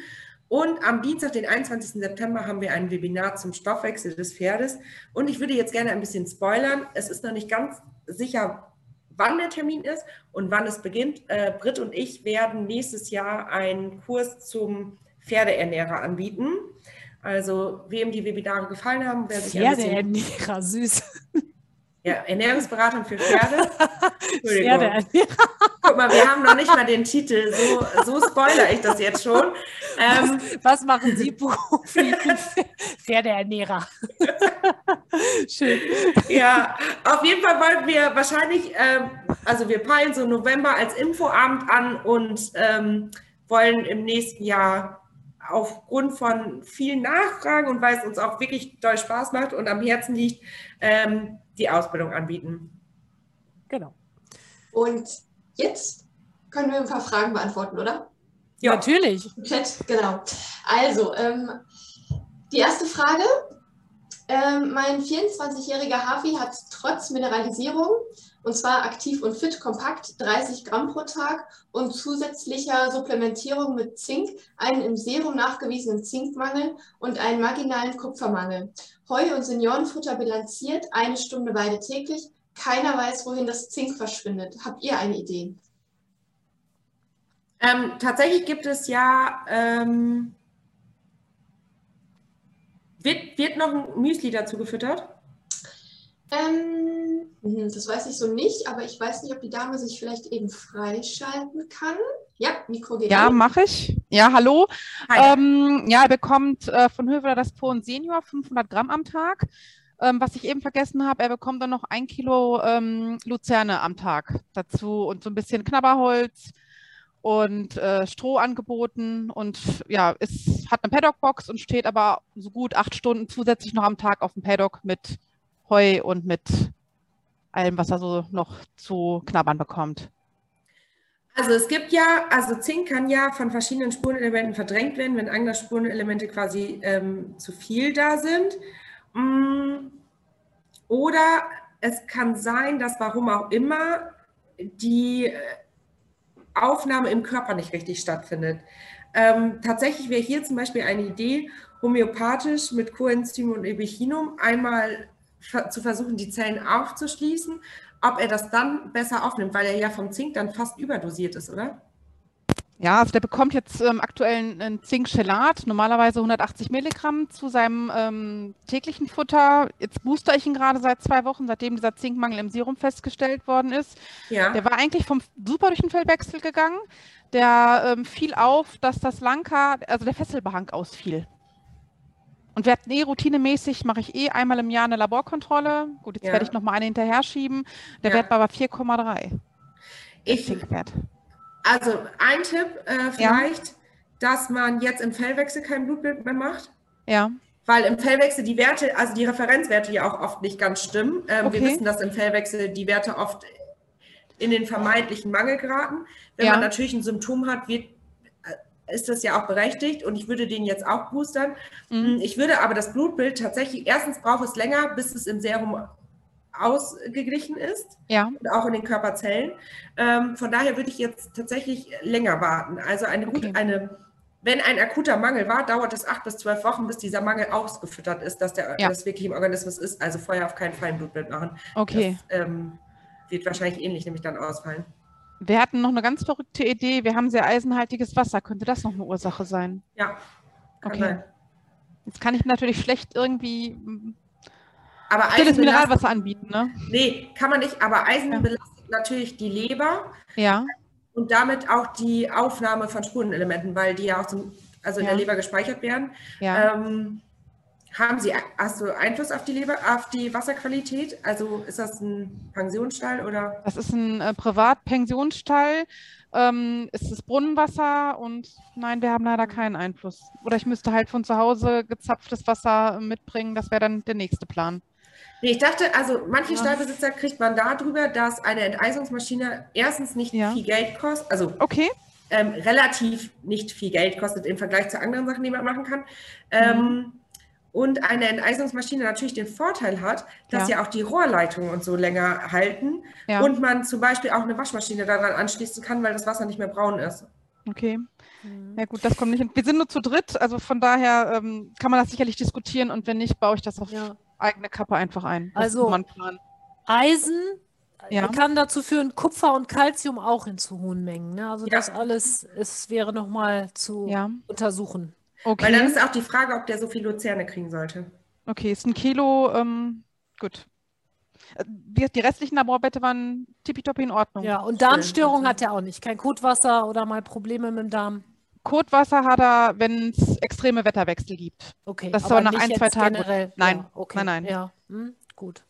Und am Dienstag, den 21. September, haben wir ein Webinar zum Stoffwechsel des Pferdes. Und ich würde jetzt gerne ein bisschen spoilern. Es ist noch nicht ganz sicher, wann der Termin ist und wann es beginnt. Äh, Britt und ich werden nächstes Jahr einen Kurs zum Pferdeernährer anbieten. Also, wem die Webinare gefallen haben, wer sich Pferdeernährer, süß. Ja, Ernährungsberatung für Pferde. Entschuldigung. Guck mal, wir haben noch nicht mal den Titel. So, so spoilere ich das jetzt schon. Ähm, was, was, machen Sie beruflich? Pferdeernährer. Schön. Ja, auf jeden Fall wollten wir wahrscheinlich, ähm, also wir peilen so November als Infoabend an und ähm, wollen im nächsten Jahr aufgrund von vielen Nachfragen und weil es uns auch wirklich doll Spaß macht und am Herzen liegt, ähm, die Ausbildung anbieten. Genau. Und jetzt können wir ein paar Fragen beantworten, oder? Ja, natürlich. Chat, genau. Also, ähm, die erste Frage. Ähm, mein 24-jähriger Hafi hat trotz Mineralisierung, und zwar aktiv und fit, kompakt, 30 Gramm pro Tag und zusätzlicher Supplementierung mit Zink, einen im Serum nachgewiesenen Zinkmangel und einen marginalen Kupfermangel. Heu- und Seniorenfutter bilanziert, eine Stunde Weide täglich. Keiner weiß, wohin das Zink verschwindet. Habt ihr eine Idee? Ähm, tatsächlich gibt es ja, ähm, wird, wird noch ein Müsli dazu gefüttert? Ähm, mhm, das weiß ich so nicht, aber ich weiß nicht, ob die Dame sich vielleicht eben freischalten kann. Ja, Mikro geht Ja, mache ich. Ja, hallo. Ähm, ja, er bekommt äh, von Höveler das Pohn Senior 500 Gramm am Tag. Ähm, was ich eben vergessen habe, er bekommt dann noch ein Kilo ähm, Luzerne am Tag dazu und so ein bisschen Knabberholz und äh, Stroh angeboten und ja, es hat eine Paddock-Box und steht aber so gut acht Stunden zusätzlich noch am Tag auf dem Paddock mit Heu und mit allem, was er so noch zu knabbern bekommt. Also es gibt ja, also Zink kann ja von verschiedenen Spurenelementen verdrängt werden, wenn andere Spurenelemente quasi ähm, zu viel da sind. Mm, oder es kann sein, dass warum auch immer die äh, Aufnahme im Körper nicht richtig stattfindet. Ähm, tatsächlich wäre hier zum Beispiel eine Idee, homöopathisch mit Coenzym und Ebichinum einmal zu versuchen, die Zellen aufzuschließen, ob er das dann besser aufnimmt, weil er ja vom Zink dann fast überdosiert ist, oder? Ja, also der bekommt jetzt ähm, aktuell einen Zinkchelat, normalerweise 180 Milligramm zu seinem ähm, täglichen Futter. Jetzt booster ich ihn gerade seit zwei Wochen, seitdem dieser Zinkmangel im Serum festgestellt worden ist. Ja. Der war eigentlich vom super durch den Fellwechsel gegangen. Der ähm, fiel auf, dass das Lanka, also der Fesselbehang ausfiel. Und hatten eh routinemäßig, mache ich eh einmal im Jahr eine Laborkontrolle. Gut, jetzt ja. werde ich noch mal eine hinterher schieben. Der ja. Wert war aber 4,3. Ich. Also ein Tipp äh, vielleicht, ja. dass man jetzt im Fellwechsel kein Blutbild mehr macht. Ja. Weil im Fellwechsel die Werte, also die Referenzwerte ja auch oft nicht ganz stimmen. Ähm, okay. Wir wissen, dass im Fellwechsel die Werte oft in den vermeintlichen Mangel geraten. Wenn ja. man natürlich ein Symptom hat, wird, ist das ja auch berechtigt und ich würde den jetzt auch boostern. Mhm. Ich würde aber das Blutbild tatsächlich, erstens braucht es länger, bis es im Serum ausgeglichen ist. Ja. Und auch in den Körperzellen. Ähm, von daher würde ich jetzt tatsächlich länger warten. Also eine, okay. gut, eine, wenn ein akuter Mangel war, dauert es acht bis zwölf Wochen, bis dieser Mangel ausgefüttert ist, dass der ja. das wirklich im Organismus ist. Also vorher auf keinen Fall ein Blutbild machen. Okay. Das ähm, wird wahrscheinlich ähnlich nämlich dann ausfallen. Wir hatten noch eine ganz verrückte Idee. Wir haben sehr eisenhaltiges Wasser. Könnte das noch eine Ursache sein? Ja. okay. Sein. Jetzt kann ich natürlich schlecht irgendwie aber Eisen Mineralwasser anbieten, ne? Nee, kann man nicht, aber Eisen ja. belastet natürlich die Leber. Ja. Und damit auch die Aufnahme von Spurenelementen, weil die ja auch zum, also in der Leber gespeichert werden. Ja. Ähm, haben Sie, hast du Einfluss auf die Leber, auf die Wasserqualität? Also ist das ein Pensionsstall oder? Das ist ein äh, Privatpensionsstall. Ähm, ist es Brunnenwasser und nein, wir haben leider keinen Einfluss. Oder ich müsste halt von zu Hause gezapftes Wasser mitbringen. Das wäre dann der nächste Plan. Nee, ich dachte, also manche ja. Stallbesitzer kriegt man darüber, dass eine Enteisungsmaschine erstens nicht ja. viel Geld kostet, also okay. ähm, relativ nicht viel Geld kostet im Vergleich zu anderen Sachen, die man machen kann. Ähm, mhm. Und eine Enteisungsmaschine natürlich den Vorteil hat, dass ja, ja auch die Rohrleitungen und so länger halten ja. und man zum Beispiel auch eine Waschmaschine daran anschließen kann, weil das Wasser nicht mehr braun ist. Okay. Mhm. Ja gut, das kommt nicht. Wir sind nur zu dritt, also von daher ähm, kann man das sicherlich diskutieren und wenn nicht, baue ich das auf ja eigene Kappe einfach ein. Das also Eisen ja. kann dazu führen, Kupfer und Calcium auch in zu hohen Mengen. Ne? Also ja. das alles ist, wäre nochmal zu ja. untersuchen. Okay. Weil dann ist auch die Frage, ob der so viel Luzerne kriegen sollte. Okay, ist ein Kilo, ähm, gut. Äh, die restlichen Laborbette waren tippitoppi in Ordnung. Ja, und Darmstörung hat er auch nicht. Kein Kotwasser oder mal Probleme mit dem Darm. Kotwasser hat er, wenn es extreme Wetterwechsel gibt. Okay. Das ist aber nach ein, zwei Tagen. Nein, ja, okay. nein, nein. Ja, hm, gut.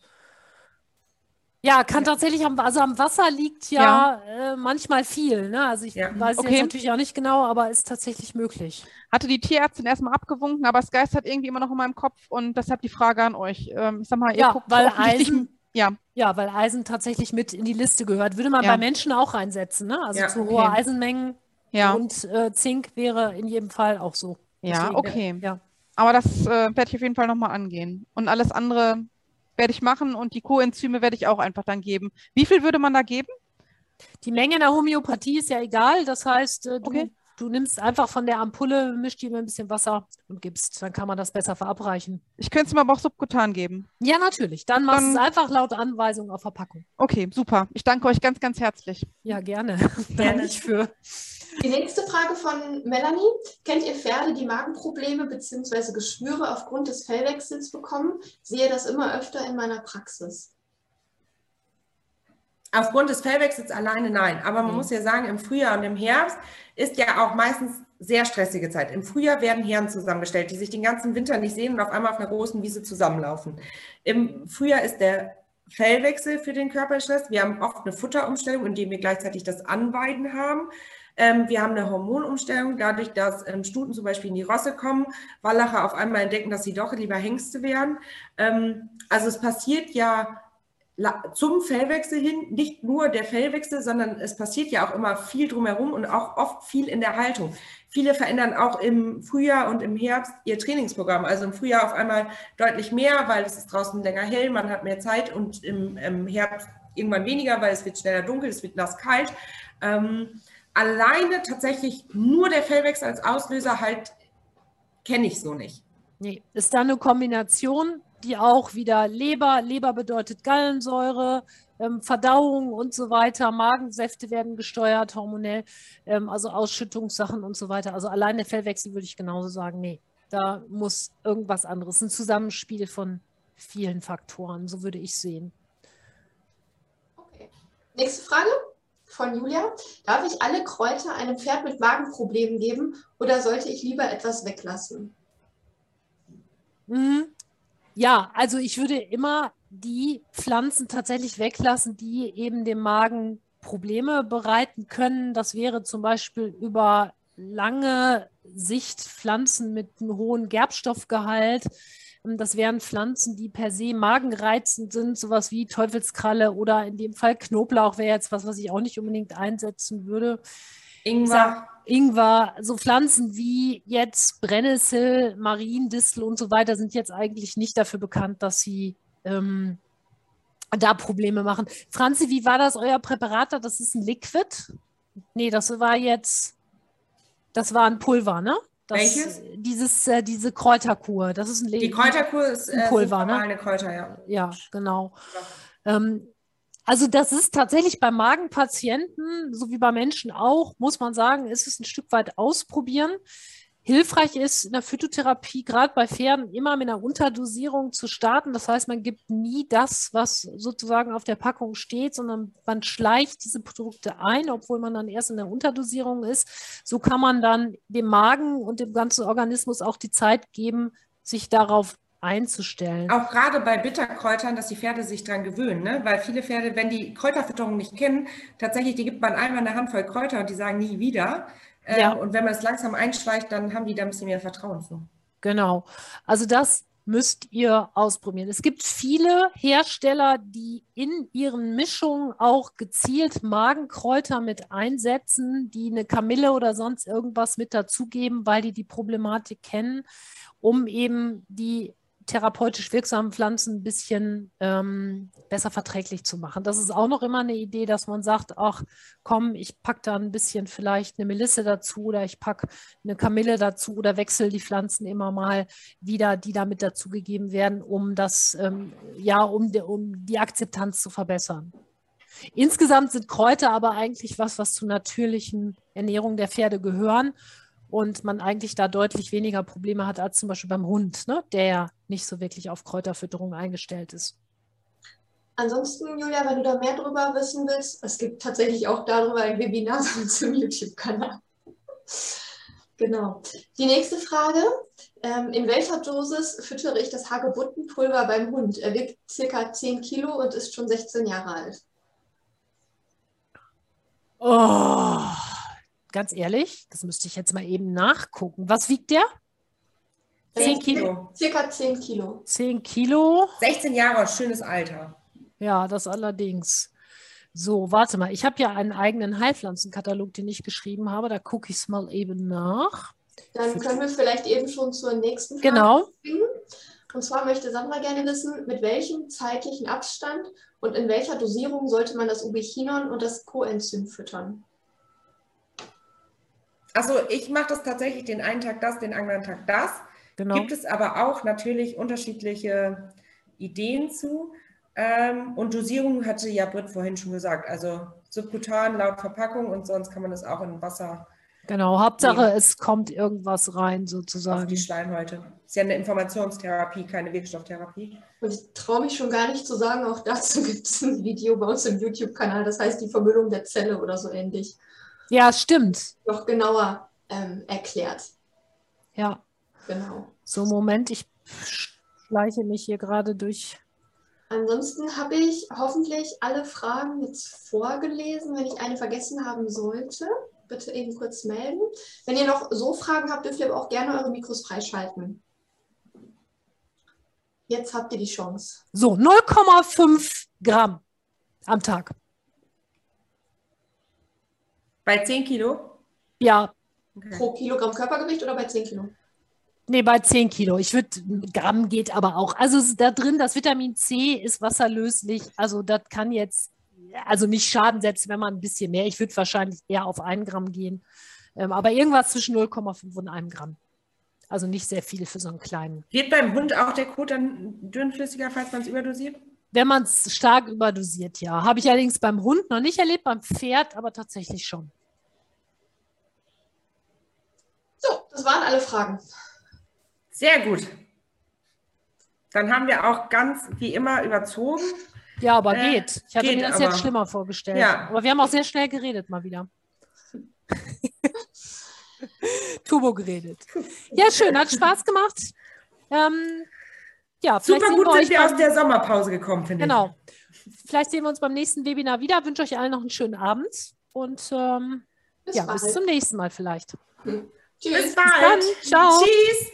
Ja, kann ja. tatsächlich am, also am Wasser liegt ja, ja. Äh, manchmal viel. Ne? Also ich ja. weiß okay. jetzt natürlich auch nicht genau, aber ist tatsächlich möglich. Hatte die Tierärztin erstmal abgewunken, aber es geistert irgendwie immer noch in meinem Kopf und deshalb die Frage an euch. Ähm, ich sag mal, ihr ja, guckt weil Eisen, ja. ja, weil Eisen tatsächlich mit in die Liste gehört. Würde man bei Menschen auch reinsetzen, ne? Also zu hohe okay. Eisenmengen ja. Und äh, Zink wäre in jedem Fall auch so. Ja, Deswegen, okay. Ja. Aber das äh, werde ich auf jeden Fall nochmal angehen. Und alles andere werde ich machen und die Coenzyme werde ich auch einfach dann geben. Wie viel würde man da geben? Die Menge in der Homöopathie ist ja egal. Das heißt, äh, du, okay. du nimmst einfach von der Ampulle, mischst die mit ein bisschen Wasser und gibst. Dann kann man das besser verabreichen. Ich könnte es mir aber auch subkutan geben. Ja, natürlich. Dann machst du es einfach laut Anweisung auf Verpackung. Okay, super. Ich danke euch ganz, ganz herzlich. Ja, gerne. Gerne. ich für. Die nächste Frage von Melanie. Kennt ihr Pferde, die Magenprobleme bzw. Geschwüre aufgrund des Fellwechsels bekommen? Sehe das immer öfter in meiner Praxis. Aufgrund des Fellwechsels alleine nein. Aber man mhm. muss ja sagen, im Frühjahr und im Herbst ist ja auch meistens sehr stressige Zeit. Im Frühjahr werden Herren zusammengestellt, die sich den ganzen Winter nicht sehen und auf einmal auf einer großen Wiese zusammenlaufen. Im Frühjahr ist der Fellwechsel für den Körperstress. Wir haben oft eine Futterumstellung, indem wir gleichzeitig das Anweiden haben. Ähm, wir haben eine Hormonumstellung, dadurch, dass ähm, Stuten zum Beispiel in die Rosse kommen, Wallacher auf einmal entdecken, dass sie doch lieber Hengste wären. Ähm, also es passiert ja zum Fellwechsel hin, nicht nur der Fellwechsel, sondern es passiert ja auch immer viel drumherum und auch oft viel in der Haltung. Viele verändern auch im Frühjahr und im Herbst ihr Trainingsprogramm. Also im Frühjahr auf einmal deutlich mehr, weil es ist draußen länger hell, man hat mehr Zeit und im, im Herbst irgendwann weniger, weil es wird schneller dunkel, es wird nass kalt. Ähm, alleine tatsächlich nur der Fellwechsel als Auslöser halt kenne ich so nicht. Nee, ist da eine Kombination die auch wieder Leber, Leber bedeutet Gallensäure, ähm, Verdauung und so weiter, Magensäfte werden gesteuert, hormonell, ähm, also Ausschüttungssachen und so weiter. Also allein der Fellwechsel würde ich genauso sagen, nee, da muss irgendwas anderes, ein Zusammenspiel von vielen Faktoren, so würde ich sehen. Okay. Nächste Frage von Julia. Darf ich alle Kräuter einem Pferd mit Magenproblemen geben oder sollte ich lieber etwas weglassen? Mhm. Ja, also ich würde immer die Pflanzen tatsächlich weglassen, die eben dem Magen Probleme bereiten können. Das wäre zum Beispiel über lange Sicht Pflanzen mit einem hohen Gerbstoffgehalt. Das wären Pflanzen, die per se magenreizend sind, sowas wie Teufelskralle oder in dem Fall Knoblauch wäre jetzt was, was ich auch nicht unbedingt einsetzen würde. Ingwer. Ingwer, so Pflanzen wie jetzt Brennnessel, Mariendistel und so weiter sind jetzt eigentlich nicht dafür bekannt, dass sie ähm, da Probleme machen. Franzi, wie war das euer Präparat? Das ist ein Liquid? Nee, das war jetzt, das war ein Pulver, ne? Welches? Dieses, äh, diese Kräuterkur, das ist ein Liquid. Die Kräuterkur ist äh, ein Pulver, ne? Eine Kräuter, ja. Ja, genau. Ja. Ähm, also das ist tatsächlich bei Magenpatienten, so wie bei Menschen auch, muss man sagen, ist es ein Stück weit ausprobieren. Hilfreich ist in der Phytotherapie, gerade bei Pferden, immer mit einer Unterdosierung zu starten. Das heißt, man gibt nie das, was sozusagen auf der Packung steht, sondern man schleicht diese Produkte ein, obwohl man dann erst in der Unterdosierung ist. So kann man dann dem Magen und dem ganzen Organismus auch die Zeit geben, sich darauf einzustellen. Auch gerade bei Bitterkräutern, dass die Pferde sich daran gewöhnen, ne? weil viele Pferde, wenn die Kräuterfütterung nicht kennen, tatsächlich, die gibt man einmal eine Handvoll Kräuter und die sagen nie wieder. Ja. Ähm, und wenn man es langsam einschleicht, dann haben die da ein bisschen mehr Vertrauen zu. Genau. Also das müsst ihr ausprobieren. Es gibt viele Hersteller, die in ihren Mischungen auch gezielt Magenkräuter mit einsetzen, die eine Kamille oder sonst irgendwas mit dazugeben, weil die die Problematik kennen, um eben die therapeutisch wirksamen Pflanzen ein bisschen ähm, besser verträglich zu machen. Das ist auch noch immer eine Idee, dass man sagt, ach komm, ich packe da ein bisschen vielleicht eine Melisse dazu oder ich packe eine Kamille dazu oder wechsle die Pflanzen immer mal wieder, die damit dazugegeben werden, um das, ähm, ja, um, um die Akzeptanz zu verbessern. Insgesamt sind Kräuter aber eigentlich was, was zur natürlichen Ernährung der Pferde gehören und man eigentlich da deutlich weniger Probleme hat als zum Beispiel beim Hund, ne, der ja nicht so wirklich auf Kräuterfütterung eingestellt ist. Ansonsten, Julia, wenn du da mehr darüber wissen willst, es gibt tatsächlich auch darüber ein Webinar zum YouTube-Kanal. genau. Die nächste Frage. Ähm, in welcher Dosis füttere ich das Hagebuttenpulver beim Hund? Er wiegt circa 10 Kilo und ist schon 16 Jahre alt. Oh ganz ehrlich, das müsste ich jetzt mal eben nachgucken. Was wiegt der? 10 Kilo. Circa 10 Kilo. 10 Kilo. 16 Jahre, schönes Alter. Ja, das allerdings. So, warte mal. Ich habe ja einen eigenen Heilpflanzenkatalog, den ich geschrieben habe. Da gucke ich es mal eben nach. Dann können wir vielleicht eben schon zur nächsten Frage Genau. Springen. Und zwar möchte Sandra gerne wissen, mit welchem zeitlichen Abstand und in welcher Dosierung sollte man das Ubichinon und das Coenzym füttern? Also ich mache das tatsächlich den einen Tag das, den anderen Tag das. Genau. Gibt es aber auch natürlich unterschiedliche Ideen zu. Ähm, und Dosierung hatte ja Britt vorhin schon gesagt. Also subkutan laut Verpackung und sonst kann man das auch in Wasser. Genau, Hauptsache nehmen. es kommt irgendwas rein sozusagen. Auf die Schleimhäute. Ist ja eine Informationstherapie, keine Wirkstofftherapie. Und ich traue mich schon gar nicht zu sagen, auch dazu gibt es ein Video bei uns im YouTube-Kanal, das heißt die Vermüllung der Zelle oder so ähnlich. Ja, stimmt. Noch genauer ähm, erklärt. Ja. Genau. So, Moment, ich schleiche mich hier gerade durch. Ansonsten habe ich hoffentlich alle Fragen jetzt vorgelesen. Wenn ich eine vergessen haben sollte, bitte eben kurz melden. Wenn ihr noch so Fragen habt, dürft ihr aber auch gerne eure Mikros freischalten. Jetzt habt ihr die Chance. So, 0,5 Gramm am Tag. Bei 10 Kilo? Ja. Okay. Pro Kilogramm Körpergewicht oder bei 10 Kilo? Nee, bei 10 Kilo. Ich würde, Gramm geht aber auch. Also da drin, das Vitamin C ist wasserlöslich. Also das kann jetzt, also nicht schaden, selbst wenn man ein bisschen mehr. Ich würde wahrscheinlich eher auf 1 Gramm gehen. Ähm, aber irgendwas zwischen 0,5 und 1 Gramm. Also nicht sehr viel für so einen kleinen. Wird beim Hund auch der Kot dann dünnflüssiger, falls man es überdosiert? Wenn man es stark überdosiert, ja. Habe ich allerdings beim Hund noch nicht erlebt, beim Pferd aber tatsächlich schon. So, das waren alle Fragen. Sehr gut. Dann haben wir auch ganz wie immer überzogen. Ja, aber äh, geht. Ich hatte geht, mir das aber, jetzt schlimmer vorgestellt. Ja. Aber wir haben auch sehr schnell geredet mal wieder. Turbo geredet. Ja, schön, hat Spaß gemacht. Ähm, ja, Super gut sind wir beim- aus der Sommerpause gekommen, finde Genau. Vielleicht sehen wir uns beim nächsten Webinar wieder. Wünsche euch allen noch einen schönen Abend und ähm, Bis ja, bald. bis zum nächsten Mal vielleicht. ich. Tschüss. Bis bald. dann. Ciao. Tschüss.